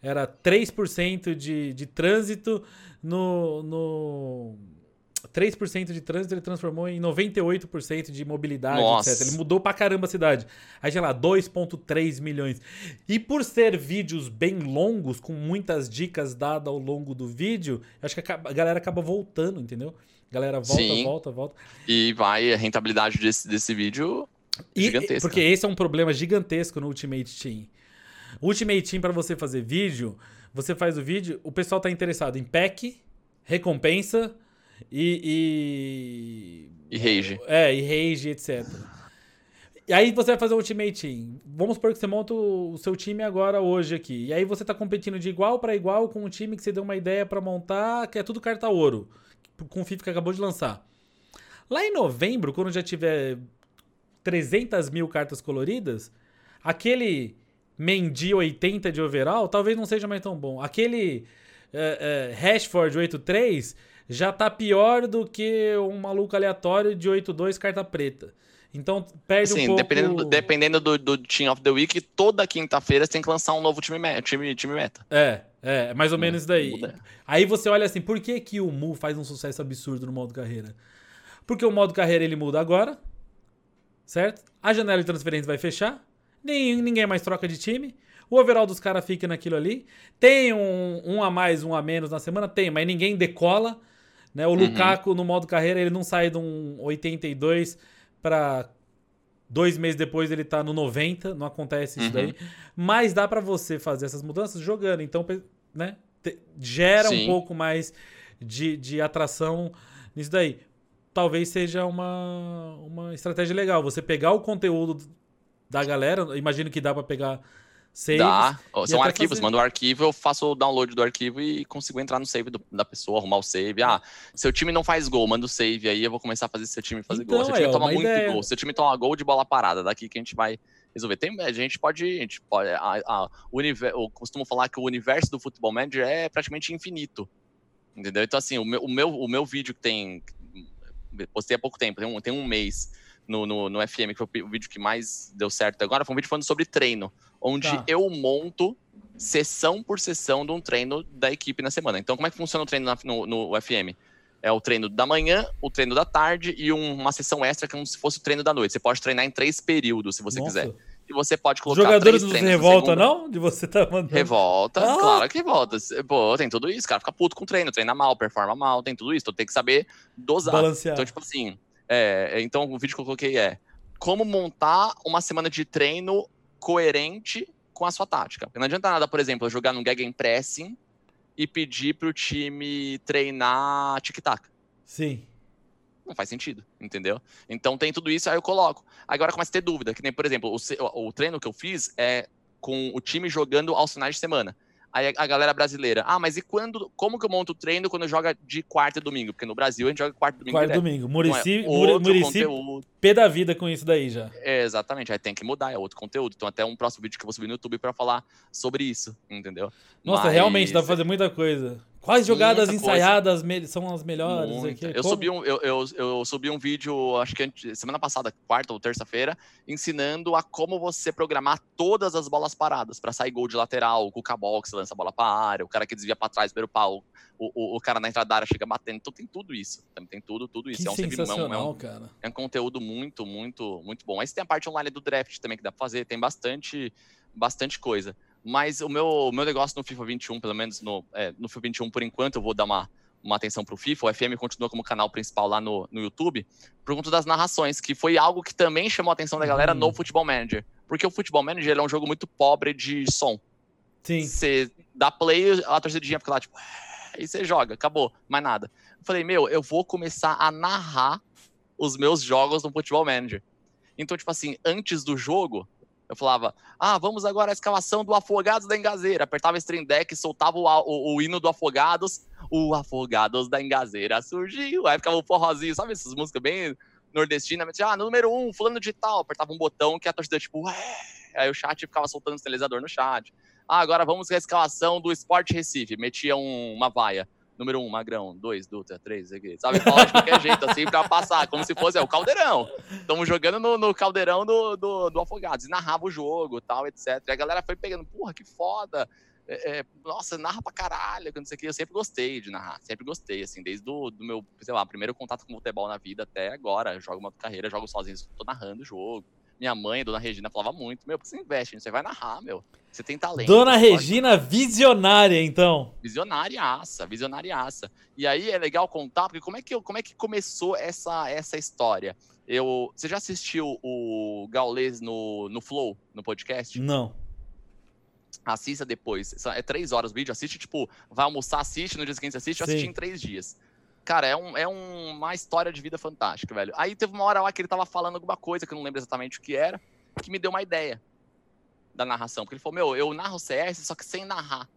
Speaker 1: Era 3% de, de trânsito no, no 3% de trânsito ele transformou em 98% de mobilidade, Nossa. etc. Ele mudou pra caramba a cidade. Aí, sei lá, 2,3 milhões. E por ser vídeos bem longos, com muitas dicas dadas ao longo do vídeo, acho que a galera acaba voltando, entendeu? A galera volta, Sim. volta, volta.
Speaker 2: E vai a rentabilidade desse, desse vídeo gigantesca.
Speaker 1: porque esse é um problema gigantesco no Ultimate Team. Ultimate Team, para você fazer vídeo, você faz o vídeo, o pessoal tá interessado em pack, recompensa e.
Speaker 2: E, e rage.
Speaker 1: É, e rage, etc. E aí você vai fazer um Ultimate Team. Vamos supor que você monta o seu time agora, hoje aqui. E aí você tá competindo de igual para igual com um time que você deu uma ideia para montar, que é tudo carta ouro. Com o FIFA que acabou de lançar. Lá em novembro, quando já tiver 300 mil cartas coloridas, aquele Mendy 80 de overall talvez não seja mais tão bom. Aquele é, é, Rashford 83 já tá pior do que um maluco aleatório de 8-2 carta preta. Então perde Sim, um pouco...
Speaker 2: dependendo, dependendo do, do Team of the Week, toda quinta-feira você tem que lançar um novo time, meta, time, time meta.
Speaker 1: É, é, mais ou hum, menos isso daí. Muda. Aí você olha assim, por que, que o Mu faz um sucesso absurdo no modo carreira? Porque o modo carreira ele muda agora, certo? A janela de transferência vai fechar, nem, ninguém mais troca de time. O overall dos caras fica naquilo ali. Tem um, um a mais, um a menos na semana? Tem, mas ninguém decola. Né? O uhum. Lukaku, no modo carreira, ele não sai de um 82 para dois meses depois ele tá no 90, não acontece isso uhum. daí. Mas dá para você fazer essas mudanças jogando, então, né? Gera Sim. um pouco mais de, de atração nisso daí. Talvez seja uma, uma estratégia legal. Você pegar o conteúdo da galera, imagino que dá para pegar
Speaker 2: Saves, Dá. São arquivos, fazer... manda o arquivo, eu faço o download do arquivo e consigo entrar no save do, da pessoa, arrumar o save. Ah, seu time não faz gol, manda o save aí, eu vou começar a fazer seu time fazer então, gol. Seu time é, toma muito ideia. gol, seu time toma gol de bola parada, daqui que a gente vai resolver. Tem, a gente pode. A gente pode a, a, univer, eu costumo falar que o universo do Football Manager é praticamente infinito. Entendeu? Então, assim, o meu, o meu, o meu vídeo que tem. Postei há pouco tempo, tem um, tem um mês no, no, no FM, que foi o vídeo que mais deu certo agora, foi um vídeo falando sobre treino, onde tá. eu monto sessão por sessão de um treino da equipe na semana. Então, como é que funciona o treino na, no, no FM? É o treino da manhã, o treino da tarde e um, uma sessão extra que é como se fosse o treino da noite. Você pode treinar em três períodos, se você Nossa. quiser. E você pode colocar
Speaker 1: Jogadores treinos. revolta, não? De você tá mandando.
Speaker 2: Revolta, ah. claro que revolta. Pô, tem tudo isso. O cara fica puto com o treino, treina mal, performa mal, tem tudo isso. Então tem que saber dosar. Balancear. Então, tipo assim, é, então, o vídeo que eu coloquei é como montar uma semana de treino coerente com a sua tática. Porque não adianta nada, por exemplo, eu jogar no Gegenpressing e pedir para o time treinar tic-tac.
Speaker 1: Sim.
Speaker 2: Não faz sentido, entendeu? Então tem tudo isso, aí eu coloco. Agora começa a ter dúvida, que nem, por exemplo, o, o treino que eu fiz é com o time jogando aos finais de semana. Aí a galera brasileira, ah, mas e quando, como que eu monto o treino quando joga de quarta e domingo? Porque no Brasil a gente joga quarta e domingo.
Speaker 1: Quarta e domingo. Murici, é Murici pé da vida com isso daí já.
Speaker 2: É, exatamente, aí tem que mudar, é outro conteúdo. Então até um próximo vídeo que eu vou subir no YouTube para falar sobre isso, entendeu?
Speaker 1: Nossa, mas... realmente dá pra fazer muita coisa. Quais jogadas ensaiadas são as melhores?
Speaker 2: Eu subi, um, eu, eu, eu, subi um vídeo, acho que semana passada, quarta ou terça-feira, ensinando a como você programar todas as bolas paradas para sair gol de lateral, o Cuca Box lança a bola para a área, o cara que desvia para trás, pelo pau, o, o, o, cara na entrada da área chega batendo. Então tem tudo isso. Tem tudo, tudo isso.
Speaker 1: Que
Speaker 2: é um,
Speaker 1: sensacional,
Speaker 2: é
Speaker 1: um, cara.
Speaker 2: É um conteúdo muito, muito, muito bom. Aí tem a parte online do draft também que dá pra fazer, tem bastante, bastante coisa. Mas o meu, o meu negócio no FIFA 21, pelo menos no, é, no FIFA 21, por enquanto, eu vou dar uma, uma atenção para o FIFA. O FM continua como canal principal lá no, no YouTube, por conta das narrações, que foi algo que também chamou a atenção da galera no uhum. Futebol Manager. Porque o Futebol Manager é um jogo muito pobre de som.
Speaker 1: Sim.
Speaker 2: Você dá play, a torcedinha fica lá, tipo, aí você joga, acabou, mais nada. Eu falei, meu, eu vou começar a narrar os meus jogos no Futebol Manager. Então, tipo assim, antes do jogo, eu falava, ah, vamos agora à escalação do Afogados da Engazeira. Apertava stream deck, soltava o, o, o, hino do Afogados, o Afogados da Engazeira surgiu. Aí ficava o forrozinho, sabe essas músicas bem nordestinas? Ah, número um, fulano de tal. Apertava um botão que a torcida, tipo, Ué! aí o chat ficava soltando o sinalizador no chat. Ah, agora vamos à escalação do Sport Recife. Metia um, uma vaia. Número um, Magrão, dois, Dutra, três, sabe? Fala de qualquer jeito, assim, pra passar, como se fosse é, o caldeirão. Estamos jogando no, no caldeirão do, do, do, Afogados, e narrava o jogo, tal, etc. E a galera foi pegando, porra, que foda. É, é, nossa, narra pra caralho, não sei o que. Eu sempre gostei de narrar, sempre gostei, assim, desde do, do meu, sei lá, primeiro contato com futebol na vida até agora. Jogo uma carreira, jogo sozinho, tô narrando o jogo. Minha mãe, Dona Regina, falava muito, meu, por que você investe? Você vai narrar, meu. Você tem talento.
Speaker 1: Dona Regina, pode... visionária, então.
Speaker 2: Visionariaça, visionariaça. E aí é legal contar, porque como é que, como é que começou essa, essa história? Eu, você já assistiu o Gaulês no, no Flow, no podcast?
Speaker 1: Não.
Speaker 2: Assista depois. É três horas o vídeo. Assiste, tipo, vai almoçar, assiste, no dia seguinte assiste. Eu assisti em três dias. Cara, é, um, é um, uma história de vida fantástica, velho. Aí teve uma hora lá que ele tava falando alguma coisa, que eu não lembro exatamente o que era, que me deu uma ideia da narração. Porque ele falou, meu, eu narro CS, só que sem narrar.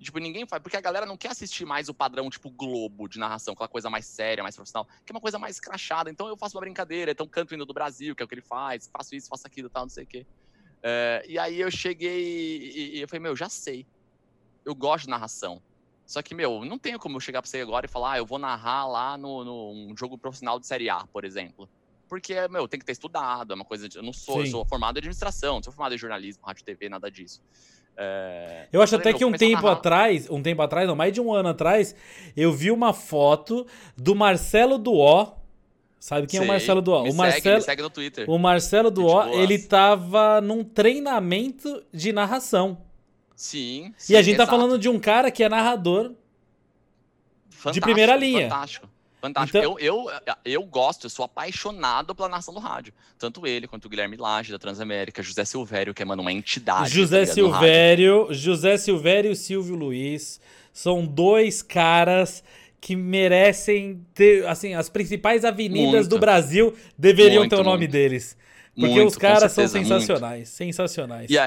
Speaker 2: Tipo, ninguém faz, porque a galera não quer assistir mais o padrão, tipo, Globo de narração, aquela coisa mais séria, mais profissional, que é uma coisa mais crachada. Então eu faço uma brincadeira, então canto indo do Brasil, que é o que ele faz, faço isso, faço aquilo, tal, não sei o quê. É, e aí eu cheguei e, e, eu falei, meu, já sei. Eu gosto de narração. Só que, meu, não tenho como eu chegar pra você agora e falar, ah, eu vou narrar lá no, no um jogo profissional de Série A, por exemplo. Porque, meu, tem que ter estudado, é uma coisa. De, eu não sou, eu sou formado em administração, não sou formado em jornalismo, rádio TV, nada disso.
Speaker 1: É... Eu acho falei, até que um tempo atrás, um tempo atrás, não, mais de um ano atrás, eu vi uma foto do Marcelo Duó. Sabe quem Sei, é o Marcelo Duó?
Speaker 2: o
Speaker 1: Marcelo,
Speaker 2: segue, me segue no Twitter.
Speaker 1: O Marcelo Duó, ele tava num treinamento de narração.
Speaker 2: Sim.
Speaker 1: sim e a gente exato. tá falando de um cara que é narrador fantástico, de primeira linha.
Speaker 2: Fantástico. Fantástico. Então... Eu, eu, eu gosto, eu sou apaixonado pela narração do rádio. Tanto ele quanto o Guilherme Lage, da Transamérica, José Silvério, que é, mano, uma entidade.
Speaker 1: José Silvério, José Silvério e Silvio Luiz são dois caras que merecem ter, assim, as principais avenidas muito. do Brasil deveriam muito, ter o nome muito. deles. Porque os caras são sensacionais, sensacionais.
Speaker 2: E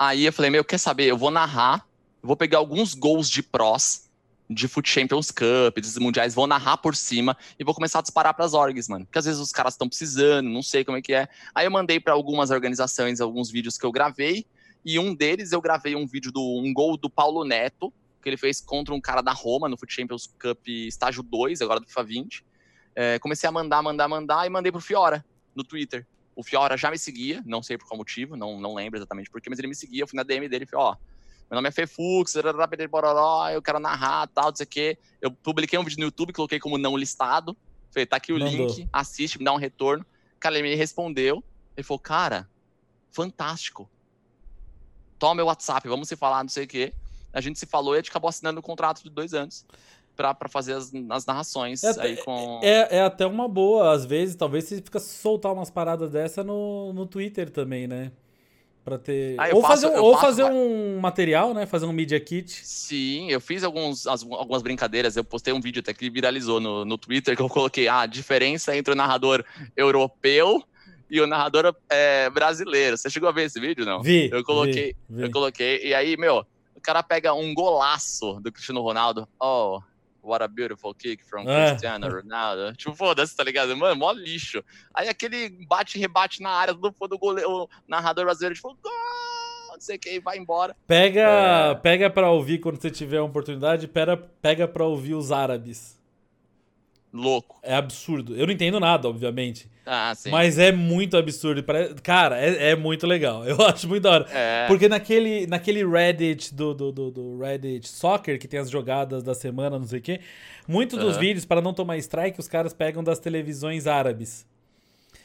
Speaker 2: aí eu falei, meu, quer saber? Eu vou narrar, vou pegar alguns gols de prós de Foot Champions Cup, desses mundiais, vou narrar por cima e vou começar a disparar para as orgs, mano. Porque às vezes os caras estão precisando, não sei como é que é. Aí eu mandei para algumas organizações alguns vídeos que eu gravei e um deles eu gravei um vídeo do um gol do Paulo Neto, que ele fez contra um cara da Roma no Foot Champions Cup estágio 2, agora do FIFA 20. É, comecei a mandar, mandar, mandar e mandei pro Fiora no Twitter. O Fiora já me seguia, não sei por qual motivo, não, não lembro exatamente porquê, mas ele me seguia. Eu fui na DM dele e falei: Ó, meu nome é Fefux, eu quero narrar, tal, não sei o quê. Eu publiquei um vídeo no YouTube, coloquei como não listado. Falei, tá aqui o Mandou. link, assiste, me dá um retorno. Cara, ele me respondeu. Ele falou, cara, fantástico. Toma meu WhatsApp, vamos se falar, não sei o quê. A gente se falou e a gente acabou assinando um contrato de dois anos para fazer as, as narrações
Speaker 1: é,
Speaker 2: aí com...
Speaker 1: é, é até uma boa, às vezes, talvez você fica soltar umas paradas dessa no, no Twitter também, né? Pra ter. Ah, ou faço, fazer, um, ou faço... fazer um material, né? Fazer um Media Kit.
Speaker 2: Sim, eu fiz alguns, as, algumas brincadeiras. Eu postei um vídeo até que viralizou no, no Twitter que eu coloquei ah, a diferença entre o narrador europeu e o narrador é, brasileiro. Você chegou a ver esse vídeo, não?
Speaker 1: Vi.
Speaker 2: Eu coloquei,
Speaker 1: vi, vi.
Speaker 2: eu coloquei. E aí, meu, o cara pega um golaço do Cristiano Ronaldo. Oh, What a Beautiful Kick from é. Cristiano Ronaldo. Tipo, foda-se, tá ligado? Mano, mó lixo. Aí aquele bate-rebate na área do, do goleiro, o narrador brasileiro, tipo, não sei o que, vai embora.
Speaker 1: Pega, é... pega pra ouvir quando você tiver a oportunidade, pega, pega pra ouvir os árabes.
Speaker 2: Louco.
Speaker 1: É absurdo. Eu não entendo nada, obviamente.
Speaker 2: Ah, sim.
Speaker 1: Mas é muito absurdo. Cara, é, é muito legal. Eu acho muito da hora. É. Porque naquele, naquele Reddit do, do, do, do, Reddit Soccer, que tem as jogadas da semana, não sei o quê, muitos uhum. dos vídeos, para não tomar strike, os caras pegam das televisões árabes.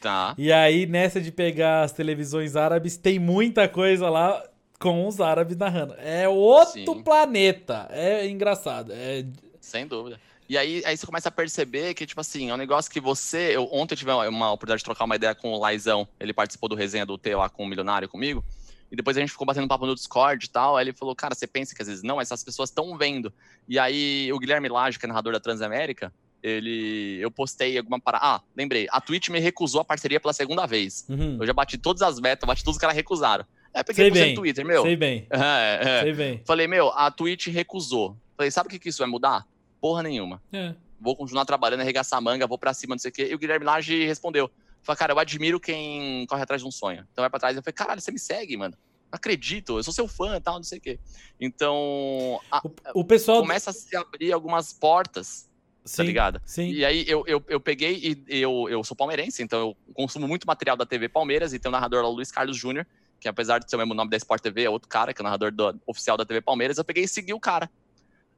Speaker 2: Tá.
Speaker 1: E aí, nessa de pegar as televisões árabes, tem muita coisa lá com os árabes narrando. É outro sim. planeta. É engraçado. É...
Speaker 2: Sem dúvida. E aí, aí você começa a perceber que, tipo assim, é um negócio que você. Eu, ontem eu tive uma oportunidade de trocar uma ideia com o Laizão. Ele participou do resenha do T lá com o Milionário comigo. E depois a gente ficou batendo papo no Discord e tal. Aí ele falou, cara, você pensa que às vezes não, essas pessoas estão vendo. E aí o Guilherme Lage, que é narrador da Transamérica, ele. Eu postei alguma parada. Ah, lembrei. A Twitch me recusou a parceria pela segunda vez.
Speaker 1: Uhum.
Speaker 2: Eu já bati todas as metas, bati todos os caras recusaram. É, peguei
Speaker 1: sei bem,
Speaker 2: no Twitter, meu.
Speaker 1: Sei bem.
Speaker 2: É, é.
Speaker 1: Sei bem.
Speaker 2: Falei, meu, a Twitch recusou. Falei, sabe o que, que isso vai mudar? Porra nenhuma.
Speaker 1: É
Speaker 2: vou continuar trabalhando, arregaçar a manga, vou pra cima, não sei o quê. E o Guilherme Lage respondeu. Falei, cara, eu admiro quem corre atrás de um sonho. Então vai pra trás. Eu falei, caralho, você me segue, mano. acredito, eu sou seu fã e tal, não sei o quê. Então, a,
Speaker 1: o, o, pessoal
Speaker 2: começa a se abrir algumas portas, tá sim, tá ligado?
Speaker 1: Sim.
Speaker 2: E aí eu, eu, eu peguei e eu, eu sou palmeirense, então eu consumo muito material da TV Palmeiras e tem o narrador lá, Luiz Carlos Júnior, que apesar de ser o mesmo nome da Sport TV, é outro cara, que é o narrador do, oficial da TV Palmeiras, eu peguei e segui o cara.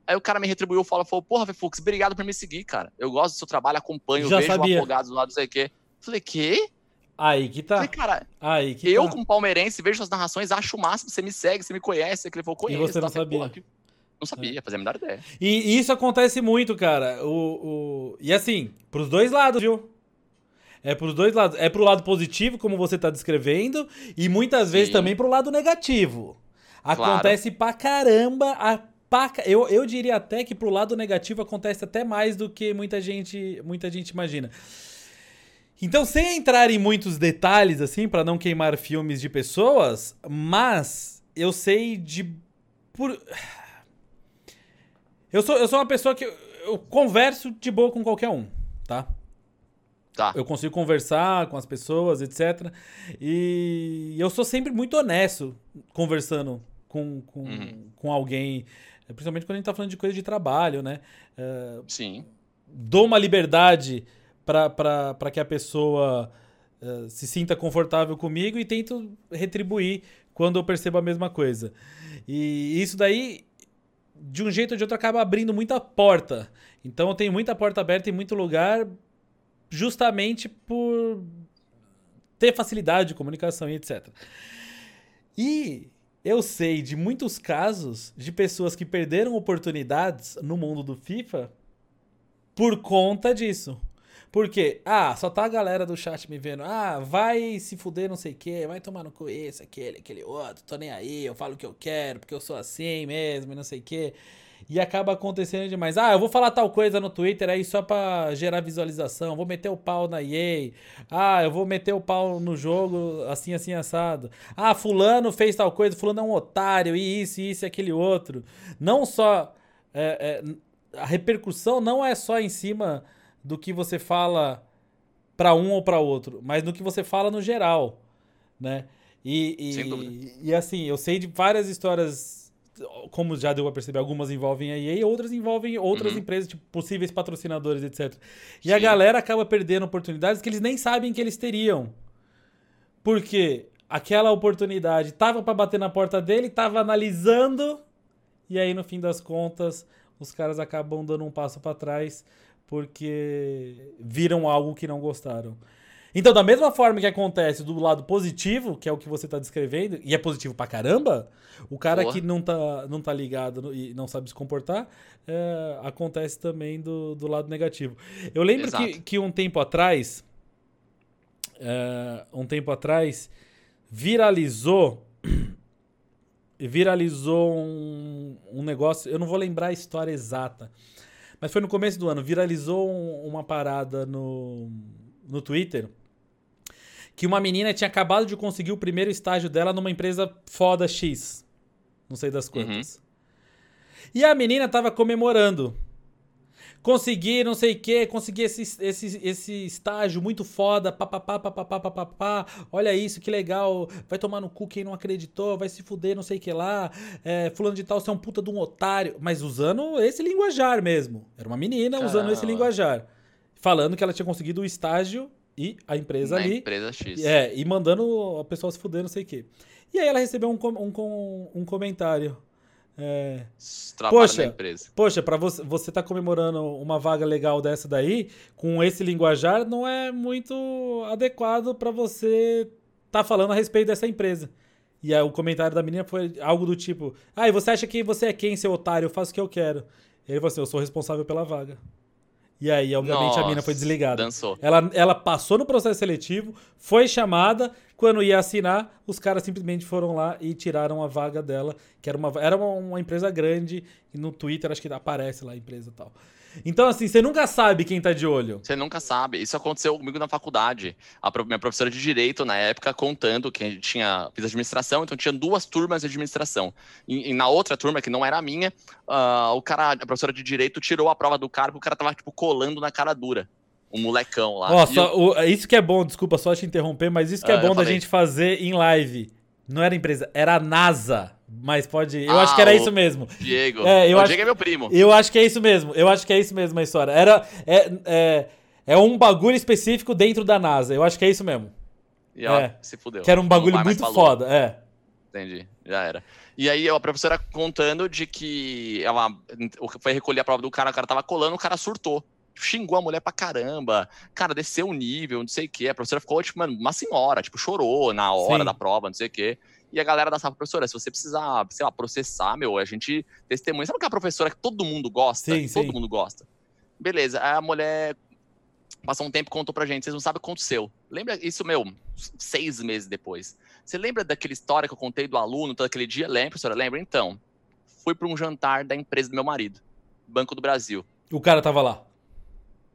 Speaker 2: Aí o cara me retribuiu, falou, falou porra, Fux, obrigado por me seguir, cara. Eu gosto do seu trabalho, acompanho,
Speaker 1: Já
Speaker 2: vejo
Speaker 1: sabia.
Speaker 2: afogados do lado, não sei o quê. Falei, quê?
Speaker 1: Aí que tá.
Speaker 2: Falei, cara,
Speaker 1: Aí que
Speaker 2: eu,
Speaker 1: tá.
Speaker 2: como palmeirense, vejo suas narrações, acho o máximo, você me segue, você me conhece, ele falou, conhece.
Speaker 1: E você não
Speaker 2: tá? Falei,
Speaker 1: sabia.
Speaker 2: "Porra, que- Não sabia, fazia a menor ideia.
Speaker 1: E isso acontece muito, cara. O, o... E assim, pros dois lados, viu? É pros dois lados. É pro lado positivo, como você tá descrevendo, e muitas vezes
Speaker 2: Sim.
Speaker 1: também pro lado negativo. Acontece pra caramba. A pra ca- eu, eu diria até que pro lado negativo acontece até mais do que muita gente, muita gente imagina. Então, sem entrar em muitos detalhes, assim, pra não queimar filmes de pessoas, mas eu sei de. Por... Eu sou, eu sou uma pessoa que. Eu, eu converso de boa com qualquer um, tá?
Speaker 2: Tá.
Speaker 1: Eu consigo conversar com as pessoas, etc. E eu sou sempre muito honesto conversando com, com,
Speaker 2: Uhum.
Speaker 1: com alguém, principalmente quando a gente tá falando de coisa de trabalho, né? Eh,
Speaker 2: Sim.
Speaker 1: dou uma liberdade para que a pessoa eh, se sinta confortável comigo e tento retribuir quando eu percebo a mesma coisa. E isso daí, de um jeito ou de outro, acaba abrindo muita porta. Então eu tenho muita porta aberta em muito lugar, justamente por ter facilidade de comunicação e etc. E eu sei de muitos casos de pessoas que perderam oportunidades no mundo do FIFA por conta disso. Porque, ah, só tá a galera do chat me vendo. Ah, vai se fuder não sei o que, vai tomar no cu esse, aquele, aquele outro, tô nem aí, eu falo o que eu quero, porque eu sou assim mesmo e não sei o que. E acaba acontecendo demais. Ah, eu vou falar tal coisa no Twitter aí só pra gerar visualização. Vou meter o pau na EA. Ah, eu vou meter o pau no jogo assim, assim, assado. Ah, fulano fez tal coisa, fulano é um otário, e isso, e isso, e aquele outro. Não só... é, é, a repercussão não é só em cima do que você fala pra um ou pra outro, mas no que você fala no geral, né? E, e, e assim, eu sei de várias histórias, como já deu pra perceber, algumas envolvem a EA, outras envolvem outras
Speaker 2: Uhum.
Speaker 1: empresas, tipo possíveis patrocinadores, etc. E a
Speaker 2: Sim.
Speaker 1: galera acaba perdendo oportunidades que eles nem sabem que eles teriam. Porque aquela oportunidade tava pra bater na porta dele, tava analisando, e aí no fim das contas, os caras acabam dando um passo pra trás porque viram algo que não gostaram. Então, da mesma forma que acontece do lado positivo, que é o que você tá descrevendo, e é positivo pra caramba, o cara
Speaker 2: Porra.
Speaker 1: que não tá, não tá ligado e não sabe se comportar, é, acontece também do, do lado negativo. Eu lembro que, que um tempo atrás, é, um tempo atrás, viralizou viralizou um, um negócio, eu não vou lembrar a história exata, mas foi no começo do ano, viralizou um- uma parada no, no Twitter que uma menina tinha acabado de conseguir o primeiro estágio dela numa empresa foda X. Não sei das quantas. E a menina tava comemorando. Consegui, não sei o que, consegui esse, esse, esse estágio muito foda, papapá, papapá, papapá, olha isso, que legal, vai tomar no cu quem não acreditou, vai se fuder, não sei o que lá, é, fulano de tal, você é um puta de um otário, mas usando esse linguajar mesmo, era uma menina usando esse
Speaker 2: Caramba.
Speaker 1: linguajar, falando que ela tinha conseguido o estágio e a empresa
Speaker 2: Na
Speaker 1: ali,
Speaker 2: empresa X.
Speaker 1: é, e mandando a pessoa se fuder, não sei o que. E aí ela recebeu um, um, um comentário, é... Poxa.
Speaker 2: na empresa.
Speaker 1: Poxa, pra você, você tá comemorando uma vaga legal dessa daí, com esse linguajar, não é muito adequado pra você tá falando a respeito dessa empresa. E aí o comentário da menina foi algo do tipo: Ah, e você acha que você é quem, seu otário? Eu faço o que eu quero. Ele falou assim: Eu sou responsável pela vaga. E aí, obviamente, a mina foi
Speaker 2: Nossa,
Speaker 1: desligada.
Speaker 2: Dançou.
Speaker 1: Ela, ela passou no processo seletivo, foi chamada, quando ia assinar, os caras simplesmente foram lá e tiraram a vaga dela, que era uma, era uma, uma empresa grande, e no Twitter acho que aparece lá a empresa e tal. Então, assim, você nunca sabe quem tá de olho.
Speaker 2: Você nunca sabe. Isso aconteceu comigo na faculdade. A minha professora de direito, na época, contando que a gente tinha. Fiz administração, então tinha duas turmas de administração. E, e na outra turma, que não era a minha, ah, o cara, a professora de direito tirou a prova do cara porque o cara tava, tipo, colando na cara dura. Um molecão lá.
Speaker 1: Ó,
Speaker 2: E
Speaker 1: só- o- isso que é bom, desculpa só te interromper, mas isso que é
Speaker 2: Ah, eu
Speaker 1: bom da gente fazer em live. Não era empresa, era a NASA. Mas pode. Eu ah, acho que era isso mesmo.
Speaker 2: Diego.
Speaker 1: É, eu
Speaker 2: o
Speaker 1: acho,
Speaker 2: Diego é meu primo.
Speaker 1: Eu acho que é isso mesmo. Eu acho que é isso mesmo a história. Era. É, é, é um bagulho específico dentro da NASA. Eu acho que é isso mesmo.
Speaker 2: E ela é. se fudeu.
Speaker 1: Que era um bagulho muito foda, é.
Speaker 2: Entendi, já era. E aí a professora contando de que ela foi recolher a prova do cara, o cara tava colando, o cara surtou. Xingou a mulher pra caramba. Cara, desceu o nível, não sei o quê. A professora ficou, tipo, mano, uma senhora, tipo, chorou na hora Sim. da prova, não sei o quê. E a galera da sala, professora, se você precisar, sei lá, processar, meu, a gente testemunha. Sabe aquela professora que todo mundo gosta?
Speaker 1: Sim,
Speaker 2: todo
Speaker 1: sim.
Speaker 2: mundo gosta. Beleza, aí a mulher passou um tempo e contou pra gente, vocês não sabem o que aconteceu. Lembra isso, meu, seis meses depois. Você lembra daquela história que eu contei do aluno, todo aquele dia? Lembra, professora? Lembra? Então, fui para um jantar da empresa do meu marido, Banco do Brasil.
Speaker 1: O cara tava lá?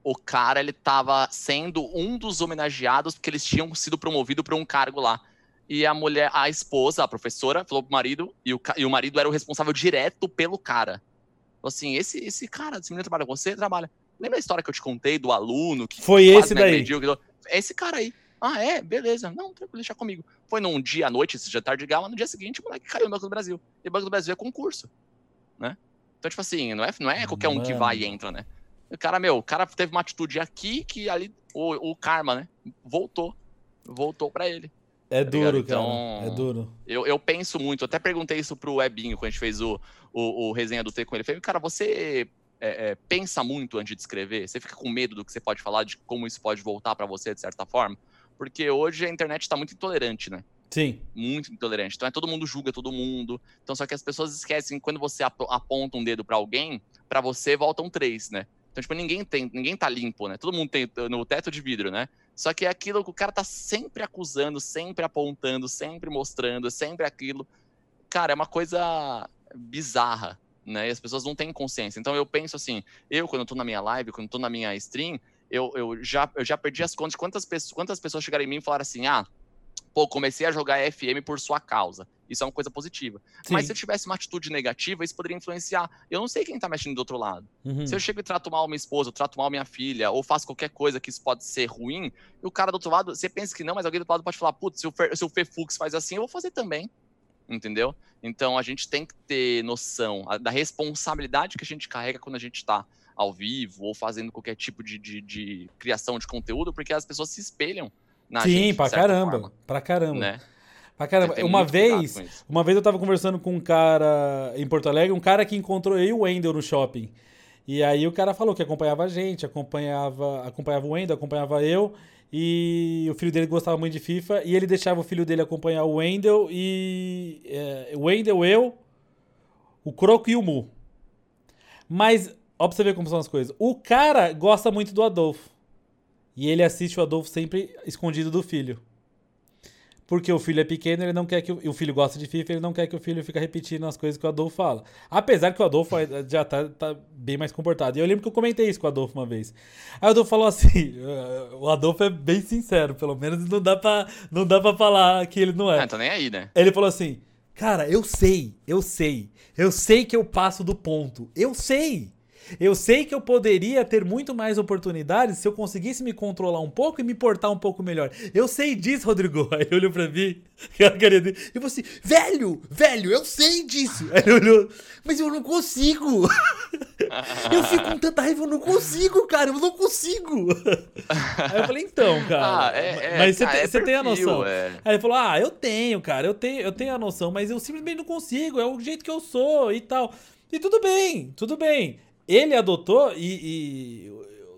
Speaker 2: O cara, ele tava sendo um dos homenageados porque eles tinham sido promovidos para um cargo lá. E a mulher, a esposa, a professora, falou pro marido, e o, e o marido era o responsável direto pelo cara. Falou assim: esse, esse cara, esse menino trabalha com você? Trabalha. Lembra a história que eu te contei do aluno que
Speaker 1: foi esse daí? Agrediu,
Speaker 2: é esse cara aí. Ah, é? Beleza. Não, tranquilo, deixa comigo. Foi num dia à noite, esse jantar de gala, no dia seguinte o moleque caiu no Banco do Brasil. E o Banco do Brasil é concurso, né? Então, tipo assim, não é, não é qualquer um que vai e entra, né? O cara, meu, o cara teve uma atitude aqui que ali, o, o karma, né? Voltou. Voltou para ele.
Speaker 1: É tá duro, então, cara. É duro.
Speaker 2: Eu, eu penso muito, até perguntei isso pro Webinho quando a gente fez o, o, o resenha do T com ele. Falei, cara, você é, é, pensa muito antes de escrever? Você fica com medo do que você pode falar, de como isso pode voltar para você de certa forma? Porque hoje a internet está muito intolerante, né?
Speaker 1: Sim.
Speaker 2: Muito intolerante. Então é todo mundo julga todo mundo. Então só que as pessoas esquecem que quando você aponta um dedo para alguém, para você voltam três, né? Então, tipo, ninguém tem, ninguém tá limpo, né? Todo mundo tem no teto de vidro, né? Só que é aquilo que o cara tá sempre acusando, sempre apontando, sempre mostrando, sempre aquilo. Cara, é uma coisa bizarra, né? E as pessoas não têm consciência. Então eu penso assim, eu quando eu tô na minha live, quando eu tô na minha stream, eu, eu, já, eu já perdi as contas de quantas pessoas, quantas pessoas chegaram em mim e falaram assim, ah, pô, comecei a jogar FM por sua causa. Isso é uma coisa positiva. Sim. Mas se eu tivesse uma atitude negativa, isso poderia influenciar. Eu não sei quem tá mexendo do outro lado. Uhum. Se eu chego e trato mal minha esposa, eu trato mal minha filha, ou faço qualquer coisa que isso pode ser ruim, e o cara do outro lado, você pensa que não, mas alguém do outro lado pode falar, putz, se o, Fer, se o Fefux faz assim, eu vou fazer também. Entendeu? Então a gente tem que ter noção da responsabilidade que a gente carrega quando a gente tá ao vivo ou fazendo qualquer tipo de, de, de criação de conteúdo, porque as pessoas se espelham na
Speaker 1: Sim,
Speaker 2: gente.
Speaker 1: Pra caramba. Forma, pra caramba. Né? Pra caramba. Uma vez, uma vez eu tava conversando com um cara em Porto Alegre, um cara que encontrou eu e o Wendel no shopping. E aí o cara falou que acompanhava a gente, acompanhava, acompanhava o Wendel, acompanhava eu. E o filho dele gostava muito de FIFA. E ele deixava o filho dele acompanhar o Wendel e. É, o Wendel, eu, o Croco e o Mu. Mas, ó pra você ver como são as coisas. O cara gosta muito do Adolfo. E ele assiste o Adolfo sempre escondido do filho. Porque o filho é pequeno, ele não quer que o, o filho gosta de FIFA, ele não quer que o filho fique repetindo as coisas que o Adolfo fala. Apesar que o Adolfo já tá, tá bem mais comportado. E eu lembro que eu comentei isso com o Adolfo uma vez. Aí o Adolfo falou assim: o Adolfo é bem sincero, pelo menos não dá pra, não dá pra falar que ele não é.
Speaker 2: Ah, tá nem aí, né?
Speaker 1: Ele falou assim: Cara, eu sei, eu sei. Eu sei que eu passo do ponto. Eu sei. Eu sei que eu poderia ter muito mais oportunidades se eu conseguisse me controlar um pouco e me portar um pouco melhor. Eu sei disso, Rodrigo. Aí ele olhou pra mim e falou assim: velho, velho, eu sei disso. Aí ele olhou, mas eu não consigo. eu fico com tanta raiva, eu não consigo, cara, eu não consigo. Aí eu falei: então, cara. Ah, é, é, mas você, é tem a noção. É. Aí ele falou: ah, eu tenho, cara, eu tenho, eu tenho a noção, mas eu simplesmente não consigo, é o jeito que eu sou e tal. E tudo bem, tudo bem ele adotou e, e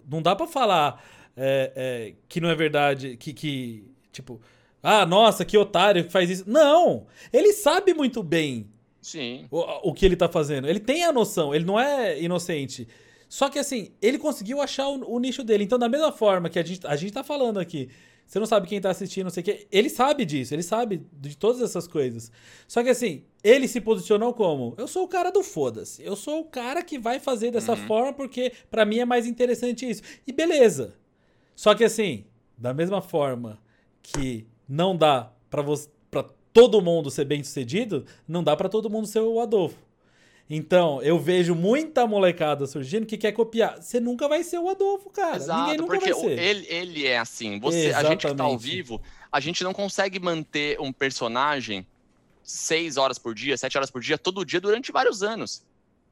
Speaker 1: não dá para falar é, é, que não é verdade, que, que, tipo, ah, nossa, que otário que faz isso. Não! Ele sabe muito bem
Speaker 2: Sim.
Speaker 1: O, o que ele tá fazendo. Ele tem a noção, ele não é inocente. Só que assim, ele conseguiu achar o, o nicho dele. Então, da mesma forma que a gente, a gente tá falando aqui, você não sabe quem tá assistindo, não sei o quê. Ele sabe disso, ele sabe de todas essas coisas. Só que assim, ele se posicionou como? Eu sou o cara do foda-se. Eu sou o cara que vai fazer dessa uhum. forma porque para mim é mais interessante isso. E beleza. Só que assim, da mesma forma que não dá para você para todo mundo ser bem-sucedido, não dá para todo mundo ser o Adolfo. Então, eu vejo muita molecada surgindo que quer copiar. Você nunca vai ser o Adolfo, cara.
Speaker 2: Exato,
Speaker 1: Ninguém nunca
Speaker 2: porque
Speaker 1: vai ser.
Speaker 2: Ele, ele é assim. Você, a gente que tá ao vivo, a gente não consegue manter um personagem seis horas por dia, sete horas por dia, todo dia, durante vários anos.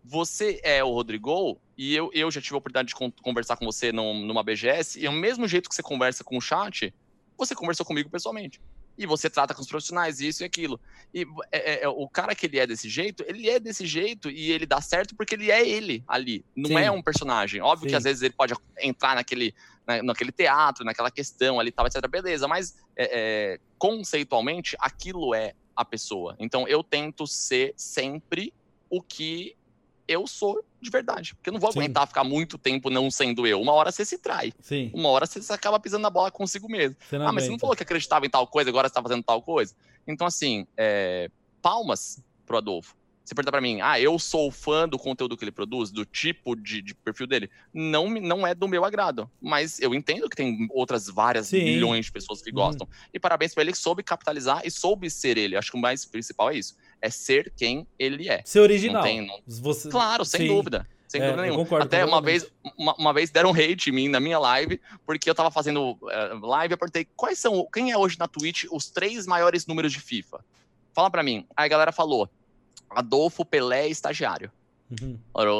Speaker 2: Você é o Rodrigo, e eu, eu já tive a oportunidade de conversar com você num, numa BGS, e o mesmo jeito que você conversa com o chat, você conversou comigo pessoalmente. E você trata com os profissionais isso e aquilo. E é, é, é, o cara que ele é desse jeito, ele é desse jeito e ele dá certo porque ele é ele ali. Não Sim. é um personagem. Óbvio Sim. que às vezes ele pode entrar naquele, na, naquele teatro, naquela questão ali, tal, etc. Beleza, mas é, é, conceitualmente aquilo é a pessoa. Então eu tento ser sempre o que eu sou de verdade. Porque eu não vou Sim. aguentar ficar muito tempo não sendo eu. Uma hora você se trai.
Speaker 1: Sim.
Speaker 2: Uma hora você acaba pisando na bola consigo mesmo. ah, mas você não falou que acreditava em tal coisa, agora você tá fazendo tal coisa? Então, assim, é... palmas pro Adolfo. Você pergunta para mim, ah, eu sou fã do conteúdo que ele produz, do tipo de, de, perfil dele. Não, não é do meu agrado. Mas eu entendo que tem outras várias Sim. milhões de pessoas que gostam. Hum. E parabéns para ele que soube capitalizar e soube ser ele. Acho que o mais principal é isso é ser quem ele é.
Speaker 1: Ser original.
Speaker 2: Não tem, não... Você... Claro, sem Sim. dúvida. Sem é, dúvida nenhuma. Até uma vez, uma, uma, vez deram hate em mim na minha live, porque eu tava fazendo uh, live e apertei quais são, quem é hoje na Twitch os três maiores números de FIFA? Fala pra mim. Aí a galera falou, Adolfo, Pelé e Estagiário. Uhum.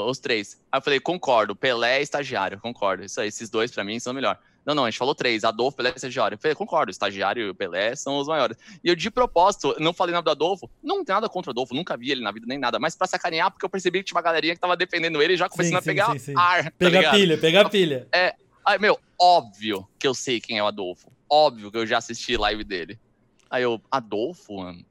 Speaker 2: Os três. Aí eu falei, concordo, Pelé e Estagiário, concordo. Isso aí, esses dois pra mim são melhor. Não, não, a gente falou três. Adolfo, Pelé e estagiário. Eu falei, concordo, estagiário e o Pelé são os maiores. E eu, de propósito, não falei nada do Adolfo. Não tem nada contra o Adolfo, nunca vi ele na vida nem nada. Mas pra sacanear, porque eu percebi que tinha uma galerinha que tava defendendo ele e já começando sim, a pegar sim, ar. Tá
Speaker 1: pegar pilha, pegar pilha.
Speaker 2: É, aí, meu, óbvio que eu sei quem é o Adolfo. Óbvio que eu já assisti live dele. Aí eu, Adolfo, mano?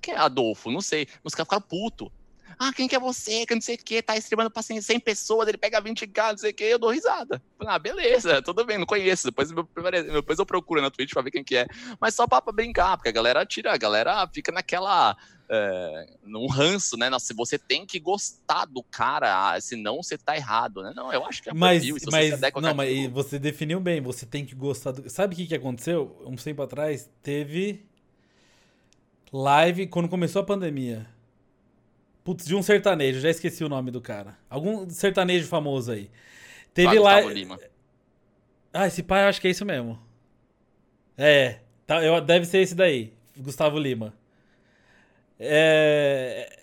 Speaker 2: Quem é Adolfo? Não sei. Os caras ficaram putos. Ah, quem que é você? Que não sei o que, tá streamando pra 100 pessoas, ele pega 20k, não sei o que, eu dou risada. Ah, beleza, tudo bem, não conheço. Depois, depois eu procuro na Twitch pra ver quem que é. Mas só pra, pra brincar, porque a galera tira, a galera fica naquela. É, num ranço, né? Nossa, você tem que gostar do cara, ah, senão você tá errado, né? Não, eu acho que é
Speaker 1: mas, perfil, mas, não, mas você definiu bem, você tem que gostar do. Sabe o que, que aconteceu? Um tempo atrás teve live quando começou a pandemia. Putz, de um sertanejo, já esqueci o nome do cara. Algum sertanejo famoso aí. Teve lá. Lima. Ah, esse pai eu acho que é isso mesmo. É, tá, eu, deve ser esse daí, Gustavo Lima. É.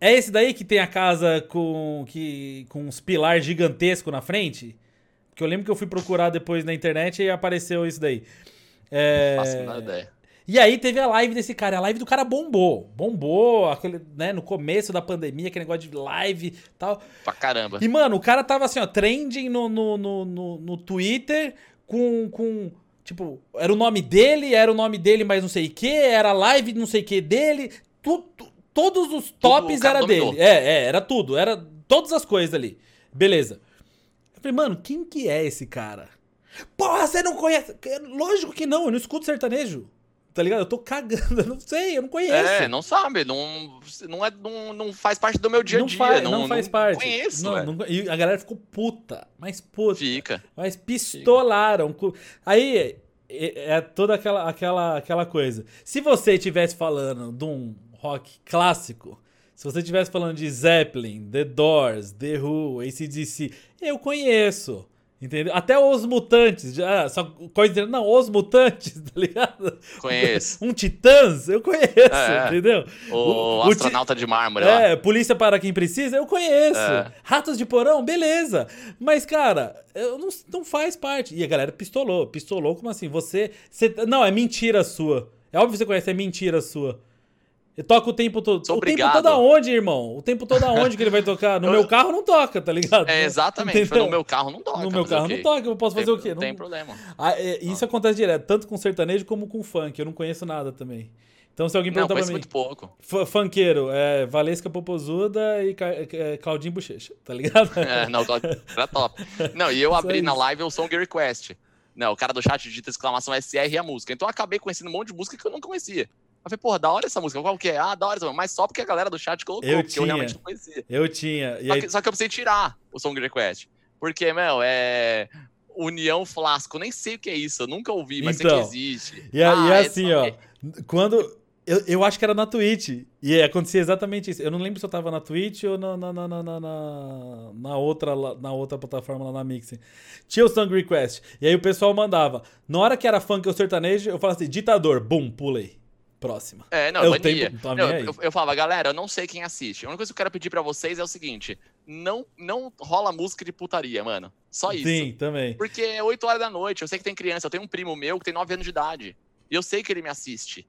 Speaker 1: É esse daí que tem a casa com, que, com uns pilares gigantescos na frente? Porque eu lembro que eu fui procurar depois na internet e apareceu isso daí. É... Não faço nada ideia. E aí teve a live desse cara. A live do cara bombou. Bombou, aquele, né, no começo da pandemia, aquele negócio de live e tal.
Speaker 2: Pra caramba.
Speaker 1: E, mano, o cara tava assim, ó, trending no, no, no, no, no Twitter com, com. Tipo, era o nome dele, era o nome dele, mas não sei o que, era live não sei o que dele. Tu, tu, todos os tops era dominou. dele. É, é, era tudo. Era todas as coisas ali. Beleza. Eu falei, mano, quem que é esse cara? Porra, você não conhece? Lógico que não, eu não escuto sertanejo. Tá ligado? Eu tô cagando, eu não sei, eu não conheço.
Speaker 2: É, não sabe, não, não, é, não, não faz parte do meu dia a dia.
Speaker 1: Não, faz, não, não faz não parte. Conheço, não, não, e a galera ficou puta, mas puta.
Speaker 2: Fica.
Speaker 1: Mas pistolaram. Fica. Aí é, é toda aquela, aquela, aquela coisa. Se você estivesse falando de um rock clássico, se você estivesse falando de Zeppelin, The Doors, The Who, ACDC, eu conheço. Entendeu? Até os mutantes, já, só coisa não, os mutantes, tá ligado?
Speaker 2: Conheço.
Speaker 1: Um Titãs, eu conheço, é, entendeu?
Speaker 2: O, o, o astronauta de mármore.
Speaker 1: É, lá. Polícia para quem precisa, eu conheço. É. Ratos de porão, beleza. Mas, cara, eu não, não faz parte. E a galera pistolou. Pistolou, como assim? Você, você. Não, é mentira sua. É óbvio que você conhece, é mentira sua. E toca o tempo todo. Sou o obrigado. tempo todo aonde, irmão? O tempo todo aonde que ele vai tocar? No meu carro não toca, tá ligado?
Speaker 2: É, exatamente. No meu carro não toca.
Speaker 1: No meu carro não toca, eu posso fazer
Speaker 2: tem,
Speaker 1: o quê?
Speaker 2: Não tem problema.
Speaker 1: Ah, é, isso acontece direto, tanto com sertanejo como com funk. Eu não conheço nada também. Então, se alguém perguntar pra mim.
Speaker 2: muito pouco.
Speaker 1: Funkeiro, é Valesca Popozuda e é, Claudinho Bochecha, tá ligado?
Speaker 2: É, não, era top. Não, e eu abri na live o Song Request. Não, o cara do chat digita exclamação SR e a música. Então eu acabei conhecendo um monte de música que eu não conhecia. Eu falei, porra, da hora essa música. Qual que é? Ah, da hora essa música. Mas só porque a galera do chat colocou,
Speaker 1: eu
Speaker 2: porque
Speaker 1: tinha, eu
Speaker 2: realmente não conhecia.
Speaker 1: Eu tinha.
Speaker 2: Só, aí... que, só que eu precisei tirar o Song Request. Porque, meu, é. União Flasco, nem sei o que é isso, eu nunca ouvi, mas então, sei que existe.
Speaker 1: E, ah, e é assim, ó, quando. Eu, eu acho que era na Twitch. E acontecia exatamente isso. Eu não lembro se eu tava na Twitch ou na, na, na, na, na, na outra, na outra plataforma lá na Mixing. Tinha o Song Request. E aí o pessoal mandava. Na hora que era funk ou sertanejo, eu falava assim, ditador, bum, pulei. Próxima.
Speaker 2: É, não, eu. Tempo, tá eu, eu, eu, falava, galera, eu não sei quem assiste. A única coisa que eu quero pedir para vocês é o seguinte: não, não rola música de putaria, mano. Só isso.
Speaker 1: Sim, também.
Speaker 2: Porque é 8 horas da noite, eu sei que tem criança, eu tenho um primo meu que tem 9 anos de idade. E eu sei que ele me assiste.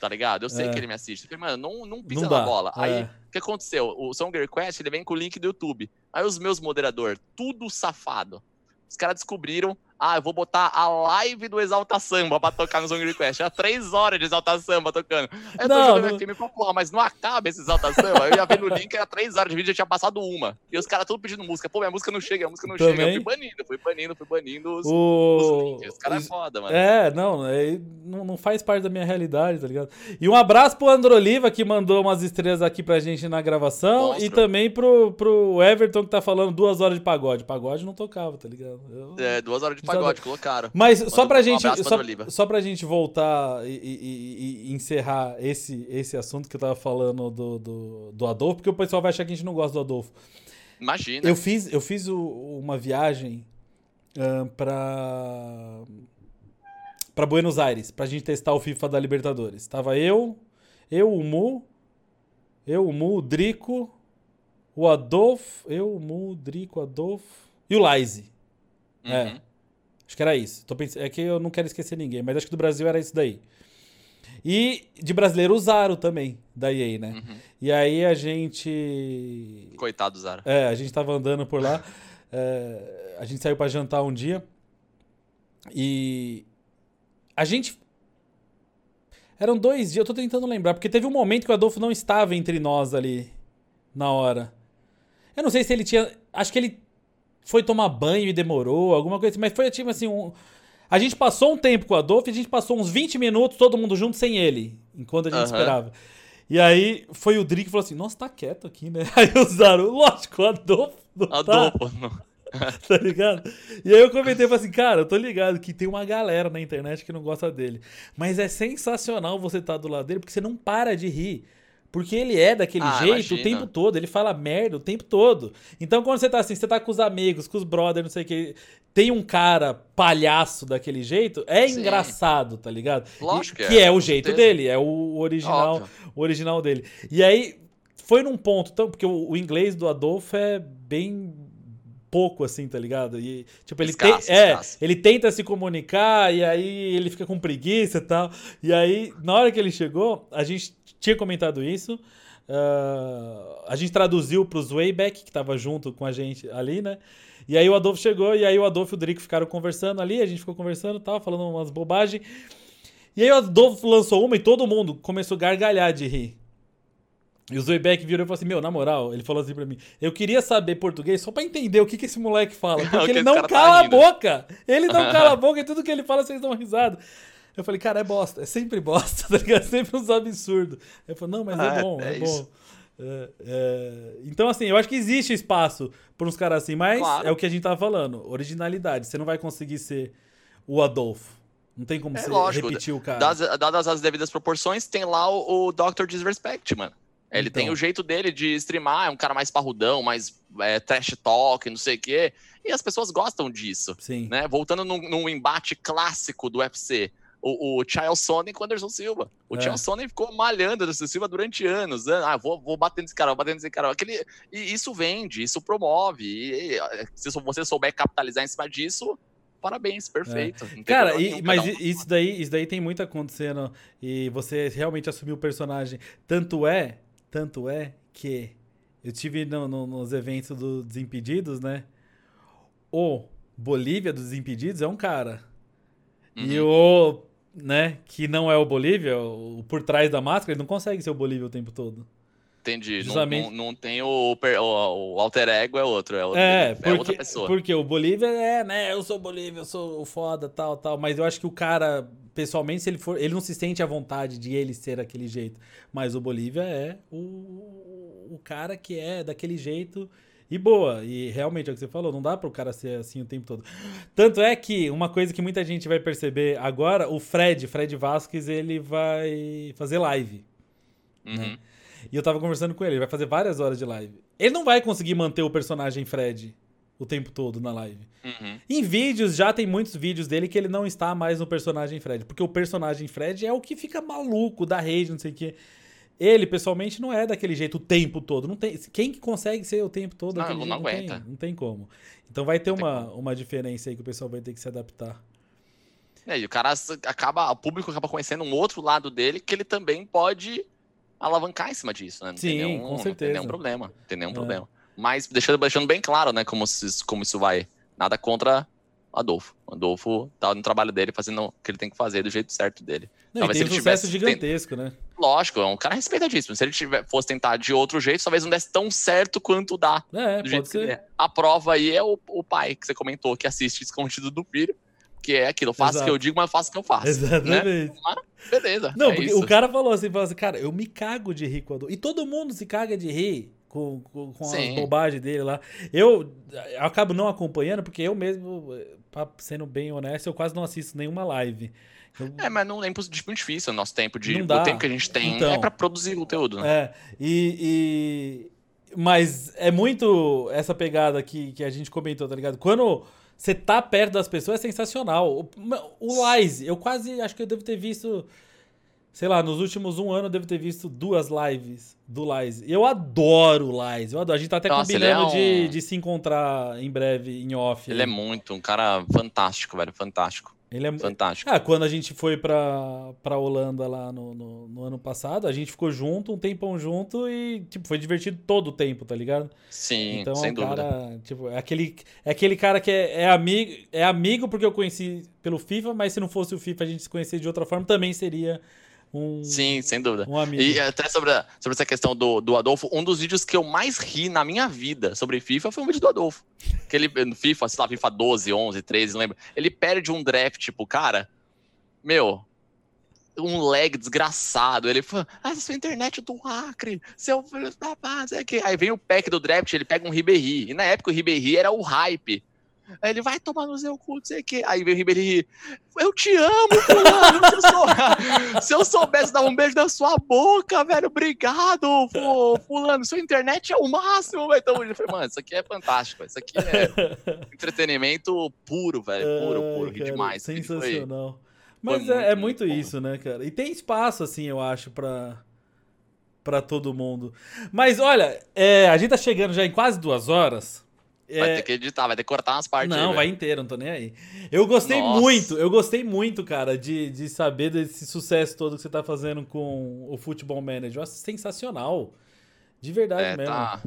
Speaker 2: Tá ligado? Eu sei é. que ele me assiste. Eu falei, mano, não, não pisa não na bola. É. Aí, o que aconteceu? O Song Request, ele vem com o link do YouTube. Aí os meus moderadores, tudo safado. Os caras descobriram ah, eu vou botar a live do Exalta Samba pra tocar no Song Request. É três horas de Exalta Samba tocando. Eu não, tô jogando não... filme pra porra, mas não acaba esse Exalta Samba. Eu ia ver no link, era três horas de vídeo, já tinha passado uma. E os caras tudo pedindo música. Pô, minha música não chega, a música não Também? chega. Eu fui banindo, fui banindo, fui banindo os, o... os links. Os caras é foda, mano.
Speaker 1: É, não, é, não, não faz parte da minha realidade, tá ligado? E um abraço pro Andro Oliva, que mandou umas estrelas aqui pra gente na gravação. Monstro. E também pro, pro Everton, que tá falando duas horas de pagode. Pagode não tocava, tá ligado?
Speaker 2: Eu... É, duas horas de pagode, colocaram.
Speaker 1: Mas só pra gente. Um só, só pra gente voltar e, e, e, encerrar esse, esse assunto que eu tava falando do, do, do, Adolfo, porque o pessoal vai achar que a gente não gosta do Adolfo.
Speaker 2: Imagina.
Speaker 1: Eu fiz, eu fiz o, uma viagem uh, pra. pra Buenos Aires, pra gente testar o FIFA da Libertadores. Tava eu, eu, o Mu, eu, o Mu, o Drico, o Adolfo, eu, o Mu, o Drico, o Adolfo e o Laise. É. Uhum. É. Acho que era isso. Tô pensando, é que eu não quero esquecer ninguém, mas acho que do Brasil era isso daí. E de brasileiro o Zaro também, da EA, né? Uhum. E aí a gente.
Speaker 2: Coitado do Zaro.
Speaker 1: É, a gente tava andando por lá. é, a gente saiu para jantar um dia. E. A gente. Eram dois dias, eu tô tentando lembrar, porque teve um momento que o Adolfo não estava entre nós ali. Na hora. Eu não sei se ele tinha. Acho que ele foi tomar banho e demorou, alguma coisa assim. Mas foi tipo assim, um... a gente passou um tempo com o Adolfo e a gente passou uns 20 minutos todo mundo junto sem ele, enquanto a gente uhum. esperava. E aí foi o Drick que falou assim: Nossa, tá quieto aqui, né? Aí Zaru, lógico, o Adolfo. Não tá. Adolfo, tá. não. tá ligado? E aí eu comentei assim, cara, eu tô ligado que tem uma galera na internet que não gosta dele. Mas é sensacional você estar tá do lado dele, porque você não para de rir. Porque ele é daquele ah, jeito imagina. o tempo todo, ele fala merda o tempo todo. Então quando você tá assim, você tá com os amigos, com os brothers, não sei o que, tem um cara palhaço daquele jeito, é Sim. engraçado, tá ligado?
Speaker 2: Lógico
Speaker 1: e, que é. é o jeito dele, é o original, o original dele. E aí foi num ponto, então, porque o, o inglês do Adolfo é bem pouco, assim, tá ligado? E, tipo, ele, escasso, te... é, ele tenta se comunicar e aí ele fica com preguiça e tal. E aí, na hora que ele chegou, a gente tinha comentado isso. Uh, a gente traduziu para os Wayback, que estava junto com a gente ali, né? E aí o Adolfo chegou, e aí o Adolfo e o Drico ficaram conversando ali, a gente ficou conversando tal, falando umas bobagens. E aí o Adolfo lançou uma e todo mundo começou a gargalhar de rir. E o Zoebeck virou e falou assim: Meu, na moral, ele falou assim pra mim: Eu queria saber português só pra entender o que, que esse moleque fala. Porque ele não tá cala tá a boca. Ele não cala a boca e tudo que ele fala vocês dão risada. Eu falei, cara, é bosta, é sempre bosta, tá ligado? É sempre uns absurdos. Ele falou, não, mas é ah, é bom, é, é bom. É, é... Então, assim, eu acho que existe espaço para uns caras assim, mas claro. é o que a gente tava falando, originalidade. Você não vai conseguir ser o Adolfo. Não tem como é, você lógico, repetir o cara.
Speaker 2: Dadas, dadas as devidas proporções, tem lá o, o Dr. Disrespect, mano. Ele então. tem o jeito dele de streamar, é um cara mais parrudão, mais é, trash talk, não sei o quê. E as pessoas gostam disso.
Speaker 1: Sim.
Speaker 2: Né? Voltando num, num embate clássico do UFC o, o Charles Sonnen com o Anderson Silva. O é. Charles Sonnen ficou malhando o Anderson Silva durante anos. Né? Ah, vou, vou bater nesse cara, vou bater nesse cara. Aquele, e isso vende, isso promove. E, e, se você souber capitalizar em cima disso, parabéns, perfeito.
Speaker 1: É. Cara, e, mas um isso, daí, isso daí tem muito acontecendo. E você realmente assumiu o personagem. Tanto é, tanto é que eu tive no, no, nos eventos do Desimpedidos, né? O Bolívia dos Desimpedidos é um cara. Uhum. E o né, que não é o Bolívia, o por trás da máscara, ele não consegue ser o Bolívia o tempo todo.
Speaker 2: Entendi. Justamente... Não, não, não tem o, o, o, alter ego, é outro. É, outro,
Speaker 1: é, porque, é outra pessoa. Porque o Bolívia é, né? Eu sou Bolívia, eu sou o foda, tal, tal. Mas eu acho que o cara, pessoalmente, se ele for. Ele não se sente à vontade de ele ser aquele jeito. Mas o Bolívia é o, o cara que é daquele jeito e boa. E realmente é o que você falou, não dá para o cara ser assim o tempo todo. Tanto é que uma coisa que muita gente vai perceber agora, o Fred, Fred Vasquez, ele vai fazer live. Né? Uhum. Né? E eu tava conversando com ele, ele vai fazer várias horas de live. Ele não vai conseguir manter o personagem Fred o tempo todo na live.
Speaker 2: Uhum.
Speaker 1: Em vídeos, já tem muitos vídeos dele que ele não está mais no personagem Fred. Porque o personagem Fred é o que fica maluco, da rede, não sei o quê. Ele, pessoalmente, não é daquele jeito o tempo todo. Não tem, quem que consegue ser o tempo todo
Speaker 2: Não, não?
Speaker 1: Não
Speaker 2: aguenta.
Speaker 1: tem, não tem como. Então vai ter uma, uma diferença aí que o pessoal vai ter que se adaptar.
Speaker 2: É, e o cara acaba, o público acaba conhecendo um outro lado dele que ele também pode alavancar em cima disso, né? Não
Speaker 1: Sim,
Speaker 2: tem nenhum,
Speaker 1: com
Speaker 2: Não tem
Speaker 1: certeza.
Speaker 2: nenhum problema. Tem nenhum
Speaker 1: É.
Speaker 2: problema. Mas deixando, deixando bem claro, né, como, se- como isso vai. Nada contra Adolfo. Adolfo tá no trabalho dele, fazendo o que ele tem que fazer do jeito certo dele.
Speaker 1: Não,
Speaker 2: Talvez
Speaker 1: tem
Speaker 2: se
Speaker 1: um
Speaker 2: ele
Speaker 1: sucesso
Speaker 2: tivesse-
Speaker 1: gigantesco, né?
Speaker 2: Lógico, é um cara respeitadíssimo. Se ele tiver, fosse tentar de outro jeito, talvez não desse tão certo quanto dá.
Speaker 1: É,
Speaker 2: do jeito
Speaker 1: pode
Speaker 2: que ele
Speaker 1: ser.
Speaker 2: é. A prova aí é o, o pai que você comentou, que assiste escondido do filho. Que é aquilo, eu faço o que
Speaker 1: Exato.
Speaker 2: eu digo, mas eu faço o que eu faço. Né?
Speaker 1: Exatamente.
Speaker 2: Beleza.
Speaker 1: Não,
Speaker 2: é
Speaker 1: o cara falou assim, falou assim, cara, eu me cago de rir com o Adolfo. E todo mundo se caga de rir com, com, com as
Speaker 2: Sim.
Speaker 1: bobagens dele lá. Eu, eu acabo não acompanhando, porque eu mesmo, sendo bem honesto, eu quase não assisto nenhuma live. Eu-
Speaker 2: É, mas não é muito difícil o nosso tempo de. O tempo que a gente tem
Speaker 1: Então.
Speaker 2: é pra produzir conteúdo, né?
Speaker 1: É, e, e- Mas é muito essa pegada que, que a gente comentou, tá ligado? Quando você tá perto das pessoas é sensacional. O, o Lize, eu quase acho que eu devo ter visto. Sei lá, nos últimos um ano eu devo ter visto duas lives do Lize. Eu adoro o Lize. Eu adoro. A gente tá até
Speaker 2: Nossa,
Speaker 1: combinando
Speaker 2: é
Speaker 1: de,
Speaker 2: um-
Speaker 1: de se encontrar em breve em off.
Speaker 2: Ele é muito um cara fantástico, velho. Fantástico.
Speaker 1: Ele é
Speaker 2: Fantástico.
Speaker 1: Ah, quando a gente foi pra, pra Holanda lá no, no, no ano passado, a gente ficou junto, um tempão junto e, tipo, foi divertido todo o tempo, tá ligado?
Speaker 2: Sim,
Speaker 1: então
Speaker 2: sem
Speaker 1: é um
Speaker 2: dúvida.
Speaker 1: cara, tipo, é aquele, é aquele cara que é, é amigo, é amigo porque eu conheci pelo FIFA, mas se não fosse o FIFA a gente se conhecer de outra forma, também seria um,
Speaker 2: Sim, sem dúvida.
Speaker 1: um amigo.
Speaker 2: E até sobre, a- sobre essa questão do, do Adolfo, um dos vídeos que eu mais ri na minha vida sobre FIFA foi um vídeo do Adolfo. Que ele, no FIFA, sei lá, FIFA 12, 11, 13, lembra? Ele perde um draft, tipo, cara, meu, um lag desgraçado. Ele fala, ah, sua internet é do Acre, seu filho da paz, é que. Aí vem o pack do draft, ele pega um Ribéry. E na época o Ribéry era o hype. Aí ele vai tomar no seu cu, não sei o quê. Aí vem o Ribéry, eu te amo, fulano. Se eu, sou- se eu soubesse dar um beijo na sua boca, velho, obrigado, fu- fulano. Sua internet é o máximo, velho. Então eu falei, mano, isso aqui é fantástico. Isso aqui é entretenimento puro, velho. Puro,
Speaker 1: Ai,
Speaker 2: puro.
Speaker 1: Cara,
Speaker 2: demais.
Speaker 1: Sensacional. Mas é, é
Speaker 2: muito,
Speaker 1: muito isso, né, cara? E tem espaço, assim, eu acho, pra, pra todo mundo. Mas olha, é, a gente tá chegando já em quase duas horas.
Speaker 2: Vai
Speaker 1: É,
Speaker 2: ter que editar, vai ter que cortar umas partes aí,
Speaker 1: não, vai
Speaker 2: velho.
Speaker 1: inteiro, não tô nem aí. Eu gostei
Speaker 2: Nossa.
Speaker 1: muito, eu gostei muito, cara, de, de saber desse sucesso todo que você tá fazendo com o Futebol Manager. Eu acho sensacional. De verdade
Speaker 2: É,
Speaker 1: mesmo.
Speaker 2: tá,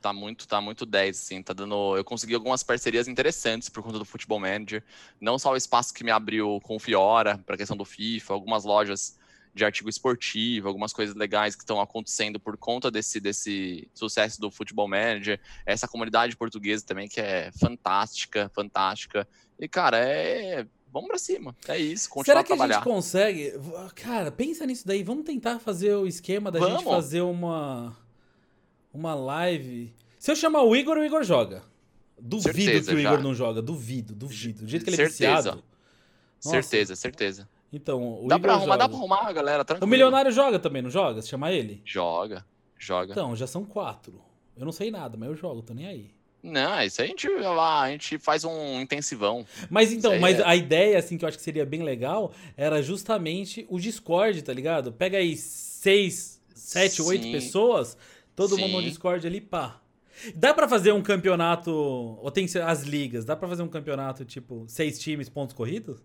Speaker 2: tá muito, tá muito 10, assim, tá dando... Eu consegui algumas parcerias interessantes por conta do Futebol Manager, não só o espaço que me abriu com o Fiora, pra questão do FIFA, algumas lojas de artigo esportivo, algumas coisas legais que estão acontecendo por conta desse, desse sucesso do Futebol Manager, essa comunidade portuguesa também que é fantástica, fantástica, e cara, é... Vamos pra cima, é isso, continuar
Speaker 1: Será
Speaker 2: a
Speaker 1: que a
Speaker 2: trabalhar.
Speaker 1: gente consegue? Cara, pensa nisso daí. Vamos tentar fazer o esquema da gente
Speaker 2: Vamos.
Speaker 1: fazer uma uma live. Se eu chamar o Igor, o Igor joga. Duvido
Speaker 2: Certeza,
Speaker 1: que o
Speaker 2: já.
Speaker 1: Igor não joga. Duvido, duvido. Do jeito que ele é
Speaker 2: Certeza.
Speaker 1: viciado. Nossa.
Speaker 2: Certeza, certeza.
Speaker 1: Então, o
Speaker 2: Dá pra arrumar,
Speaker 1: joga.
Speaker 2: dá pra arrumar, galera,
Speaker 1: O
Speaker 2: tranquilo.
Speaker 1: Milionário joga também, não joga? Se chamar ele?
Speaker 2: Joga, joga.
Speaker 1: Então, já são quatro. Eu não sei nada, mas eu jogo, tô nem aí.
Speaker 2: Não, isso aí a gente, ah, a gente faz um intensivão.
Speaker 1: Mas então, mas
Speaker 2: é-
Speaker 1: a ideia, assim, que eu acho que seria bem legal, era justamente o Discord, tá ligado? Pega aí seis, sete, oito
Speaker 2: Sim.
Speaker 1: pessoas, todo mundo no
Speaker 2: Sim.
Speaker 1: Discord ali, pá. Dá pra fazer um campeonato, ou tem que ser as ligas, dá pra fazer um campeonato, tipo, seis times, pontos corridos?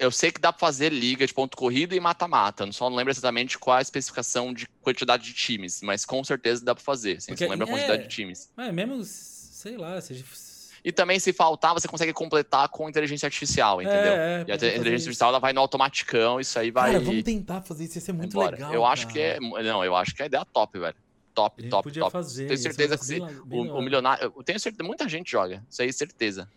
Speaker 2: Eu sei que dá pra fazer liga de ponto corrido e mata-mata. Não só não lembro exatamente qual a especificação de quantidade de times, mas com certeza dá pra fazer. Assim,
Speaker 1: Porque
Speaker 2: você lembra a quantidade
Speaker 1: é-
Speaker 2: de times.
Speaker 1: Mas mesmo, sei lá, seja...
Speaker 2: E também, se faltar, você consegue completar com inteligência artificial, entendeu?
Speaker 1: É,
Speaker 2: e a inteligência artificial ela vai no automaticão, isso aí vai.
Speaker 1: Cara, vamos tentar fazer isso, ia ser muito
Speaker 2: embora.
Speaker 1: legal,
Speaker 2: Eu acho
Speaker 1: cara.
Speaker 2: que é. Não, eu acho que é a ideia top, velho. Top, top,
Speaker 1: podia
Speaker 2: top.
Speaker 1: fazer.
Speaker 2: Tenho certeza que se, o, o milionário. Eu tenho certeza, muita gente joga. Isso aí, certeza.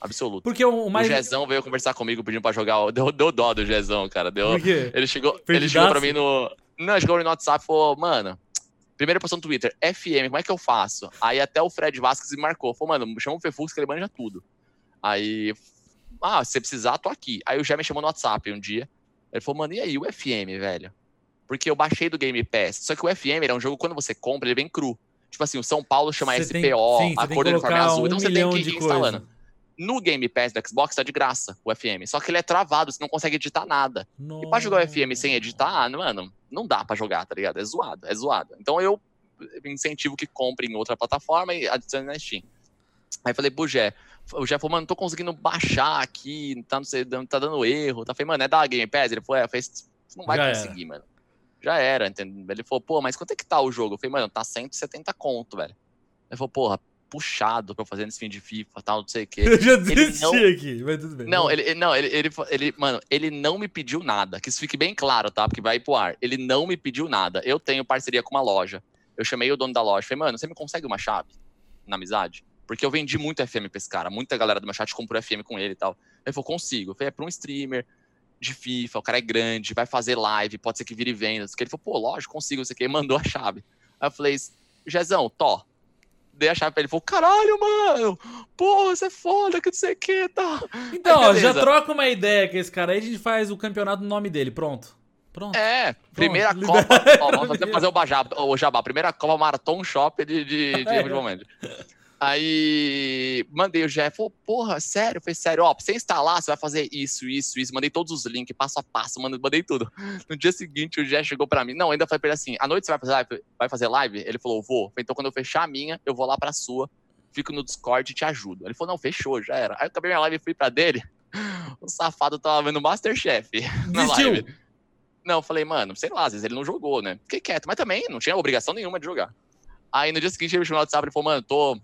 Speaker 2: Absoluto.
Speaker 1: Porque o
Speaker 2: O
Speaker 1: mais...
Speaker 2: Jezão veio conversar comigo pedindo pra jogar. o- Deu, deu dó do Jezão, cara. Deu,
Speaker 1: Por quê?
Speaker 2: ele chegou, ele chegou pra mim no. Não, chegou no WhatsApp e falou, mano. Primeira posição no Twitter, FM, como é que eu faço? Aí até o Fred Vasquez me marcou. Falou, mano, chama o Fefux que ele manja tudo. Aí. Ah, se você precisar, tô aqui. Aí o Jé me chamou no WhatsApp um dia. Ele falou, mano, e aí, o FM, velho? Porque eu baixei do Game Pass. Só que o FM era um jogo, quando você compra, ele vem cru. Tipo assim, o São Paulo chama você SPO, tem, sim, a cor do uniforme é azul. Um então você tem que ir instalando. Coisa. No Game Pass do Xbox tá de graça o FM. Só que ele é travado, você não consegue editar nada. Nossa. E pra jogar o FM sem editar, mano, não dá pra jogar, tá ligado? É zoado, é zoado. Então eu incentivo que compre em outra plataforma e adicione na Steam. Aí falei pro Jé, o Jé falou, mano, não tô conseguindo baixar aqui, tá, não sei, tá dando erro. Tá falei, mano, é da Game Pass? Ele falou, é, fez, não vai Já conseguir, era. mano. Já era, entendeu? Ele falou, pô, mas quanto é que tá o jogo? Eu falei, mano, tá 170 conto, velho. Ele falou, porra, puxado pra fazer nesse fim de FIFA tal, não sei o quê.
Speaker 1: Eu já desisti não... aqui, mas tudo bem.
Speaker 2: Não, ele, não ele, ele, ele, mano, ele não me pediu nada. Que isso fique bem claro, tá? Porque vai ir pro ar. Ele não me pediu nada. Eu tenho parceria com uma loja. Eu chamei o dono da loja. Falei, mano, você me consegue uma chave na amizade? Porque eu vendi muito FM pra esse cara. Muita galera do meu chat comprou FM com ele e tal. Ele falou, consigo. Eu falei, é pra um streamer de FIFA, o cara é grande, vai fazer live, pode ser que vire vendas. Ele falou, pô, lógico, consigo, aqui. Ele mandou a chave. Aí eu falei, Jezão, Tó, dei a chave pra ele. Falou, caralho, mano, pô, você é foda, que não sei o que, tá.
Speaker 1: Então, ó, já troca uma ideia com esse cara aí, a gente faz o campeonato no nome dele, pronto. Pronto.
Speaker 2: É, primeira Pronto. Copa. ó, vamos até fazer o, bajá, o Jabá. Primeira Copa Marathon Shop de, de, de é. Aí mandei o Jeff, falou, porra, sério? Foi sério, ó, pra você instalar, você vai fazer isso, isso, isso. Mandei todos os links, passo a passo, mandei tudo. No dia seguinte, o Jeff chegou pra mim. Não, ainda falei pra ele assim: à noite você vai fazer live? Vai fazer live? Ele falou, vou. Então quando eu fechar a minha, eu vou lá pra sua, fico no Discord e te ajudo. Ele falou, não, fechou, já era. Aí eu acabei minha live e fui pra dele. O safado tava vendo Masterchef na live. Não, eu falei, mano, sei lá, às vezes ele não jogou, né? Fiquei quieto, mas também não tinha obrigação nenhuma de jogar. Aí no dia seguinte ele me chamou no WhatsApp e falou, mano, tô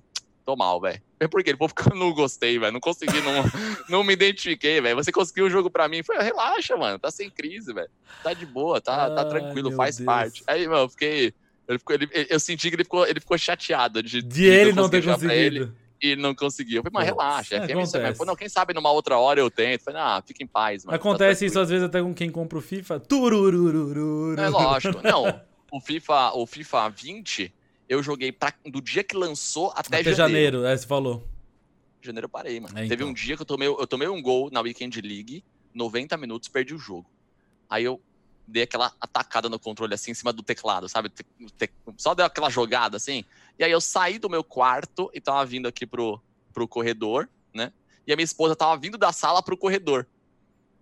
Speaker 2: tô mal, velho. É porque ele que eu não gostei, velho. Não consegui, não, não me identifiquei, velho. Você conseguiu o jogo pra mim. Foi, relaxa, mano. Tá sem crise, velho. Tá de boa, tá, tá tranquilo, faz Deus. parte. Aí, mano, eu fiquei. Ele ficou, ele, eu senti que ele ficou, ele ficou chateado de,
Speaker 1: de ele não ter conseguido. Ele,
Speaker 2: e não conseguiu. Eu falei, mas relaxa, é FM falou, não, quem sabe numa outra hora eu tento. Eu falei, ah, fica em paz, mano.
Speaker 1: Acontece tá isso às vezes até com quem compra o FIFA. Tururururu.
Speaker 2: É lógico. Não, o FIFA, o FIFA 20 eu joguei pra, do dia que lançou até, até
Speaker 1: janeiro. janeiro, é, você falou.
Speaker 2: Janeiro eu parei, mano. É, então. Teve um dia que eu tomei, eu tomei um gol na Weekend League, 90 minutos, perdi o jogo. Aí eu dei aquela atacada no controle assim em cima do teclado, sabe? Só deu aquela jogada assim. E aí eu saí do meu quarto e tava vindo aqui pro, pro corredor, né? E a minha esposa tava vindo da sala pro corredor.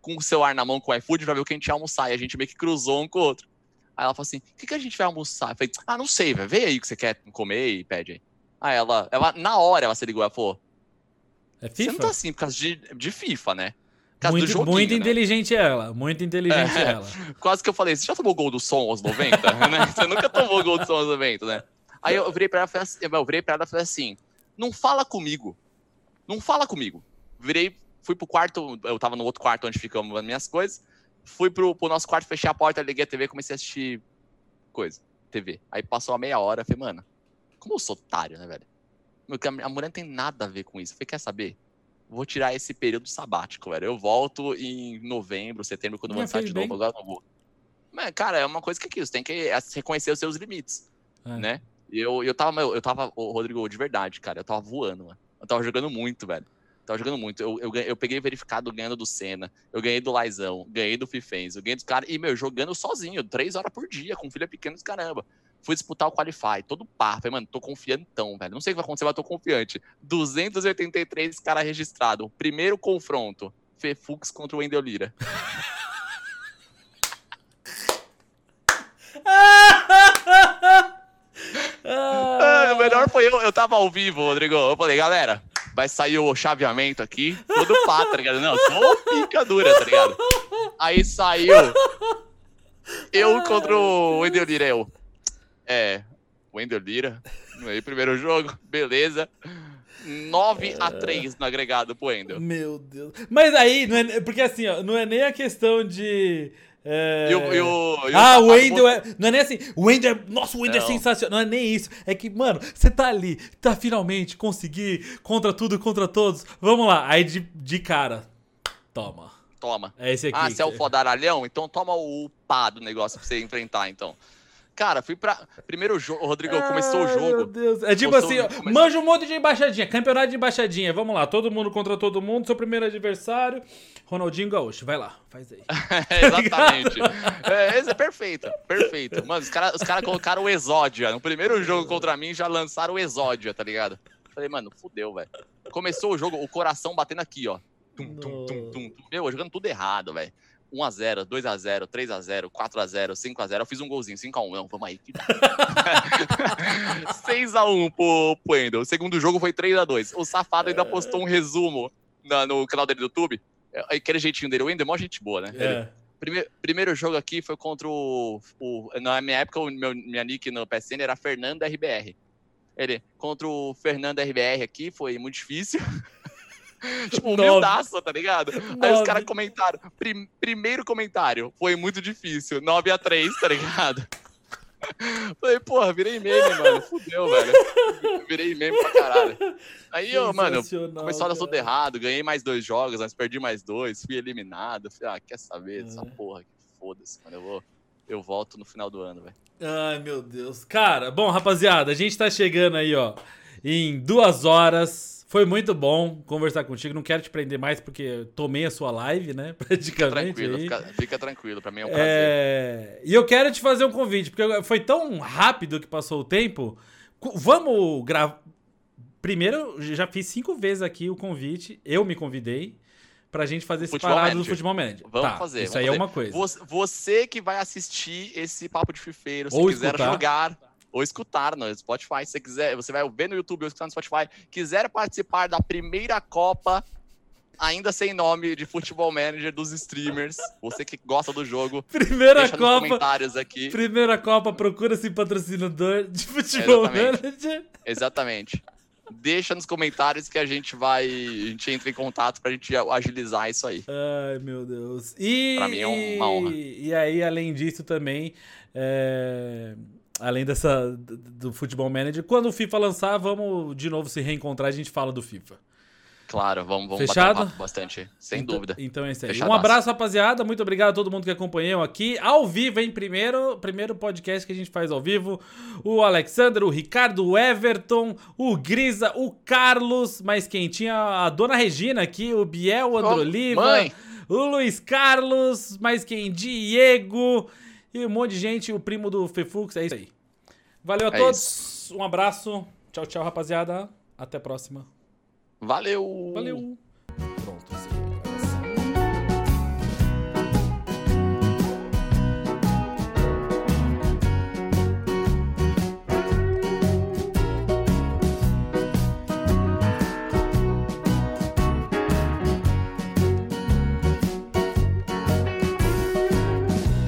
Speaker 2: Com o celular na mão com o iFood pra ver o que a gente ia almoçar. E a gente meio que cruzou um com o outro. Aí ela falou assim: o que, que a gente vai almoçar? Eu falei: ah, não sei, velho. Vê aí o que você quer comer e pede aí. Aí ela, ela, na hora ela se ligou, ela falou:
Speaker 1: é FIFA?
Speaker 2: Você não tá assim por causa de, de FIFA, né?
Speaker 1: Muito, joguinho, muito né? inteligente ela, muito inteligente é, ela.
Speaker 2: Quase que eu falei, você já tomou gol do som aos 90? né? Você nunca tomou gol do som aos 90, né? Aí eu virei pra ela e falei assim, eu virei pra ela e falei assim, não fala comigo. Não fala comigo. Virei, fui pro quarto, eu tava no outro quarto onde ficamos as minhas coisas fui pro, pro nosso quarto, fechei a porta, liguei a TV, comecei a assistir coisa, TV. Aí passou uma meia hora, falei, mano, como eu sou otário, né, velho? A mulher não tem nada a ver com isso. Eu falei, quer saber? Vou tirar esse período sabático, velho. Eu volto em novembro, setembro, quando lançar de novo, agora não vou. Mas, cara, é uma coisa que é você tem que reconhecer os seus limites, é. né? Eu, eu tava, eu tava, Rodrigo, de verdade, cara, eu tava voando, mano. Eu tava jogando muito, velho. Tava jogando muito. Eu, eu, eu peguei verificado ganhando do Senna, eu ganhei do Laizão, ganhei do Fifens, eu ganhei dos caras. E, meu, jogando sozinho, três horas por dia, com filha pequena dos caramba. Fui disputar o Qualify, todo par. Falei, mano, tô confiantão, velho. Não sei o que vai acontecer, mas tô confiante. 283 caras registrados. Primeiro confronto. Fefux contra o Wendel Lira. ah, o melhor foi eu, eu tava ao vivo, Rodrigo. Eu falei, galera, vai sair o chaveamento aqui, todo pá, tá ligado? Não, só pica dura, tá ligado? Aí saiu eu contra o Wendel Lira, eu. É, Wendel Lira, aí primeiro jogo, beleza. 9 a 3 no agregado pro Wendel.
Speaker 1: Meu Deus. Mas aí, não é, porque assim, ó, não é nem a questão de é...
Speaker 2: E o, e o,
Speaker 1: e ah, o Wendel é. Não é nem assim. O Wendel é. Nossa, o Wendel é sensacional. Não é nem isso. É que, mano, você tá ali, tá finalmente conseguir contra tudo contra todos. Vamos lá. Aí de, de cara. Toma.
Speaker 2: Toma.
Speaker 1: É esse aqui.
Speaker 2: Ah, você é o fodaralhão? Então toma o pá do negócio pra você enfrentar, então. Cara, fui pra. Primeiro jogo, Rodrigo começou Ai, o jogo. Meu
Speaker 1: Deus. É tipo assim, comecei... manja um monte de embaixadinha, campeonato de embaixadinha. Vamos lá, todo mundo contra todo mundo, seu primeiro adversário. Ronaldinho Gaúcho, vai lá, faz aí.
Speaker 2: é, exatamente. é, esse é perfeito, perfeito. Mano, os caras os cara colocaram o Exódia. No primeiro jogo contra mim já lançaram o Exódia, tá ligado? Falei, mano, fudeu, velho. Começou o jogo, o coração batendo aqui, ó. Tum, tum, tum, tum. Meu, jogando tudo errado, velho. 1x0, 2x0, 3x0, 4x0, 5x0. Eu fiz um golzinho, 5x1. Não, vamos aí. 6x1 pro, pro Endo. O segundo jogo foi 3x2. O safado ainda postou um resumo na, no canal dele do YouTube. É, aquele jeitinho dele. O Endo é mó gente boa, né? É. Ele, primeiro, primeiro jogo aqui foi contra o, o. Na minha época, o meu, minha nick no PSN era Fernando RBR. Ele, contra o Fernando RBR aqui, foi muito difícil. tipo, humildaço, tá ligado? Nove. Aí os caras comentaram. Prim, primeiro comentário, foi muito difícil. 9 a 3 tá ligado? Falei, porra, virei meme, mano. Fudeu, velho. Virei meme pra caralho. Aí eu, mano, começou a dar tudo errado. Ganhei mais dois jogos, mas perdi mais dois. Fui eliminado. Falei, ah, quer saber dessa é. porra? Que foda-se, mano. Eu vou. Eu volto no final do ano, velho.
Speaker 1: Ai, meu Deus. Cara, bom, rapaziada, a gente tá chegando aí, ó, em duas horas. Foi muito bom conversar contigo. Não quero te prender mais porque tomei a sua live, né? Praticamente.
Speaker 2: Fica tranquilo, fica, fica, tranquilo. Pra mim é um prazer. É...
Speaker 1: E eu quero te fazer um convite, porque foi tão rápido que passou o tempo. Vamos gravar. Primeiro, já fiz cinco vezes aqui o convite. Eu me convidei pra gente fazer esse parado do Futebol Manager.
Speaker 2: Vamos tá, fazer.
Speaker 1: Isso
Speaker 2: vamos
Speaker 1: aí
Speaker 2: fazer.
Speaker 1: é uma coisa.
Speaker 2: Você que vai assistir esse papo de fifeiro, se Ou quiser escutar. jogar ou escutar no Spotify. Se você quiser, você vai ver no YouTube ou escutar no Spotify. Quiser participar da primeira Copa, ainda sem nome de Futebol Manager dos streamers, você que gosta do jogo,
Speaker 1: primeira deixa Copa,
Speaker 2: nos comentários aqui.
Speaker 1: Primeira Copa, procura-se patrocinador de Futebol Exatamente. Manager.
Speaker 2: Exatamente. Deixa nos comentários que a gente vai. A gente entra em contato pra gente agilizar isso aí.
Speaker 1: Ai, meu Deus. E.
Speaker 2: Pra mim é uma honra.
Speaker 1: E, aí, além disso, também. É além dessa do Futebol Manager. Quando o FIFA lançar, vamos de novo se reencontrar, a gente fala do FIFA.
Speaker 2: Claro, vamos, vamos
Speaker 1: Fechado?
Speaker 2: bater um bastante, sem
Speaker 1: então,
Speaker 2: dúvida.
Speaker 1: Então é isso aí. Fechadaço. Um abraço, rapaziada. Muito obrigado a todo mundo que acompanhou aqui. Ao vivo, hein? Primeiro, primeiro podcast que a gente faz ao vivo. O Alexandre, o Ricardo, o Everton, o Grisa, o Carlos, mais quem tinha a Dona Regina aqui, o Biel, o Androliva, oh, o Luiz Carlos, mais quem? Diego. E um monte de gente, o primo do Fefux, é isso aí. Valeu a é todos, isso. um abraço. Tchau, tchau, rapaziada. Até a próxima.
Speaker 2: Valeu!
Speaker 1: Valeu!